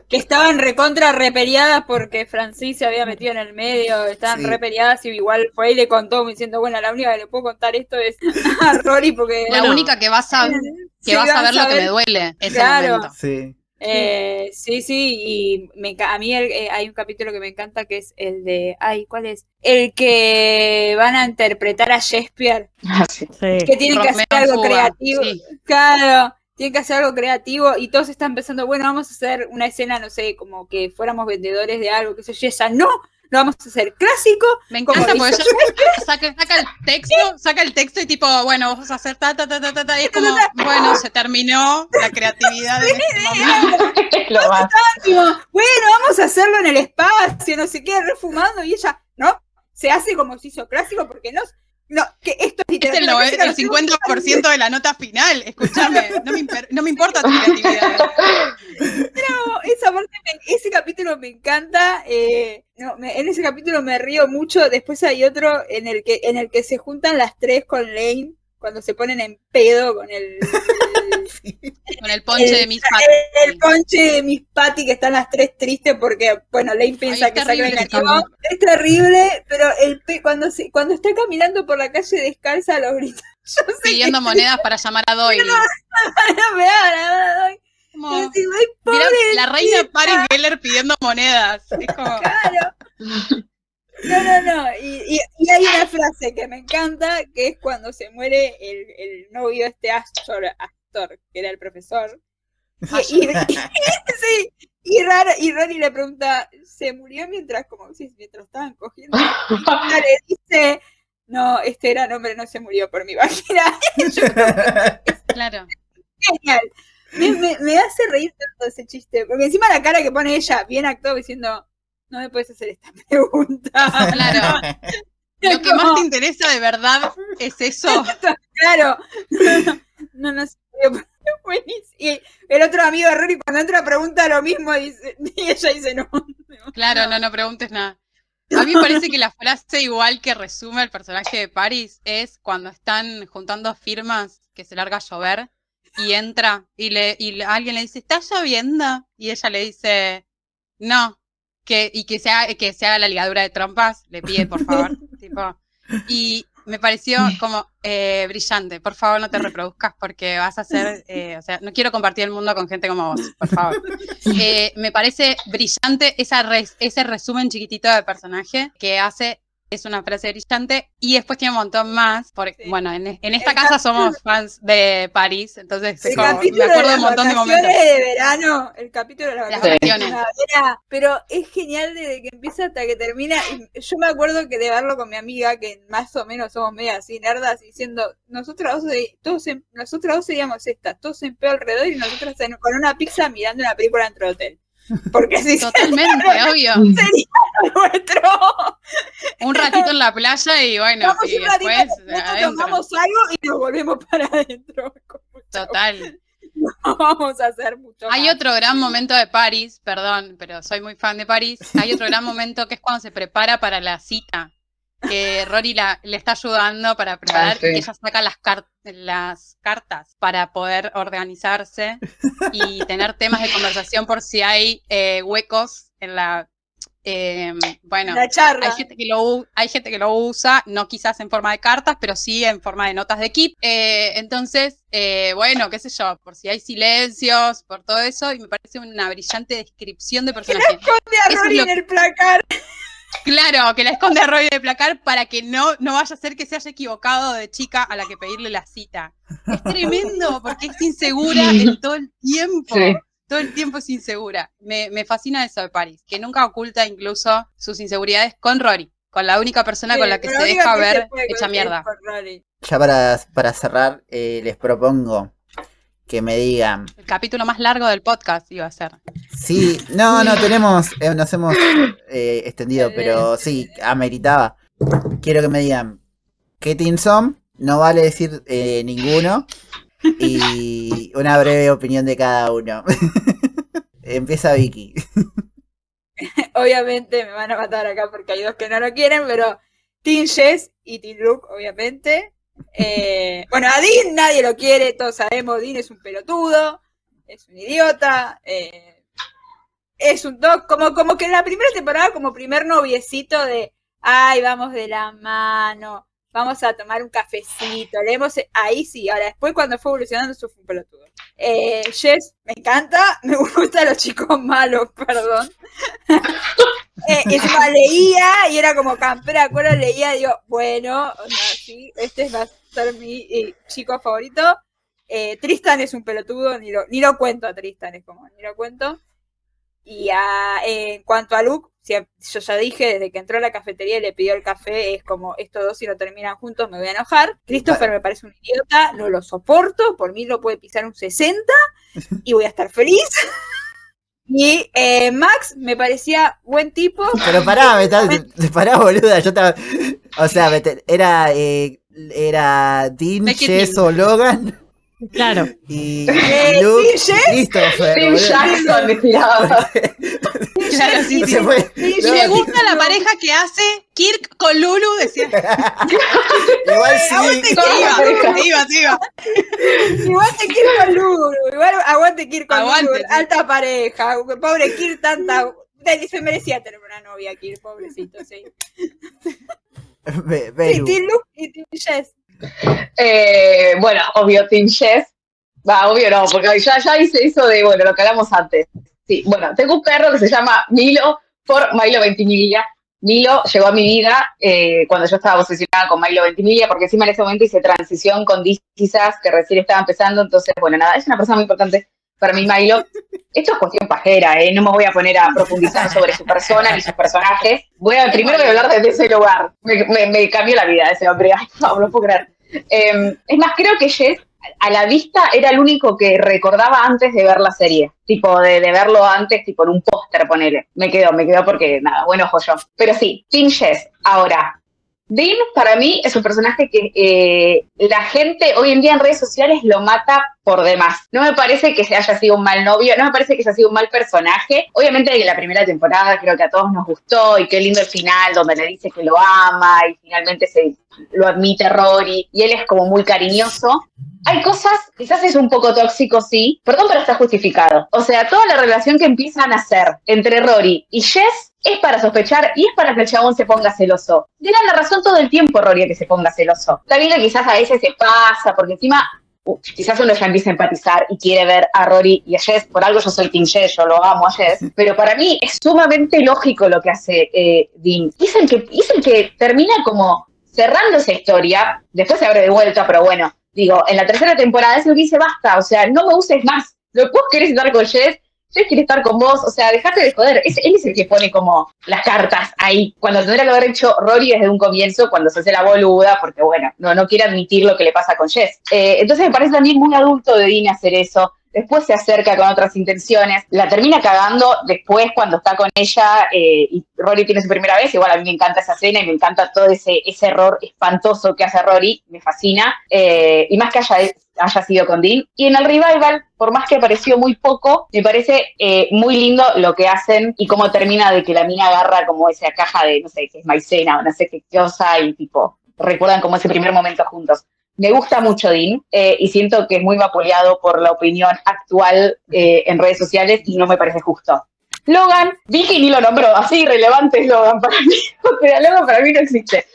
Speaker 2: Que estaban recontra reperiadas porque Francis se había metido en el medio, estaban reperiadas y igual fue y le contó diciendo, bueno, la única que le puedo contar esto es a Rory porque...
Speaker 3: La única que va a saber, que va a saber lo que me duele ese claro. momento.
Speaker 1: Sí.
Speaker 2: Eh, sí, sí, y me, a mí eh, hay un capítulo que me encanta que es el de, ay, ¿cuál es? El que van a interpretar a Shakespeare.
Speaker 5: Ah, sí.
Speaker 2: Que tienen que hacer algo creativo. Claro, tienen que hacer algo creativo y todos están pensando, bueno, vamos a hacer una escena, no sé, como que fuéramos vendedores de algo, que se yo, esa no, lo vamos a hacer clásico.
Speaker 3: Me encanta porque saca, el texto, saca el texto y tipo, bueno, vamos a hacer ta, ta, ta, ta, ta, ta y es como, bueno, se terminó la creatividad de este
Speaker 2: bueno, vamos a hacerlo en el espacio, no sé qué, refumando, y ella, ¿no? Se hace como si hizo clásico porque no, no, que esto es
Speaker 3: Es el, el 50% de la nota final, escúchame, no me, no me importa tu creatividad.
Speaker 2: No, esa parte, ese capítulo me encanta, eh, no, en ese capítulo me río mucho, después hay otro en el que, en el que se juntan las tres con Lane, cuando se ponen en pedo con el,
Speaker 3: con el ponche de Miss Patty.
Speaker 2: El ponche de Miss Patty, que están las tres tristes porque, bueno, Lane piensa que saca el Es terrible, pero el cuando, se, cuando está caminando por la calle descalza los gritos.
Speaker 3: Pidiendo monedas para llamar a Doyle. la reina Paris Geller pidiendo monedas. Es como... Claro.
Speaker 2: No, no, no. Y, y, hay una frase que me encanta, que es cuando se muere el, el novio este Astor, Que era el profesor. Y, y, sí, y, Rara, y Ronnie le pregunta, ¿se murió mientras como si mientras estaban cogiendo? Y le dice, no, este gran hombre no se murió por mi vagina.
Speaker 3: claro.
Speaker 2: Genial. Me, me, me, hace reír tanto ese chiste, porque encima la cara que pone ella, bien actuado, diciendo, no me puedes hacer esta pregunta.
Speaker 3: Claro. Lo que más te interesa de verdad es eso.
Speaker 2: claro. No, no, sé. Y el otro amigo de Rory cuando entra pregunta lo mismo y, ella dice no.
Speaker 3: Claro, no, no preguntes nada. A mí me parece que la frase igual que resume el personaje de Paris es cuando están juntando firmas que se larga a llover y entra y, le, y alguien le dice, ¿está lloviendo? Y ella le dice, no, que, y que se, haga, que se haga la ligadura de trompas, le pide por favor. tipo, y me pareció como eh, brillante. Por favor, no te reproduzcas porque vas a ser, eh, o sea, no quiero compartir el mundo con gente como vos, por favor. Eh, me parece brillante esa ese resumen chiquitito de personaje que hace es una frase brillante y después tiene un montón más. Porque, Bueno, en, esta casa somos fans de París, entonces me acuerdo de un montón de momentos.
Speaker 2: de verano, el capítulo de las vacaciones. pero es genial desde que empieza hasta que termina. Y yo me acuerdo que de verlo con mi amiga, que más o menos somos medio así nerdas, diciendo, nosotros dos, todos nosotros dos seríamos estas, todos en pedo alrededor y nosotros con una pizza mirando una película dentro del hotel. Porque si
Speaker 3: Totalmente, obvio.
Speaker 2: Sería nuestro.
Speaker 3: Un ratito en la playa y bueno, y después
Speaker 2: tomamos algo y nos volvemos para adentro.
Speaker 3: Total.
Speaker 2: No vamos a hacer mucho.
Speaker 3: Hay otro gran momento de París, perdón, pero soy muy fan de París. Hay otro gran momento que es cuando se prepara para la cita que Rory la, le está ayudando para preparar ah, que ella saca las, las cartas para poder organizarse y tener temas de conversación por si hay eh, huecos en la eh, bueno, Hay, gente que lo, hay gente que lo usa, no quizás en forma de cartas, pero sí en forma de notas de equipo. Eh, entonces, bueno, qué sé yo, por si hay silencios, por todo eso, y me parece una brillante descripción de personaje.
Speaker 2: a Rory en el placar.
Speaker 3: Claro, que la esconde a Roy de placar para que no, no vaya a ser que se haya equivocado de chica a la que pedirle la cita. Es tremendo porque es insegura en todo el tiempo. Todo el tiempo es insegura. Me, me, fascina eso de Paris, que nunca oculta incluso sus inseguridades con Rory, con la única persona con la que se deja ver hecha mierda.
Speaker 1: Ya para, para cerrar, eh, les propongo que me digan.
Speaker 3: El capítulo más largo del podcast iba a ser.
Speaker 1: Sí, no, no, tenemos, eh, nos hemos eh, extendido, pero sí, ameritaba. Quiero que me digan qué team son, no vale decir eh, ninguno, y una breve opinión de cada uno. Empieza Vicky.
Speaker 2: Obviamente me van a matar acá porque hay dos que no lo quieren, pero Team Jess y Team Luke, obviamente. Eh, bueno, a Dean nadie lo quiere, todos sabemos, Dean es un pelotudo, es un idiota, eh, es un doc, como, como que en la primera temporada, como primer noviecito de, ay, vamos de la mano, vamos a tomar un cafecito, leemos, ahí sí, ahora después cuando fue evolucionando eso fue un pelotudo. Eh, Jess, me encanta, me gustan los chicos malos, perdón. eh, encima leía y era como campera, acuerdo, leía y digo, bueno, sí, este va a ser mi eh, chico favorito. Eh, Tristan es un pelotudo, ni lo, ni lo cuento a Tristan, es como, ni lo cuento. Y en cuanto a Luke, yo ya dije, desde que entró a la cafetería y le pidió el café, es como, estos dos si no terminan juntos me voy a enojar. Christopher me parece un idiota, no lo soporto, por mí lo puede pisar un 60 y voy a estar feliz. Y eh, Max me parecía buen tipo.
Speaker 1: Pero pará, me pará, boluda. Yo estaba. O sea, era. Eh, era Dean, Chess o Logan.
Speaker 4: Claro.
Speaker 1: Y, eh, Luke, Christopher.
Speaker 5: Tim Jackson me tiraba.
Speaker 3: Claro, sí, sí. y me gusta la pareja que hace Kirk con Lulu, decía.
Speaker 1: Igual sí.
Speaker 3: Aguante Kirk, iba, iba,
Speaker 2: Igual te Kirk con Lulu, igual aguante Kirk con aguante, Lulu, alta pareja. Pobre Kirk, tanta. Se merecía tener una novia, Kirk, pobrecito, sí.
Speaker 1: sí,
Speaker 2: Tim Luke y Tim Jess.
Speaker 5: Eh, bueno, obvio, Team Chess. Va, obvio no, porque ya, ya hice eso de, bueno, lo que hablamos antes. Sí, bueno, tengo un perro que se llama Milo por Milo Ventimiglia. Milo llegó a mi vida eh, cuando yo estaba obsesionada con Milo Ventimiglia, porque encima en ese momento hice transición con quizás que recién estaba empezando, entonces, bueno, nada, es una persona muy importante para mí Milo. Esto es cuestión pajera, ¿eh? no me voy a poner a profundizar sobre su persona ni sus personajes. Voy a, primero voy a hablar desde ese lugar. Me, cambió la vida ese hombre, Ay, no, no puedo creer. Em, es más, creo que Jess a la vista era el único que recordaba antes de ver la serie. Tipo, de, verlo antes, tipo en un póster, ponele. Me quedó, me quedó porque, nada, bueno ojo yo. Pero sí, Team Jess. Ahora, Dean para mí es un personaje que eh, la gente hoy en día en redes sociales lo mata por demás. No me parece que se haya sido un mal novio, no me parece que haya sido un mal personaje. Obviamente en la primera temporada creo que a todos nos gustó y qué lindo el final donde le dice que lo ama y finalmente se lo admite Rory y él es como muy cariñoso. Hay cosas, quizás es un poco tóxico, sí, perdón, pero está justificado. O sea, toda la relación que empiezan a hacer entre Rory y Jess es para sospechar y es para que el chabón se ponga celoso. Tiene la razón todo el tiempo, Rory, a que se ponga celoso. Está bien que quizás a veces se pasa, porque encima uh, quizás uno ya empieza a empatizar y quiere ver a Rory y a Jess. Por algo yo soy Team Jess, yo lo amo a Jess. Pero para mí es sumamente lógico lo que hace eh, Dean. es el que, es el que termina como cerrando esa historia. Después se abre de vuelta, pero bueno, digo, en la tercera temporada es lo que dice basta. O sea, no me uses más. Lo que vos querés estar con Jess yo quiero estar con vos, o sea, dejate de joder. Es, él es el que pone como las cartas ahí, cuando tendría que haber hecho Rory desde un comienzo, cuando se hace la boluda, porque bueno, no, no quiere admitir lo que le pasa con Jess. Eh, entonces me parece también muy adulto de Dean hacer eso. Después se acerca con otras intenciones, la termina cagando después cuando está con ella eh, y Rory tiene su primera vez. Igual a mí me encanta esa escena y me encanta todo ese, ese error espantoso que hace Rory, me fascina. Eh, y más que haya haya sido con Dean. Y en el revival, por más que apareció muy poco, me parece eh, muy lindo lo que hacen y cómo termina de que la mina agarra como esa caja de, no sé, que es maicena o no sé qué cosa y tipo, recuerdan como ese primer momento juntos. Me gusta mucho Dean eh, y siento que es muy vapuleado por la opinión actual eh, en redes sociales y no me parece justo. Logan, Vicky ni lo nombró, así relevante es Logan para mí, pero Logan para mí no existe.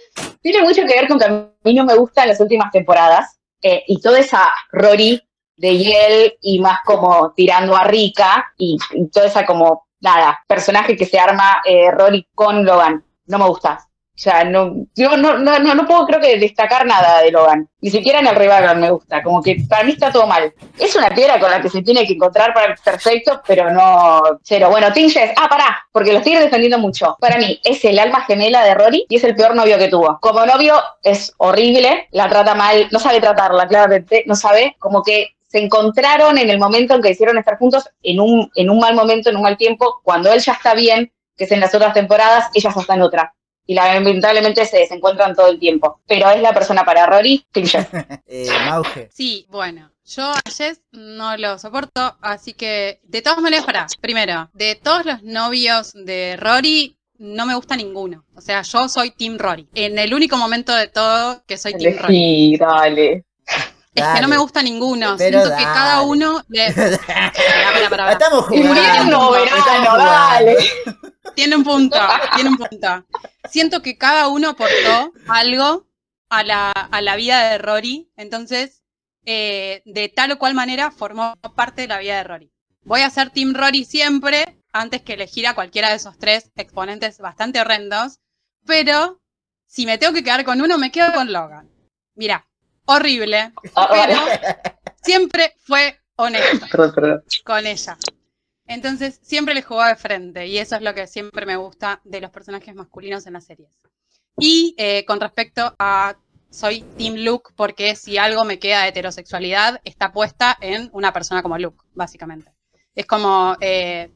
Speaker 5: Tiene mucho que ver con que a mí no me gustan las últimas temporadas, eh, y toda esa Rory de Yale y más como tirando a Rica y, toda esa como, nada, personaje que se arma eh, Rory con Logan. No me gusta. O sea, no, yo no, no, no, puedo creo que destacar nada de Logan. Ni siquiera en el rival me gusta. Como que para mí está todo mal. Es una piedra con la que se tiene que encontrar para el perfecto, pero no cero. Bueno, Tinges, ah, pará, porque lo estoy defendiendo mucho. Para mí es el alma gemela de Rory y es el peor novio que tuvo. Como novio es horrible, la trata mal, no sabe tratarla, claramente, no sabe, como que se encontraron en el momento en que hicieron estar juntos en un, en un mal momento, en un mal tiempo, cuando él ya está bien, que es en las otras temporadas, ella ya está en otra y lamentablemente se desencuentran todo el tiempo. Pero es la persona para Rory, Tim
Speaker 1: eh, Mauge.
Speaker 3: Sí, bueno. Yo a Jess no lo soporto, así que de todas maneras, para, primero, de todos los novios de Rory, no me gusta ninguno. O sea, yo soy Team Rory. En el único momento de todo que soy Team Rory.
Speaker 5: Sí, dale.
Speaker 3: Es que no me gusta ninguno. Siento que cada uno le.
Speaker 1: Estamos
Speaker 5: jugando. verano, dale.
Speaker 3: Tiene un punto, tiene un punto. Siento que cada uno aportó algo a la, a la vida de Rory, entonces eh, de tal o cual manera formó parte de la vida de Rory. Voy a ser Team Rory siempre, antes que elegir a cualquiera de esos tres exponentes bastante horrendos, pero si me tengo que quedar con uno, me quedo con Logan. Mira, horrible,
Speaker 5: Ah,
Speaker 3: pero siempre fue honesto con ella. Entonces, siempre le jugó de frente y eso es lo que siempre me gusta de los personajes masculinos en las series. Y eh, con respecto a soy Team Luke porque si algo me queda de heterosexualidad está puesta en una persona como Luke, básicamente. Es como, eh,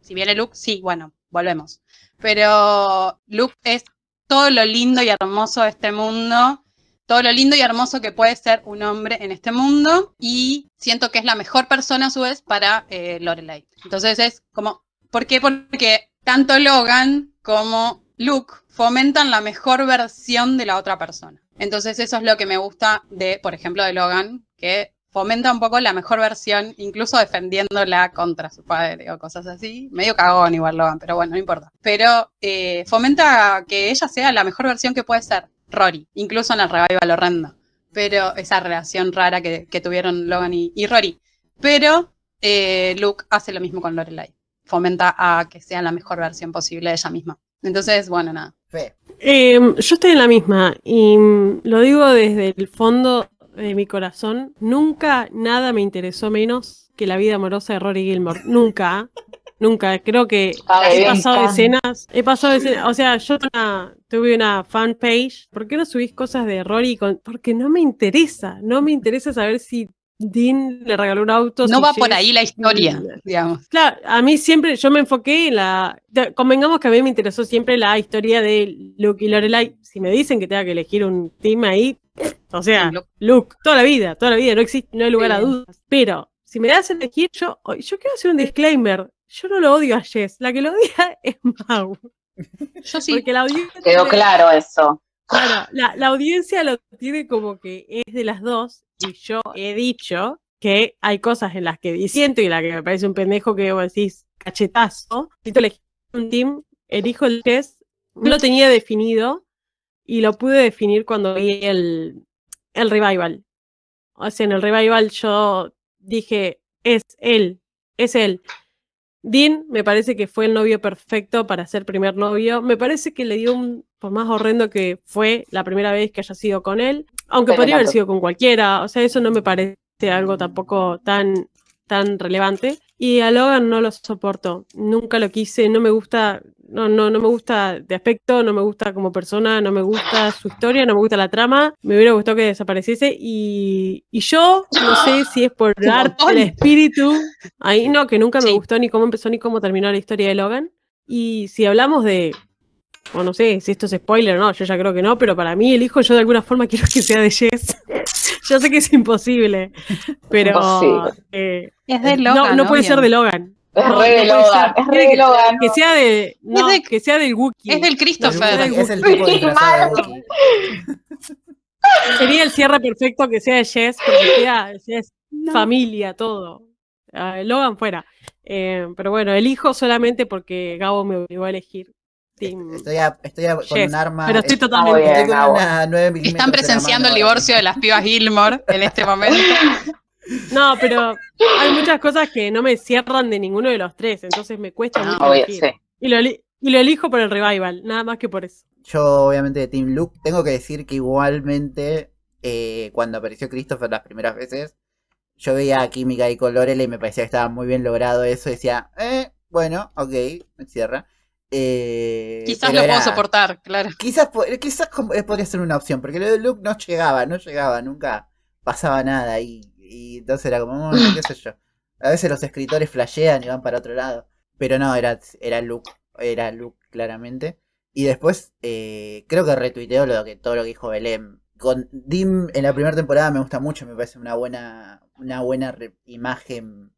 Speaker 3: si viene Luke, sí, bueno, volvemos. Pero Luke es todo lo lindo y hermoso de este mundo, todo lo lindo y hermoso que puede ser un hombre en este mundo y siento que es la mejor persona a su vez para eh, Lorelai. Entonces es como, ¿por qué? Porque tanto Logan como Luke fomentan la mejor versión de la otra persona. Entonces eso es lo que me gusta de, por ejemplo, de Logan, que fomenta un poco la mejor versión, incluso defendiéndola contra su padre o cosas así. Medio cagón igual Logan, pero bueno, no importa. Pero eh, fomenta que ella sea la mejor versión que puede ser Rory, incluso en el revival horrendo. Pero esa relación rara que, que tuvieron Logan y, y Rory. Pero eh, Luke hace lo mismo con Lorelai. Fomenta a que sea la mejor versión posible de ella misma. Entonces, bueno, nada.
Speaker 1: Fe.
Speaker 4: Eh, yo estoy en la misma y mm, lo digo desde el fondo de mi corazón. Nunca nada me interesó menos que la vida amorosa de Rory Gilmore. Nunca. Nunca. Creo que
Speaker 5: Ah,
Speaker 4: he
Speaker 5: bien.
Speaker 4: pasado escenas. He pasado escenas. O sea, yo una- tuve una fan page. ¿Por qué no subís cosas de Rory? con- porque no me interesa. No me interesa saber si Dean le regaló un auto.
Speaker 3: No
Speaker 4: si
Speaker 3: va por ahí la historia, digamos.
Speaker 4: Claro, a mí siempre, yo me enfoqué en la. Convengamos que a mí me interesó siempre la historia de Luke y Lorelai. Si me dicen que tenga que elegir un team ahí, o sea,
Speaker 3: Luke.
Speaker 4: Toda la vida, toda la vida, no existe, no hay lugar a dudas. Pero, si me das a elegir, yo, yo quiero hacer un disclaimer. Yo no lo odio a Jess, la que lo odia es Mau.
Speaker 3: Yo sí.
Speaker 4: Porque la audiencia.
Speaker 5: Quedó claro eso.
Speaker 4: Claro, la, la audiencia lo tiene como que es de las dos, y yo he dicho que hay cosas en las que disiento y las que me parece un pendejo que vos decís cachetazo. Si tú un team, elijo el test, no lo tenía definido y lo pude definir cuando vi el, el revival. O sea, en el revival yo dije, es él, es él. Dean me parece que fue el novio perfecto para ser primer novio. Me parece que le dio un, por más horrendo que fue la primera vez que haya sido con él, aunque
Speaker 5: Pero
Speaker 4: podría haber sido con cualquiera, o sea, eso no me parece algo tampoco tan, tan relevante. Y a Logan no lo soporto, nunca lo quise, no me gusta, no, no, no me gusta de aspecto, no me gusta como persona, no me gusta su historia, no me gusta la trama, me hubiera gustado que desapareciese. Y, y yo no sé si es por arte, el espíritu, ahí no, que nunca me
Speaker 3: Sí.
Speaker 4: gustó ni cómo empezó ni cómo terminó la historia de Logan. Y si hablamos de, o no sé si esto es spoiler o no, yo ya creo que no, pero para mí el hijo yo de alguna forma quiero que sea de Jess. yo sé que es imposible, pero
Speaker 5: Imposible.
Speaker 4: eh,
Speaker 3: Es de
Speaker 4: no,
Speaker 3: Logan,
Speaker 4: no puede ser de Logan.
Speaker 5: Es
Speaker 4: No,
Speaker 5: re de
Speaker 4: no
Speaker 5: Logan.
Speaker 4: ser.
Speaker 5: Es re de
Speaker 4: que-
Speaker 5: Logan.
Speaker 4: Que sea de, no,
Speaker 3: de-
Speaker 4: que sea del Wookiee.
Speaker 3: Es del
Speaker 1: El
Speaker 3: Christopher.
Speaker 1: Wookiee es el tipo disfrazado de Wookiee.
Speaker 4: Sería el cierre perfecto que sea de Jess, porque sea, Jess
Speaker 3: No.
Speaker 4: familia, todo. Ah, Logan fuera. Eh, pero bueno, elijo solamente porque Gabo me obligó a elegir. Team
Speaker 1: Estoy, a- estoy a- con un arma.
Speaker 4: Pero estoy
Speaker 1: estoy
Speaker 4: totalmente.
Speaker 5: bien,
Speaker 1: con una 9 milímetros
Speaker 3: Están presenciando el divorcio de las pibas Gilmore en este momento.
Speaker 4: No, pero hay muchas cosas que no me cierran de ninguno de los tres, entonces me cuesta
Speaker 3: Ah,
Speaker 4: mucho
Speaker 5: Obvio,
Speaker 4: elegir.
Speaker 5: sí.
Speaker 4: Y lo, eli- y lo elijo por el revival, nada más que por eso.
Speaker 1: Yo, obviamente, de Team Luke. Tengo que decir que igualmente, eh, cuando apareció Christopher las primeras veces, yo veía a Química y con Lorelai y me parecía que estaba muy bien logrado eso. Decía, eh, bueno, ok, me cierra. Eh,
Speaker 3: Quizás lo puedo
Speaker 1: era-
Speaker 3: soportar, claro.
Speaker 1: Quizás, quizás eh, podría ser una opción, porque lo de Luke no llegaba, no llegaba, nunca pasaba nada. Y, y entonces era como, "Mm, qué sé yo. A veces los escritores flashean y van para otro lado. Pero no, era, era Luke, era Luke claramente. Y después, eh, creo que retuiteo lo que, todo lo que dijo Belén. Con Dim en la primera temporada me gusta mucho, me parece una buena, una buena imagen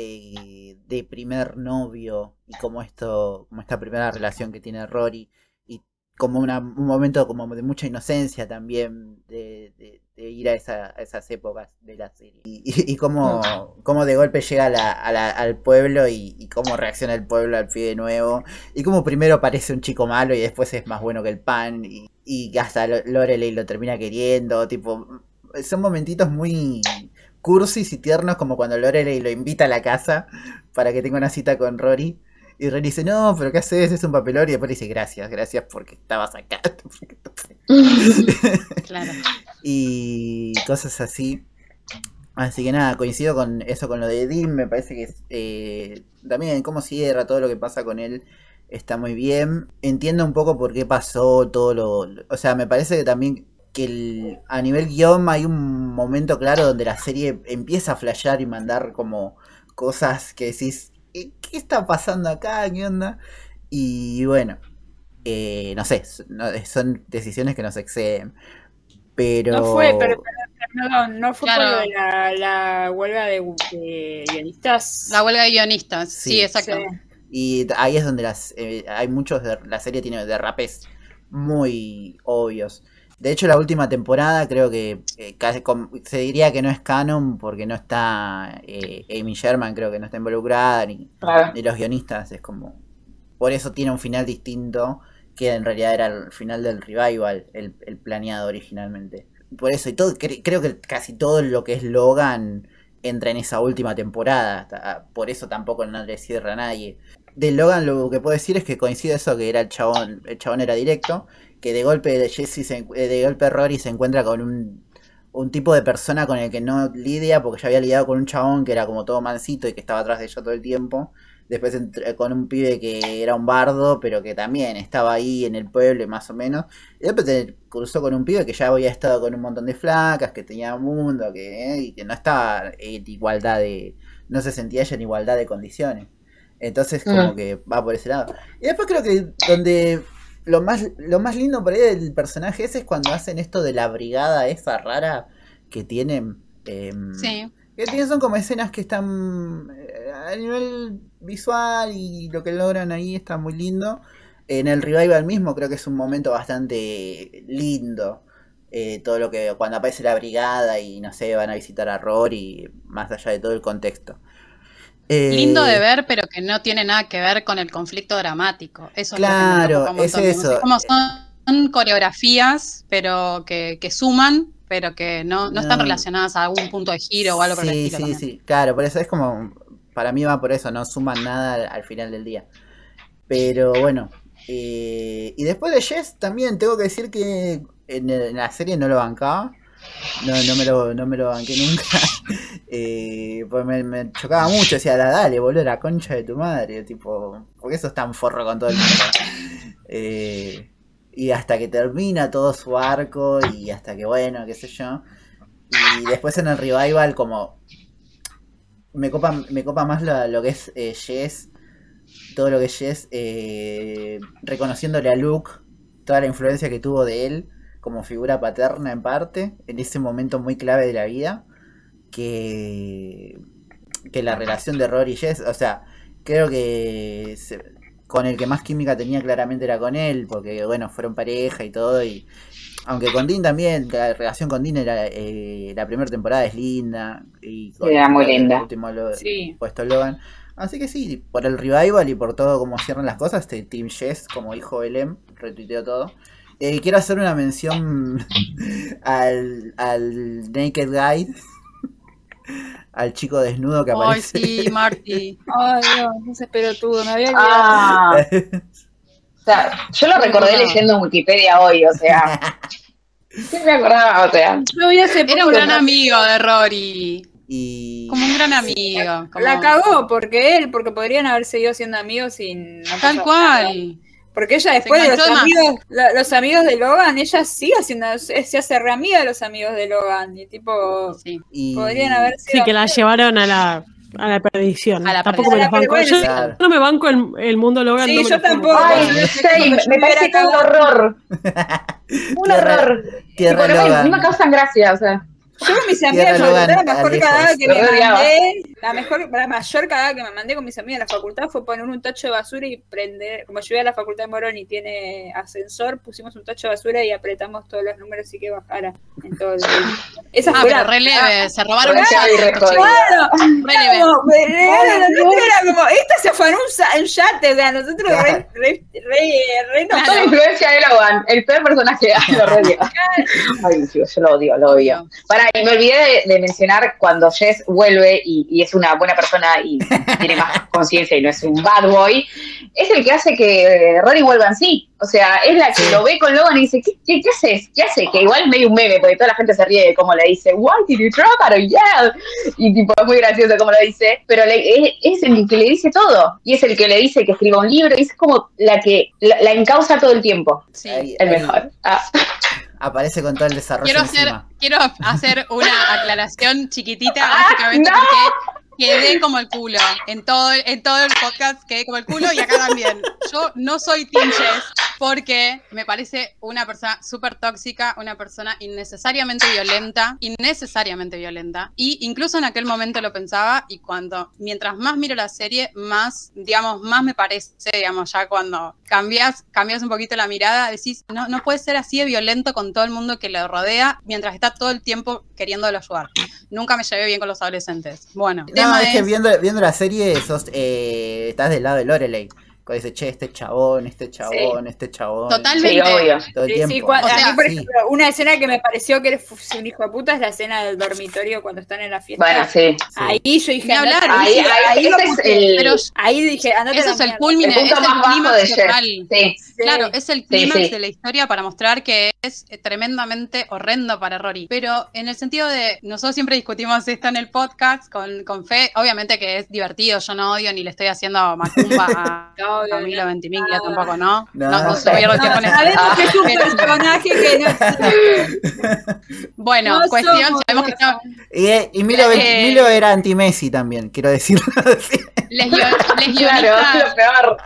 Speaker 1: eh, de primer novio y como esto, como esta primera relación que tiene Rory y como una- un momento como de mucha inocencia también de, de- de ir a, esa- a esas épocas de la serie. Y, y, y cómo, cómo de golpe llega a la- a la- al pueblo y, y cómo reacciona el pueblo al pie de nuevo. Y cómo primero parece un chico malo y después es más bueno que el pan y, y hasta Lorelei lo termina queriendo, tipo, son momentitos muy cursis y tiernos como cuando Lorelei lo invita a la casa para que tenga una cita con Rory. Y Rory dice, no, pero ¿qué haces? Es un papelón. Y después dice, gracias, gracias porque estabas acá. claro. Y cosas así. Así que nada, coincido con eso, con lo de Dean. Me parece que eh, también cómo cierra todo lo que pasa con él está muy bien. Entiendo un poco por qué pasó todo lo... O sea, me parece que también que a nivel guion hay un momento claro donde la serie empieza a flashear y mandar como cosas que decís, ¿qué está pasando acá? ¿Qué onda? Y bueno, eh, no sé, son decisiones que nos exceden. Pero...
Speaker 2: No fue, pero, no fue por la, huelga de, guionistas.
Speaker 3: La huelga de guionistas, sí, exacto.
Speaker 1: Y ahí es donde las eh, hay muchos de, la serie tiene derrapes muy obvios. De hecho, la última temporada creo que eh, casi, se diría que no es canon porque no está eh, Amy Sherman, creo que no está involucrada, ni, los guionistas. Es como. Por eso tiene un final distinto que en realidad era el final del revival, el, planeado originalmente. Por eso, y todo, creo que casi todo lo que es Logan entra en esa última temporada. Por eso tampoco no le cierra a nadie. De Logan lo que puedo decir es que coincide eso que era el chabón, el chabón era directo que de golpe de Jesse eh, de golpe Rory se encuentra con un, un tipo de persona con el que no lidia porque ya había lidiado con un chabón que era como todo mansito y que estaba atrás de ella todo el tiempo. Después con un pibe que era un bardo, pero que también estaba ahí en el pueblo más o menos. Y después se cruzó con un pibe que ya había estado con un montón de flacas, que tenía mundo, que, eh, y que no estaba en igualdad de. no se sentía ella en igualdad de condiciones. Entonces como mm. que va por ese lado. Y después creo que donde lo más, lo más lindo por ahí del personaje ese es cuando hacen esto de la brigada esa rara que tienen. Em, sí. Que tienen, son como escenas que están eh, a nivel visual y lo que logran ahí está muy lindo. En el revival mismo creo que es un momento bastante lindo. Eh, todo lo que cuando aparece la brigada y no sé, van a visitar a Rory, más allá de todo el contexto.
Speaker 3: Lindo de eh, ver, pero que no tiene nada que ver con el conflicto dramático. Eso
Speaker 1: claro, es, eso.
Speaker 3: Como son coreografías, pero que, suman, pero que no, están relacionadas a algún punto de giro o algo
Speaker 1: por el estilo. Sí, sí, sí, claro, por eso es como, para mí va por eso, no suman nada al, final del día. Pero bueno, eh, y después de Jess también tengo que decir que en la serie no lo bancaba. No, no me lo, no me lo banqué nunca. eh, pues me, chocaba mucho, decía, dale, boludo, la concha de tu madre, tipo, porque eso es tan forro con todo el mundo. Eh, y hasta que termina todo su arco y hasta que, bueno, qué sé yo. Y después en el revival, como me copa, me copa más lo, que es eh, Jess, todo lo que es Jess, reconociéndole a Luke toda la influencia que tuvo de él como figura paterna en parte, en ese momento muy clave de la vida, que, que la relación de Rory y Jess, o sea, creo que con el que más química tenía claramente era con él, porque bueno, fueron pareja y todo, y aunque con Dean también, la relación con Dean era, eh, la primera temporada es linda, y
Speaker 5: era muy linda.
Speaker 1: último puesto Logan. Así que sí, por el revival y por todo como cierran las cosas, este Team Jess, como dijo Belém, retuiteó todo. Eh, quiero hacer una mención al, al Naked Guy. al chico desnudo que aparece.
Speaker 3: Ay, sí, Marty.
Speaker 2: Ay, Dios, ese pelotudo, me había ah.
Speaker 5: o sea, yo lo recordé leyendo Wikipedia hoy, o sea. Sí me acordaba, o sea.
Speaker 3: Era un gran amigo de Rory. Y... Como un gran amigo.
Speaker 2: La cagó porque él, porque podrían haber seguido siendo amigos sin.
Speaker 3: Tal cual.
Speaker 2: Porque ella después de los amigos, los amigos de Logan, ella sigue haciendo, se hace reamiga de los amigos de Logan. Y tipo, sí. podrían haber
Speaker 4: sido. Sí, que la llevaron a la, a la perdición. tampoco me los banco. Yo no me banco el, el mundo Logan.
Speaker 2: Sí, yo tampoco.
Speaker 5: Ay, sí, me parece que un horror. un horror. Tierra Logan. No me causan gracia, o sea.
Speaker 2: Yo con mis amigas, la, la mejor cagada que me mandé, la mejor, la mayor cagada que me mandé con mis amigas en la facultad fue poner un tacho de basura y prender, como yo iba a la facultad de Morón y tiene ascensor, pusimos un tacho de basura y apretamos todos los números y que bajara en todo el
Speaker 3: Esa ah, pero releve, se robaron un
Speaker 2: Claro, releve. Era como, esta se fue en un yate, o sea, nosotros re, re, re, re
Speaker 5: no. Toda influencia de Logan, el peor personaje de Ay, yo lo odio, lo odio. Para, y me olvidé de, mencionar cuando Jess vuelve y, es una buena persona y tiene más conciencia y no es un bad boy, es el que hace que Rory vuelva en sí. O sea, es la que lo ve con Logan y dice, ¿qué, qué, haces? ¿Qué hace? Que igual medio un meme, porque toda la gente se ríe de cómo le dice, why did you drop out yeah? Y tipo, es muy gracioso cómo lo dice, pero es, el que le dice todo. Y es el que le dice que escriba un libro, y es como la que la, encausa todo el tiempo. Sí. el mejor. Ah
Speaker 1: aparece con todo el desarrollo.
Speaker 3: Quiero hacer, quiero hacer una aclaración chiquitita, básicamente porque quedé como el culo. En todo, en todo el podcast quedé como el culo y acá también. Yo no soy Tinches porque me parece una persona súper tóxica, una persona innecesariamente violenta, innecesariamente violenta. Y incluso en aquel momento lo pensaba y cuando, mientras más miro la serie, más, digamos, más me parece, digamos, ya cuando cambias, cambias un poquito la mirada, decís, no, no puede ser así de violento con todo el mundo que le rodea mientras está todo el tiempo queriéndolo ayudar. Nunca me llevé bien con los adolescentes. Bueno,
Speaker 1: no, es, que viendo, viendo la serie sos, eh, estás del lado de Lorelei dice, che, este chabón, este chabón, este chabón.
Speaker 3: Totalmente. obvio.
Speaker 2: Todo el tiempo. o sea, por ejemplo, una escena que me pareció que eres un hijo de puta es la escena del dormitorio cuando están en la fiesta.
Speaker 5: Bueno, sí.
Speaker 2: Ahí yo dije,
Speaker 5: hablar, ahí, ahí, ahí,
Speaker 3: es el, pero ahí dije, andate Eso es el culmine, es el clímax Sí. Claro, es el clímax de la historia para mostrar que es tremendamente horrendo para Rory. Pero en el sentido de, nosotros siempre discutimos esto en el podcast con, con Fe, obviamente que es divertido, yo no odio ni le estoy haciendo macumba a, Camilo Ventimiglia tampoco, ¿no? No, no, no se pierde el tiempo
Speaker 2: Sabemos que es un personaje que
Speaker 3: no Bueno, cuestión, sabemos que no.
Speaker 1: Y, eh, y Milo, eh, Milo era anti-Messi también, quiero decirlo así.
Speaker 3: Les, les guionistas, claro,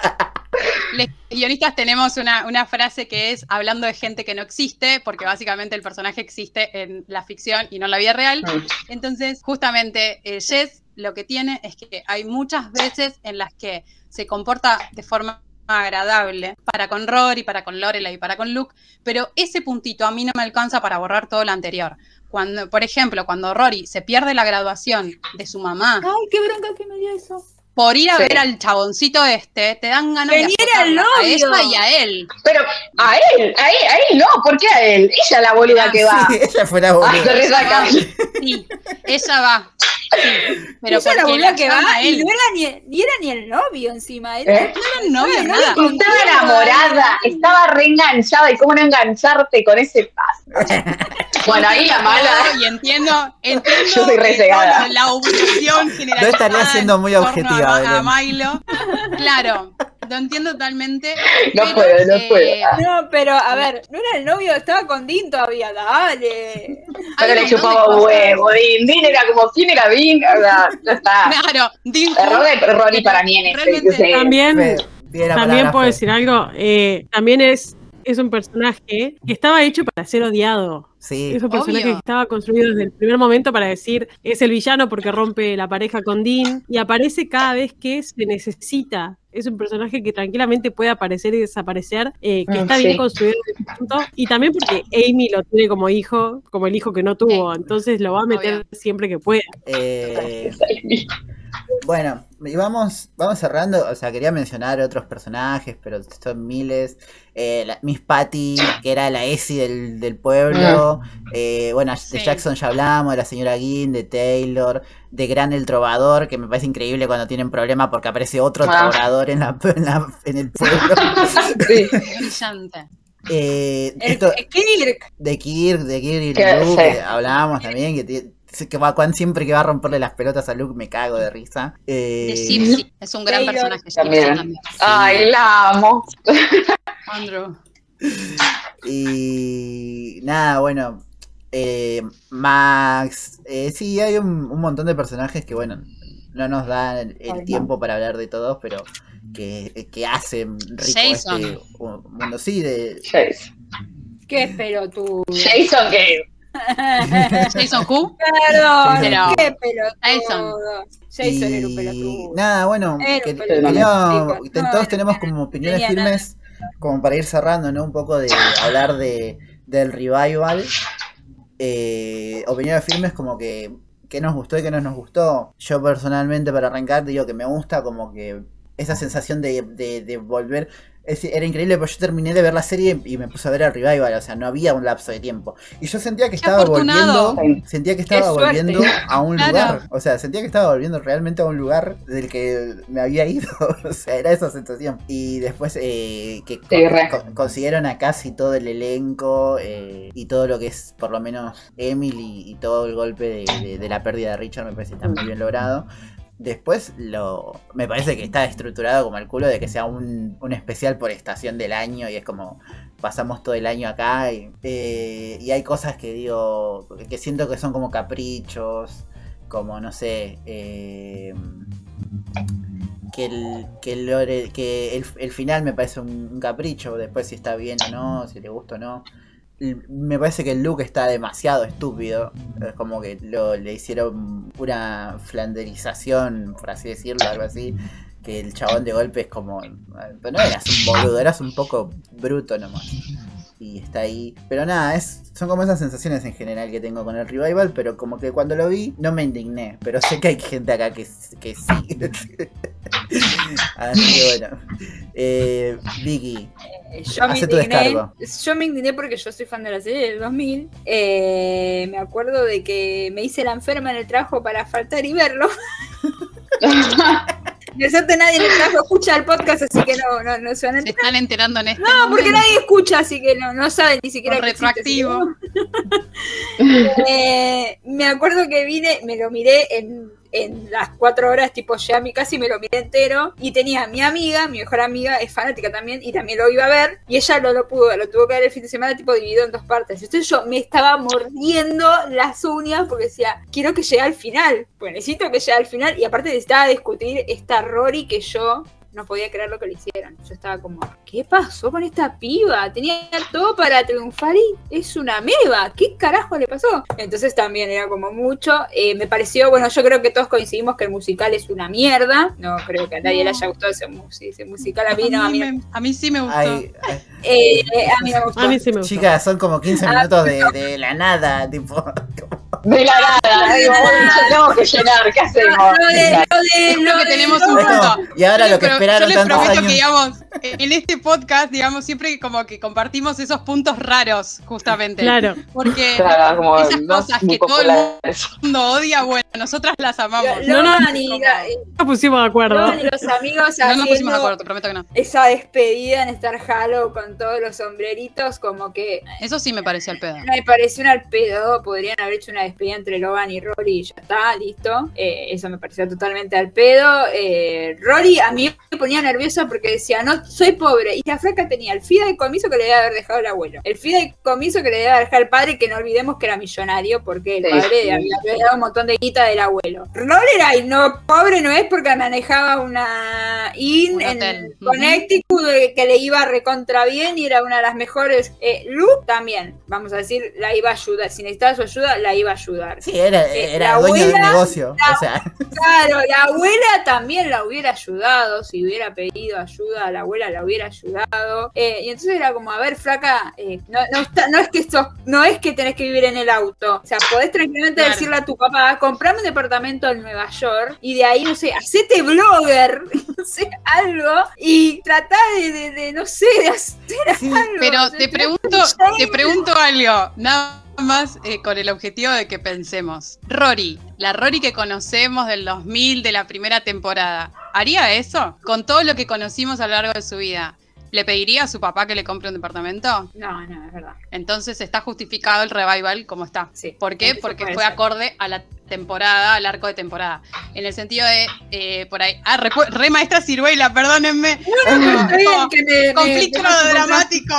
Speaker 3: les guionistas tenemos una, una, frase que es hablando de gente que no existe, porque básicamente el personaje existe en la ficción y no en la vida real. Entonces, justamente, eh, Jess lo que tiene es que hay muchas veces en las que se comporta de forma agradable para con Rory, para con Lorelai y para con Luke, pero ese puntito a mí no me alcanza para borrar todo lo anterior. Cuando, por ejemplo, cuando Rory se pierde la graduación de su mamá.
Speaker 2: Ay, qué bronca que me dio eso.
Speaker 3: Por ir a ver al chaboncito este, te dan ganas de
Speaker 2: al novio. a
Speaker 3: ella y a él.
Speaker 5: Pero a él, a él, a él no, ¿por qué a él? Ella es la boluda que va.
Speaker 1: Sí, ella fue la boluda.
Speaker 3: sí, ella va.
Speaker 2: pero ella la volvió que va y no era ni, ni, era ni el novio encima. Era,
Speaker 3: ¿Eh? No era el novio, nada.
Speaker 5: Estaba enamorada, estaba reenganchada. ¿Y cómo no engancharte con ese paso? bueno, ahí la mala.
Speaker 3: Y entiendo, entiendo
Speaker 5: Yo soy
Speaker 3: la, la obsesión general.
Speaker 1: No estaría siendo muy objetiva.
Speaker 3: A, a Milo. Claro, lo entiendo totalmente.
Speaker 5: No puedo, no puedo.
Speaker 2: Eh, no, pero a ver, no era el novio, estaba con Dean todavía, dale.
Speaker 5: Pero le chupaba huevo, Dean. Dean era como, ¿quién era Dean? O sea, ya está.
Speaker 3: Claro,
Speaker 5: Dean. Error de Ronnie para mí en este.
Speaker 4: También, también puedo decir algo, eh, también es, es un personaje que estaba hecho para ser odiado.
Speaker 1: Sí.
Speaker 4: Es un personaje que estaba construido desde el primer momento para decir es el villano porque rompe la pareja con Dean y aparece cada vez que se necesita. Es un personaje que tranquilamente puede aparecer y desaparecer, eh, que mm, está bien construido desde ese punto. Y también porque Amy lo tiene como hijo, como el hijo que no tuvo. Entonces lo va a meter siempre que pueda.
Speaker 1: Eh, bueno, y vamos, vamos cerrando. O sea, quería mencionar otros personajes, pero son miles. Eh, Miss Patty, que era la ESI del, del pueblo. Eh, bueno, de Jackson ya hablamos, de la señora Ginn, de Taylor, de Gran el Trovador, que me parece increíble cuando tienen problema porque aparece otro ah. trovador en, la, en, el pueblo.
Speaker 3: sí. Brillante.
Speaker 1: Eh, de Kirk. De Kirk, de Kirk y Luke, hablábamos también, que que va, siempre que va a romperle las pelotas a Luke me cago de risa.
Speaker 3: Eh... De es un gran personaje.
Speaker 5: También. Ay, la amo.
Speaker 3: Andrew.
Speaker 1: Y nada, bueno. Eh, Max. Eh, sí, hay un, montón de personajes que, bueno, no nos dan el, tiempo para hablar de todos, pero que, que hacen rico este mundo. Sí, de.
Speaker 2: ¿Qué espero tú?
Speaker 5: Jason, que
Speaker 3: Jason Who.
Speaker 2: Perdón,
Speaker 3: Pero-
Speaker 2: qué pelotudo.
Speaker 3: Jason.
Speaker 2: Jason era un pelotudo.
Speaker 1: Nada, bueno, que-
Speaker 2: pelotudo, No,
Speaker 1: todos
Speaker 2: no,
Speaker 1: tenemos como opiniones
Speaker 2: tenía
Speaker 1: firmes, como para ir cerrando, ¿no? Un poco de hablar de, del revival. Eh, opiniones firmes como que qué nos gustó y qué no nos gustó. Yo personalmente, para arrancar, digo que me gusta como que esa sensación de, de- de volver. Es- era increíble, porque yo terminé de ver la serie y me puse a ver el revival, o sea, no había un lapso de tiempo. Y yo sentía que
Speaker 3: ¡Qué
Speaker 1: estaba volviendo, sentía que estaba volviendo a un
Speaker 3: Claro.
Speaker 1: lugar. O sea, sentía que estaba volviendo realmente a un lugar del que me había ido. O sea, era esa sensación. Y después eh, que con- consiguieron a casi todo el elenco eh, y todo lo que es, por lo menos, Emily y todo el golpe de, de- de la pérdida de Richard me parece que está muy bien logrado. Después lo me parece que está estructurado como el culo de que sea un, un especial por estación del año y es como pasamos todo el año acá y, eh, y hay cosas que digo que siento que son como caprichos, como no sé, eh, que el, que el, final me parece un, un capricho, después si está bien o no, si le gusta o no. Me parece que el look está demasiado estúpido. Es como que lo, le hicieron una flanderización, por así decirlo, algo así. Que el chabón de golpe es como. Pero no eras un boludo, eras un poco bruto nomás. Y está ahí. Pero nada, es, son como esas sensaciones en general que tengo con el revival. Pero como que cuando lo vi, no me indigné. Pero sé que hay gente acá que, que sí. Así que bueno. Eh, Vicky,
Speaker 2: Eh, Yo me,
Speaker 1: Hace tu
Speaker 2: indigné,
Speaker 1: descargo.
Speaker 2: yo me indigné porque yo soy fan de la serie del 2000. Eh, me acuerdo de que me hice la enferma en el trabajo para faltar y verlo. De suerte nadie en el trabajo escucha el podcast, así que no, no, no se van a
Speaker 3: Se
Speaker 2: enterar.
Speaker 3: están enterando en este
Speaker 2: No, porque nadie escucha, así que no, no saben ni siquiera existe,
Speaker 3: retroactivo.
Speaker 2: Eh, me acuerdo que vine, me lo miré en, en las cuatro horas, tipo ya mi casi me lo miré entero. Y tenía mi amiga, mi mejor amiga, es fanática también, y también lo iba a ver. Y ella no lo pudo, lo tuvo que ver el fin de semana, tipo dividido en dos partes. Entonces yo me estaba mordiendo las uñas porque decía, quiero que llegue al final. Pues necesito que llegue al final. Y aparte necesitaba discutir esta Rory que yo no podía creer lo que le hicieron. Yo estaba como, ¿qué pasó con esta piba? Tenía todo para triunfar y es una meba. ¿Qué carajo le pasó? Entonces también era como mucho. Eh, me pareció, bueno, yo creo que todos coincidimos que el musical es una mierda. No creo que a nadie le haya gustado ese, mus- ese musical. A mí no, a mí,
Speaker 3: me, a mí sí me gustó.
Speaker 1: ay, ay,
Speaker 2: eh, eh, a mí me gustó.
Speaker 4: A mí sí me gustó.
Speaker 1: chicas, son como 15 minutos de, de la nada, tipo.
Speaker 5: De la nada, digo, tenemos que llenar, ¿qué hacemos?
Speaker 2: Lo de, lo de,
Speaker 3: Creo
Speaker 2: lo
Speaker 3: que
Speaker 2: de-
Speaker 3: tenemos un punto.
Speaker 1: y ahora lo que esperaron
Speaker 3: Yo les
Speaker 1: tantos
Speaker 3: prometo
Speaker 1: años.
Speaker 3: que, digamos, en este podcast, digamos, siempre como que compartimos esos puntos raros, justamente.
Speaker 4: Claro.
Speaker 3: Porque
Speaker 5: Claro, como
Speaker 3: esas
Speaker 5: no
Speaker 3: cosas que todo el mundo odia, bueno, nosotras las amamos.
Speaker 4: No, no,
Speaker 3: como-
Speaker 2: eh,
Speaker 4: Nos pusimos de acuerdo.
Speaker 2: Y los amigos
Speaker 3: No nos pusimos de acuerdo, te prometo que no.
Speaker 2: esa despedida en Star Halo con todos los sombreritos, como que
Speaker 3: Eso sí me pareció al pedo.
Speaker 2: me pareció un al pedo. Podrían haber hecho una despedida entre Logan y Rory y ya está, listo. Eh, eso me pareció totalmente al pedo. Eh, Rory a mí me ponía nerviosa porque decía, no, soy pobre. Y la flaca tenía el fideicomiso que le debe haber dejado el abuelo, el fideicomiso que le debe haber dejado el padre, que no olvidemos que era millonario porque el
Speaker 5: Sí,
Speaker 2: padre
Speaker 5: sí.
Speaker 2: había, dado un montón de guita del abuelo. Rory era, y no, pobre no es porque manejaba una IN
Speaker 3: Un
Speaker 2: en. Connecticut eh, que le iba recontra bien y era una de las mejores. Eh, Luke también, vamos a decir, la iba a ayudar. Si necesitaba su ayuda, la iba a ayudar.
Speaker 1: Sí, era,
Speaker 2: Eh,
Speaker 1: era
Speaker 2: la
Speaker 1: dueño del
Speaker 2: abuela-
Speaker 1: negocio. O sea,
Speaker 2: Claro, la abuela también la hubiera ayudado. Si hubiera pedido ayuda, la abuela la hubiera ayudado. Eh, y entonces era como, a ver, flaca, eh, no, no, está- no es que sos- no es que tenés que vivir en el auto. O sea, podés tranquilamente
Speaker 3: Claro.
Speaker 2: decirle a tu papá, comprame un departamento en Nueva York y de ahí, no sé, hacete blogger, no sé, algo, y tratá de, de- de, no sé, de hacer
Speaker 1: sí,
Speaker 2: algo.
Speaker 3: Pero
Speaker 2: O sea,
Speaker 3: te pregunto,
Speaker 2: un
Speaker 3: te pregunto algo, nada más eh, con el objetivo de que pensemos. Rory, la Rory que conocemos del 2000, de la primera temporada, ¿haría eso? Con todo lo que conocimos a lo largo de su vida, ¿le pediría a su papá que le compre un departamento?
Speaker 2: No, no, es verdad.
Speaker 3: Entonces está justificado el revival como está.
Speaker 2: Sí.
Speaker 3: ¿Por qué? Porque fue acorde a la temporada, al arco de temporada. en el sentido de, eh, por ahí, ah, re, re maestra ciruela, perdónenme.
Speaker 2: No, no, está bien que me,
Speaker 3: conflicto
Speaker 2: me-
Speaker 3: dramático.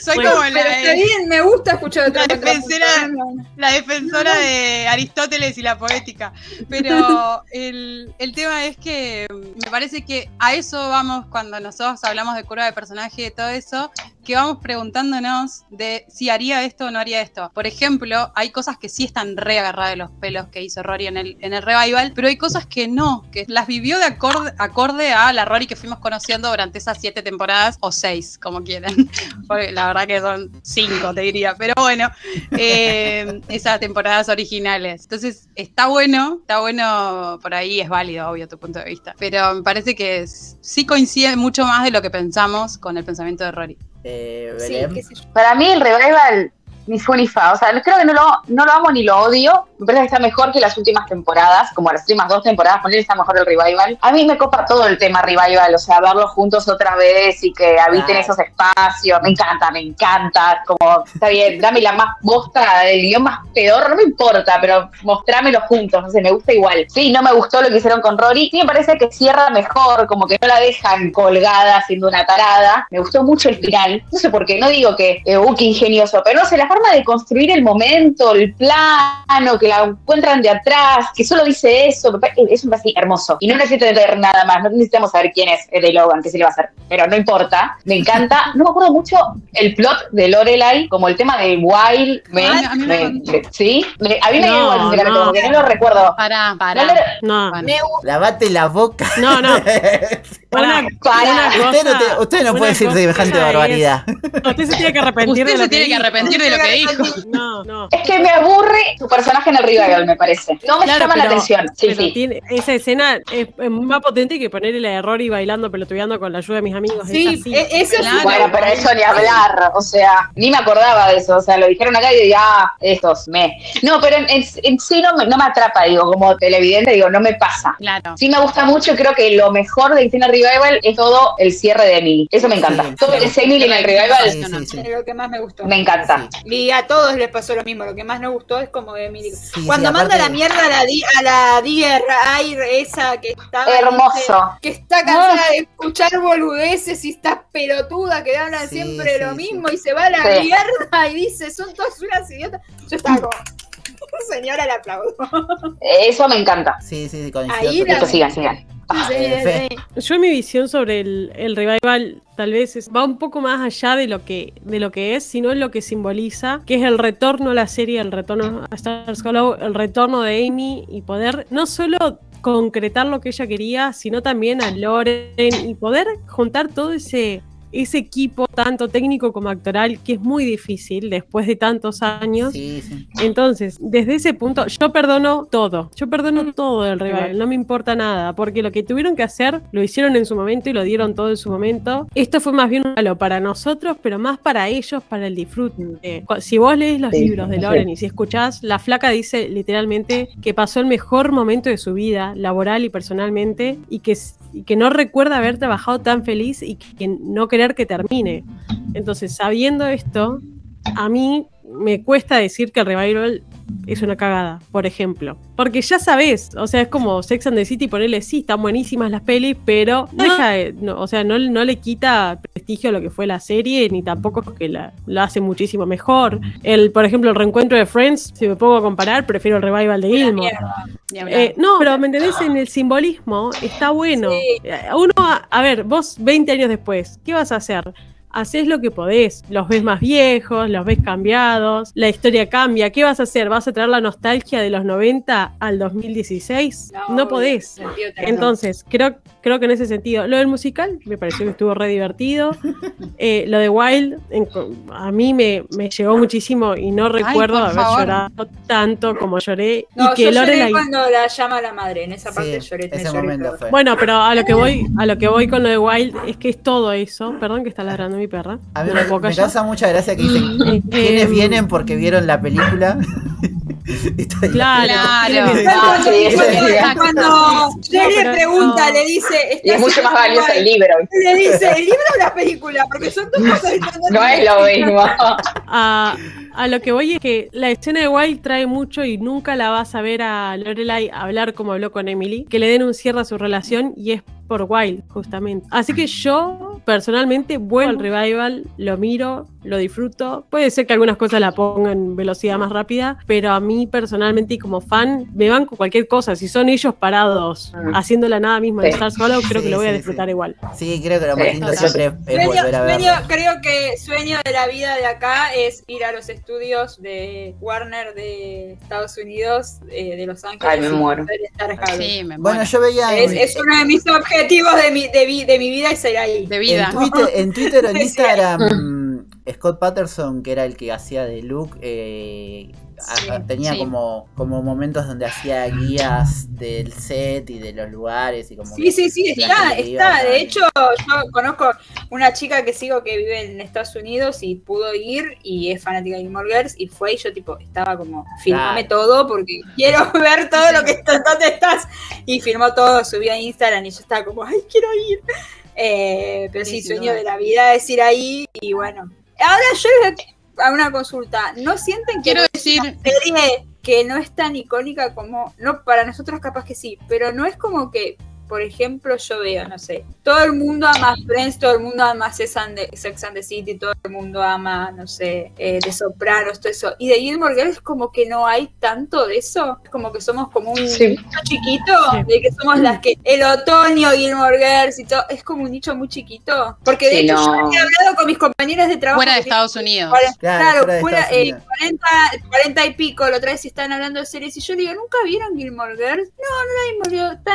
Speaker 3: Soy
Speaker 4: Bueno,
Speaker 3: como la,
Speaker 2: está bien, me gusta escuchar
Speaker 3: la defensora, la defensora de Aristóteles y la poética. Pero el, el tema es que me parece que a eso vamos cuando nosotros hablamos de curva de personaje y todo eso, que vamos preguntándonos de si haría esto o no haría esto. Por ejemplo, hay cosas que sí están re agarradas de los pelos que hizo Rory en el, en el revival, pero hay cosas que no, que las vivió de acorde, acorde a la Rory que fuimos conociendo durante esas siete temporadas, o seis, como quieran. Porque la verdad que son cinco, te diría. Pero bueno, eh, esas temporadas originales. Entonces, está bueno, está bueno, por ahí es válido, obvio, tu punto de vista. Pero me parece que es- sí coincide mucho más de lo que pensamos con el pensamiento de Rory.
Speaker 1: Eh,
Speaker 2: Sí.
Speaker 5: Para mí el revival ni fue ni fa. O sea, creo que no lo, no lo amo ni lo odio. Me parece que está mejor que las últimas temporadas, como las últimas dos temporadas, con él está mejor el revival. A mí me copa todo el tema revival, o sea, verlos juntos otra vez y que habiten
Speaker 1: Claro.
Speaker 5: esos espacios. Me encanta, me encanta. Como, está bien, dame la más bosta, el guion más peor, no me importa, pero mostrámelo juntos, no sé, me gusta igual. Sí, no me gustó lo que hicieron con Rory. Sí, me parece que cierra mejor, como que no la dejan colgada siendo una tarada. Me gustó mucho el final. No sé por qué, no digo que, eh, uh, qué ingenioso, pero no sé, la forma de construir el momento, el plano, que la encuentran de atrás, que solo dice eso, es un así hermoso. Y no necesito ver nada más, no necesitamos saber quién es de Logan, qué se le va a hacer, pero no importa. Me encanta. No me acuerdo mucho el plot de Lorelai, como el tema de Wild, me,
Speaker 3: Ay, a mí me
Speaker 5: me- me- ¿sí? Me- a mí me
Speaker 4: No,
Speaker 5: igual, sinceramente,
Speaker 4: no.
Speaker 5: como que no lo recuerdo.
Speaker 3: Pará, pará.
Speaker 5: No
Speaker 4: No,
Speaker 3: Bueno.
Speaker 2: Me.
Speaker 1: Lavate la boca.
Speaker 4: no, no. Una,
Speaker 5: Para.
Speaker 4: una cosa-
Speaker 1: usted no, te- usted no puede decir semejante
Speaker 4: es-
Speaker 1: barbaridad.
Speaker 4: Usted se tiene que arrepentir
Speaker 3: Usted
Speaker 4: de lo
Speaker 3: se tiene que arrepentir de lo que dijo.
Speaker 4: No, no.
Speaker 5: Es que me aburre su personaje en el revival, me parece. No me
Speaker 4: Claro,
Speaker 5: llama la atención. Sí,
Speaker 4: pero
Speaker 5: sí.
Speaker 4: tiene- esa escena es, es más potente que ponerle la de Rory bailando, pelotudeando con la ayuda de mis amigos.
Speaker 2: Sí,
Speaker 4: es así.
Speaker 2: e- ese es
Speaker 3: Claro.
Speaker 5: Bueno, pero eso ni hablar, o sea, ni me acordaba de eso, o sea, lo dijeron acá y digo, ah, estos, me. No, pero en, en- en sí no me, no me atrapa, digo, como televidente, digo, no me pasa.
Speaker 3: Claro.
Speaker 5: Sí me gusta mucho, creo que lo mejor de Tina Revival es todo el cierre de Emily, eso me encanta.
Speaker 1: Sí,
Speaker 5: todo el Emily en el Revival
Speaker 1: Sí, sí, sí.
Speaker 2: es lo que más me gustó.
Speaker 5: me encanta.
Speaker 2: Y a todos les pasó lo mismo. Lo que más nos gustó es como Emily.
Speaker 1: Sí,
Speaker 2: Cuando
Speaker 1: sí,
Speaker 2: manda la mierda a la, di- a la Air, esa que está.
Speaker 5: Hermoso.
Speaker 2: Que está cansada de escuchar boludeces y está pelotuda que hablan
Speaker 1: Sí,
Speaker 2: siempre
Speaker 1: sí,
Speaker 2: lo
Speaker 1: sí.
Speaker 2: mismo y se va a la
Speaker 5: Sí.
Speaker 2: mierda y dice, son todas unas idiotas. Yo estaba como, señora, le aplaudo.
Speaker 5: Eso me encanta.
Speaker 1: Sí, sí, sí.
Speaker 2: Ahí
Speaker 5: sigan, sigan.
Speaker 2: Sí, sí.
Speaker 4: Yo mi visión sobre el, el revival tal vez es- va un poco más allá de lo que de lo que es, sino en lo que simboliza, que es el retorno a la serie, el retorno a Stars Hollow, el retorno de Amy y poder no solo concretar lo que ella quería, sino también a Loren y poder juntar todo ese ese equipo tanto técnico como actoral que es muy difícil después de tantos años.
Speaker 1: Sí, sí.
Speaker 4: Entonces, desde ese punto, yo perdono todo. Yo perdono todo del revival. No me importa nada. Porque lo que tuvieron que hacer, lo hicieron en su momento y lo dieron todo en su momento. Esto fue más bien un malo para nosotros, pero más para ellos, para el disfrute. Eh, Si vos lees los
Speaker 5: Sí,
Speaker 4: libros de
Speaker 5: sí.
Speaker 4: Loren y si escuchás, la flaca dice literalmente que pasó el mejor momento de su vida, laboral y personalmente, y que, y que no recuerda haber trabajado tan feliz y que no que termine. Entonces, sabiendo esto, a mí me cuesta decir que el revival es una cagada, por ejemplo. Porque ya sabes, o sea, es como Sex and the City, ponerle sí, están buenísimas las pelis, pero no deja de- no, o sea, no, no le quita prestigio a lo que fue la serie, ni tampoco es que la, la hace muchísimo mejor. El, por ejemplo, el reencuentro de Friends, si me pongo a comparar, prefiero el revival de Gilmore. Eh, no, pero ¿me entendés? En el simbolismo está bueno.
Speaker 2: Sí.
Speaker 4: Eh, Uno, a, a ver, vos 20 años después, ¿qué vas a hacer? Haces lo que podés, los ves más viejos, los ves cambiados, la historia cambia. ¿Qué vas a hacer? ¿Vas a traer la nostalgia de los 90 al 2016? No, podés.
Speaker 2: sentido tenés.
Speaker 4: Entonces, creo, creo que en ese sentido, lo del musical me pareció que estuvo re divertido. Eh, lo de Wild, en co- a mí me, me llegó muchísimo y no recuerdo haber
Speaker 3: favor.
Speaker 4: llorado tanto como lloré.
Speaker 2: No,
Speaker 4: y que
Speaker 2: yo lloré
Speaker 4: Lorelai-
Speaker 2: cuando la llama la madre. En esa parte
Speaker 1: Sí,
Speaker 2: lloré.
Speaker 1: ese
Speaker 2: lloré
Speaker 1: momento fue.
Speaker 4: Bueno, pero a lo que voy, a lo que voy con lo de Wild es que es todo eso. Perdón que está ladrando mi perra.
Speaker 1: A mí
Speaker 4: ¿Me
Speaker 1: me, causa mucha gracia que dicen
Speaker 4: Eh,
Speaker 1: quiénes vienen porque vieron la película.
Speaker 4: Claro.
Speaker 3: Claro.
Speaker 4: ¿quiénes-
Speaker 5: Ah, sí,
Speaker 2: Cuando-
Speaker 5: sí.
Speaker 2: Cuando Jerry pregunta,
Speaker 4: no.
Speaker 2: le dice.
Speaker 5: Y es mucho más valioso el libro.
Speaker 2: Le dice, ¿el libro o la película? Porque son dos cosas diferentes.
Speaker 5: No es lo mismo.
Speaker 4: a, A lo que voy es que la escena de Wild trae mucho y nunca la vas a ver a Lorelai hablar como habló con Emily, que le den un cierre a su relación y es por Wild, justamente. Así que yo, personalmente, vuelvo al revival, lo miro, lo disfruto. Puede ser que algunas cosas la pongan en velocidad más rápida, pero a mí personalmente y como fan, me van con cualquier cosa. Si son ellos parados,
Speaker 5: Mm.
Speaker 4: haciendo la nada misma de estar solo, creo
Speaker 1: Sí,
Speaker 4: que lo voy a disfrutar
Speaker 1: sí.
Speaker 4: igual.
Speaker 1: Sí, creo que lo más lindo siempre es,
Speaker 2: Sueño,
Speaker 1: volver a
Speaker 2: creo que sueño de la vida de acá es ir a los estudios de Warner de Estados Unidos, eh, de Los Ángeles.
Speaker 5: Ay, me muero.
Speaker 3: Sí, me
Speaker 1: Bueno, yo veía
Speaker 2: Es,
Speaker 1: en,
Speaker 2: es uno de mis objetivos de mi, de, vi- de mi vida es ir ahí.
Speaker 3: de vida.
Speaker 1: en Twitter, en Twitter o en. Instagram, Scott Patterson, que era el que hacía de Luke, eh,
Speaker 2: Sí,
Speaker 1: tenía
Speaker 3: sí.
Speaker 1: como, como momentos donde hacía guías del set y de los lugares y como
Speaker 2: Sí,
Speaker 1: que
Speaker 2: sí, sí, está, está. De hecho, yo conozco una chica que sigo que vive en Estados Unidos y pudo ir y es fanática de Gilmore Girls y fue y yo tipo estaba como, filmame
Speaker 1: Claro.
Speaker 2: todo porque quiero ver todo lo que está, dónde estás. Y filmó todo, subió a Instagram y yo estaba como, ay, quiero ir. Eh, pero sí, sueño de la vida es ir ahí y bueno. Ahora yo hago una consulta. ¿No sienten que
Speaker 3: Quiero
Speaker 2: no
Speaker 3: decir,
Speaker 2: serie que no es tan icónica como, no, para nosotros capaz que sí, pero no es como que, por ejemplo, yo veo, no sé, todo el mundo ama Friends, todo el mundo ama Sex and the, Sex and the City, todo el mundo ama, no sé, eh, The Sopranos, todo eso. Y de Gilmore Girls como que no hay tanto de eso, es como que somos como un
Speaker 5: Sí.
Speaker 2: nicho chiquito,
Speaker 4: Sí.
Speaker 2: de que somos las que, el otoño, Gilmore Girls y todo, es como un nicho muy chiquito. Porque de
Speaker 5: Sí,
Speaker 2: hecho
Speaker 5: no.
Speaker 2: yo he hablado con mis compañeras de trabajo.
Speaker 3: fuera de Estados Unidos.
Speaker 2: Claro,
Speaker 1: Claro, fuera de
Speaker 2: fuera,
Speaker 1: Estados
Speaker 2: eh,
Speaker 1: Unidos.
Speaker 2: 40, 40 y pico, la otra vez están hablando de series y yo digo, ¿nunca vieron Gilmore Girls? No, no la vimos, digo, está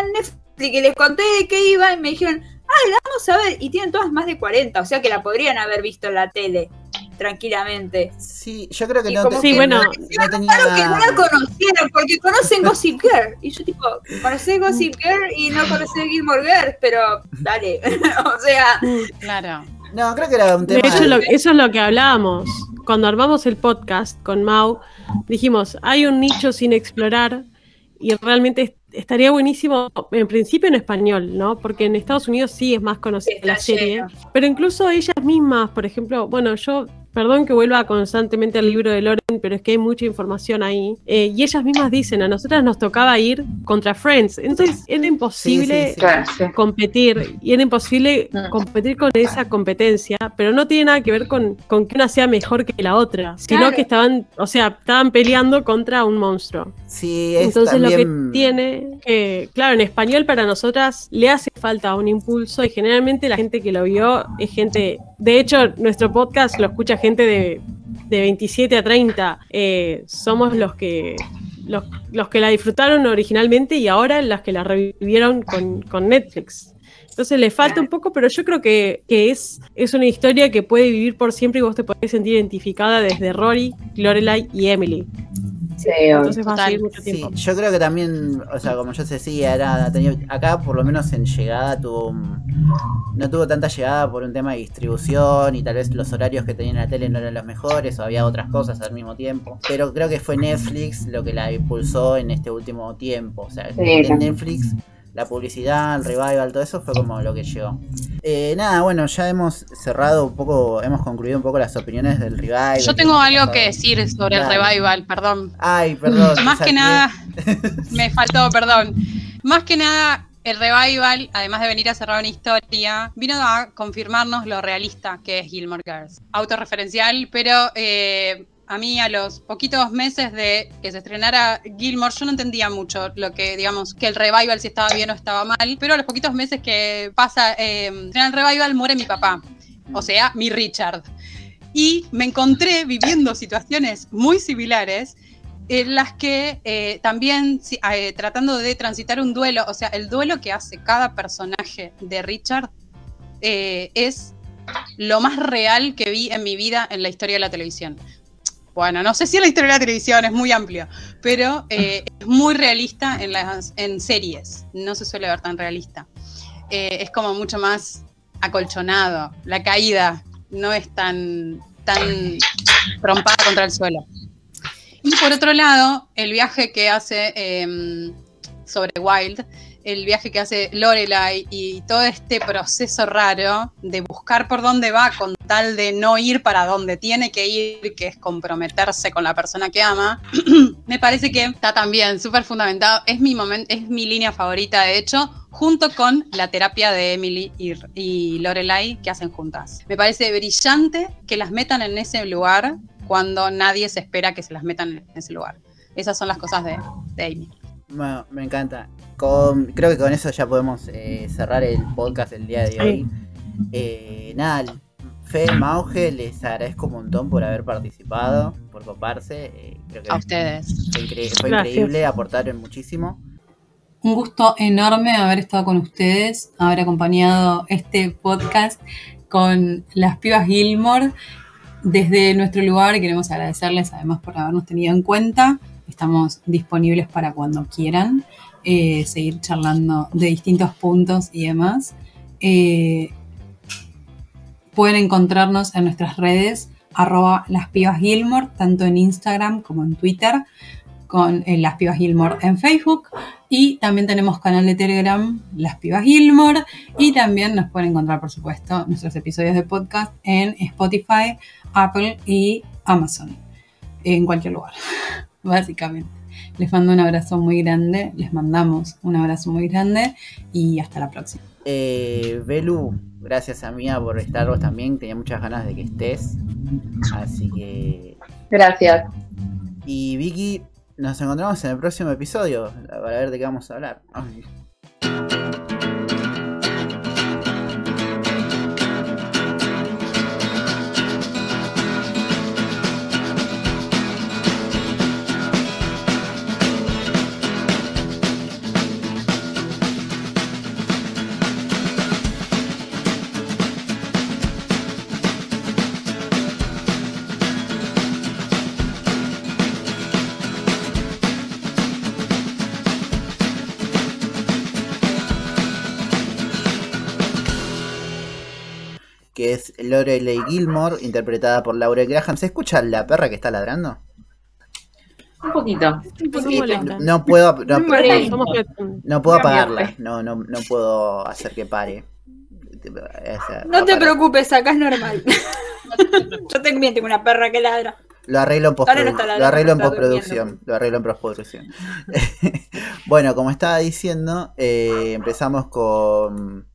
Speaker 2: Netflix y les conté de qué iba y me dijeron, ah, la vamos a ver y tienen todas más de 40, o sea que la podrían haber visto en la tele tranquilamente.
Speaker 1: Sí, yo creo que
Speaker 2: Y
Speaker 1: no,
Speaker 2: como
Speaker 1: te-
Speaker 4: Sí,
Speaker 1: que
Speaker 4: bueno.
Speaker 1: no, no tenía...
Speaker 2: Claro que no la conocieron porque conocen Gossip Girl y yo tipo, conocés Gossip Girl y no conocés Gilmore Girls, pero dale, o sea,
Speaker 3: Claro.
Speaker 1: No, creo que era un
Speaker 4: De
Speaker 1: tema...
Speaker 4: hecho, lo- eso es lo que hablábamos. Cuando armamos el podcast con Mau, dijimos, hay un nicho sin explorar y realmente est- estaría buenísimo, en principio en español, ¿no? Porque en Estados Unidos sí es más conocida
Speaker 2: Está
Speaker 4: la serie.
Speaker 2: lleno.
Speaker 4: Pero incluso ellas mismas, por ejemplo, bueno, yo, perdón que vuelva constantemente al libro de Loren, pero es que hay mucha información ahí. eh, y ellas mismas dicen, a nosotras nos tocaba ir contra Friends. Entonces era imposible
Speaker 1: Sí, sí, sí.
Speaker 5: Claro, sí.
Speaker 4: competir y era imposible
Speaker 5: Mm.
Speaker 4: competir con esa competencia, pero no tiene nada que ver con, con que una sea mejor que la otra, sino
Speaker 2: Claro.
Speaker 4: que estaban, o sea, estaban peleando contra un monstruo.
Speaker 1: Sí, es
Speaker 4: Entonces lo que tiene, que claro, en español para nosotras le hace falta un impulso y generalmente la gente que lo vio es gente, de hecho nuestro podcast lo escucha gente de, de 27 a 30, eh, somos los que... Los, los que la disfrutaron originalmente y ahora las que la revivieron con, con Netflix. Entonces le falta un poco, pero yo creo que, que es, es una historia que puede vivir por siempre y vos te podés sentir identificada desde Rory, Lorelai y Emily.
Speaker 5: Sí, obvio.
Speaker 4: Entonces va a
Speaker 3: Total.
Speaker 4: seguir mucho
Speaker 1: Sí,
Speaker 4: tiempo.
Speaker 1: yo creo que también, o sea, como yo decía, era, acá por lo menos en llegada tuvo un- no tuvo tanta llegada por un tema de distribución y tal vez los horarios que tenía en la tele no eran los mejores o había otras cosas al mismo tiempo. Pero creo que fue Netflix lo que la impulsó en este último tiempo. O sea,
Speaker 5: Sí,
Speaker 1: en
Speaker 5: claro.
Speaker 1: Netflix la publicidad, el revival, todo eso fue como lo que llegó. Eh, nada, bueno, ya hemos cerrado un poco, hemos concluido un poco las opiniones del revival.
Speaker 3: Yo tengo algo que decir sobre el revival, perdón.
Speaker 1: Ay, perdón.
Speaker 3: Más que nada, me faltó, perdón. Más que nada, el revival, además de venir a cerrar una historia, vino a confirmarnos lo realista que es Gilmore Girls. Autorreferencial, pero eh, a mí a los poquitos meses de que se estrenara Gilmore, yo no entendía mucho lo que, digamos, que el revival si estaba bien o estaba mal, pero a los poquitos meses que pasa, eh, el revival, muere mi papá. O sea, mi Richard. Y me encontré viviendo situaciones muy similares en las que eh, también eh, tratando de transitar un duelo, o sea, el duelo que hace cada personaje de Richard eh, es lo más real que vi en mi vida en la historia de la televisión. Bueno, no sé si la historia de la televisión es muy amplio, pero eh, es muy realista en, las, en series, no se suele ver tan realista. Eh, es como mucho más acolchonado, la caída no es tan, tan trompada contra el suelo. Y por otro lado, el viaje que hace eh, sobre Wild el viaje que hace Lorelai y todo este proceso raro de buscar por dónde va con tal de no ir para donde tiene que ir, que es comprometerse con la persona que ama, me parece que está también súper fundamentado. Es mi, es mi línea favorita, de hecho, junto con la terapia de Emily y, y Lorelai que hacen juntas. Me parece brillante que las metan en ese lugar cuando nadie se espera que se las metan en ese lugar. Esas son las cosas de, de Amy.
Speaker 1: Bueno, me encanta. Con, creo que con eso ya podemos eh, cerrar el podcast del día de hoy. Eh, nada, Fe, Mauge, les agradezco un montón por haber participado, por coparse. Eh, creo que
Speaker 3: A ustedes.
Speaker 1: Fue, incre fue increíble, aportaron muchísimo.
Speaker 6: Un gusto enorme haber estado con ustedes, haber acompañado este podcast con las pibas Gilmore. Desde nuestro lugar queremos agradecerles además por habernos tenido en cuenta. Estamos disponibles para cuando quieran eh, seguir charlando de distintos puntos y demás. Eh, pueden encontrarnos en nuestras redes arroba las tanto en Instagram como en Twitter, con eh, las pibas en Facebook. Y también tenemos canal de Telegram, Las Pibas Gilmore. Y también nos pueden encontrar, por supuesto, nuestros episodios de podcast en Spotify, Apple y Amazon. En cualquier lugar, básicamente. Les mando un abrazo muy grande. Les mandamos un abrazo muy grande. Y hasta la próxima.
Speaker 1: Eh, Belu, gracias a Mía por estar vos también. Tenía muchas ganas de que estés. Así que.
Speaker 5: Gracias.
Speaker 1: Y Vicky, nos encontramos en el próximo episodio para ver de qué vamos a hablar. Lorelei Gilmore, interpretada por Laura Graham. ¿Se escucha la perra que está ladrando?
Speaker 5: Un poquito.
Speaker 6: Un
Speaker 1: Sí,
Speaker 6: molesta.
Speaker 1: No puedo, no, puedo apagarla, no, no, no puedo hacer que pare. Esa-
Speaker 2: No te preocupes, acá es normal. Yo también tengo una perra que ladra.
Speaker 1: Lo arreglo en,
Speaker 2: Ahora no
Speaker 1: postprodu-
Speaker 2: está ladrando,
Speaker 1: lo arreglo en postproducción. Lo arreglo en postproducción. bueno, como estaba diciendo, eh, empezamos con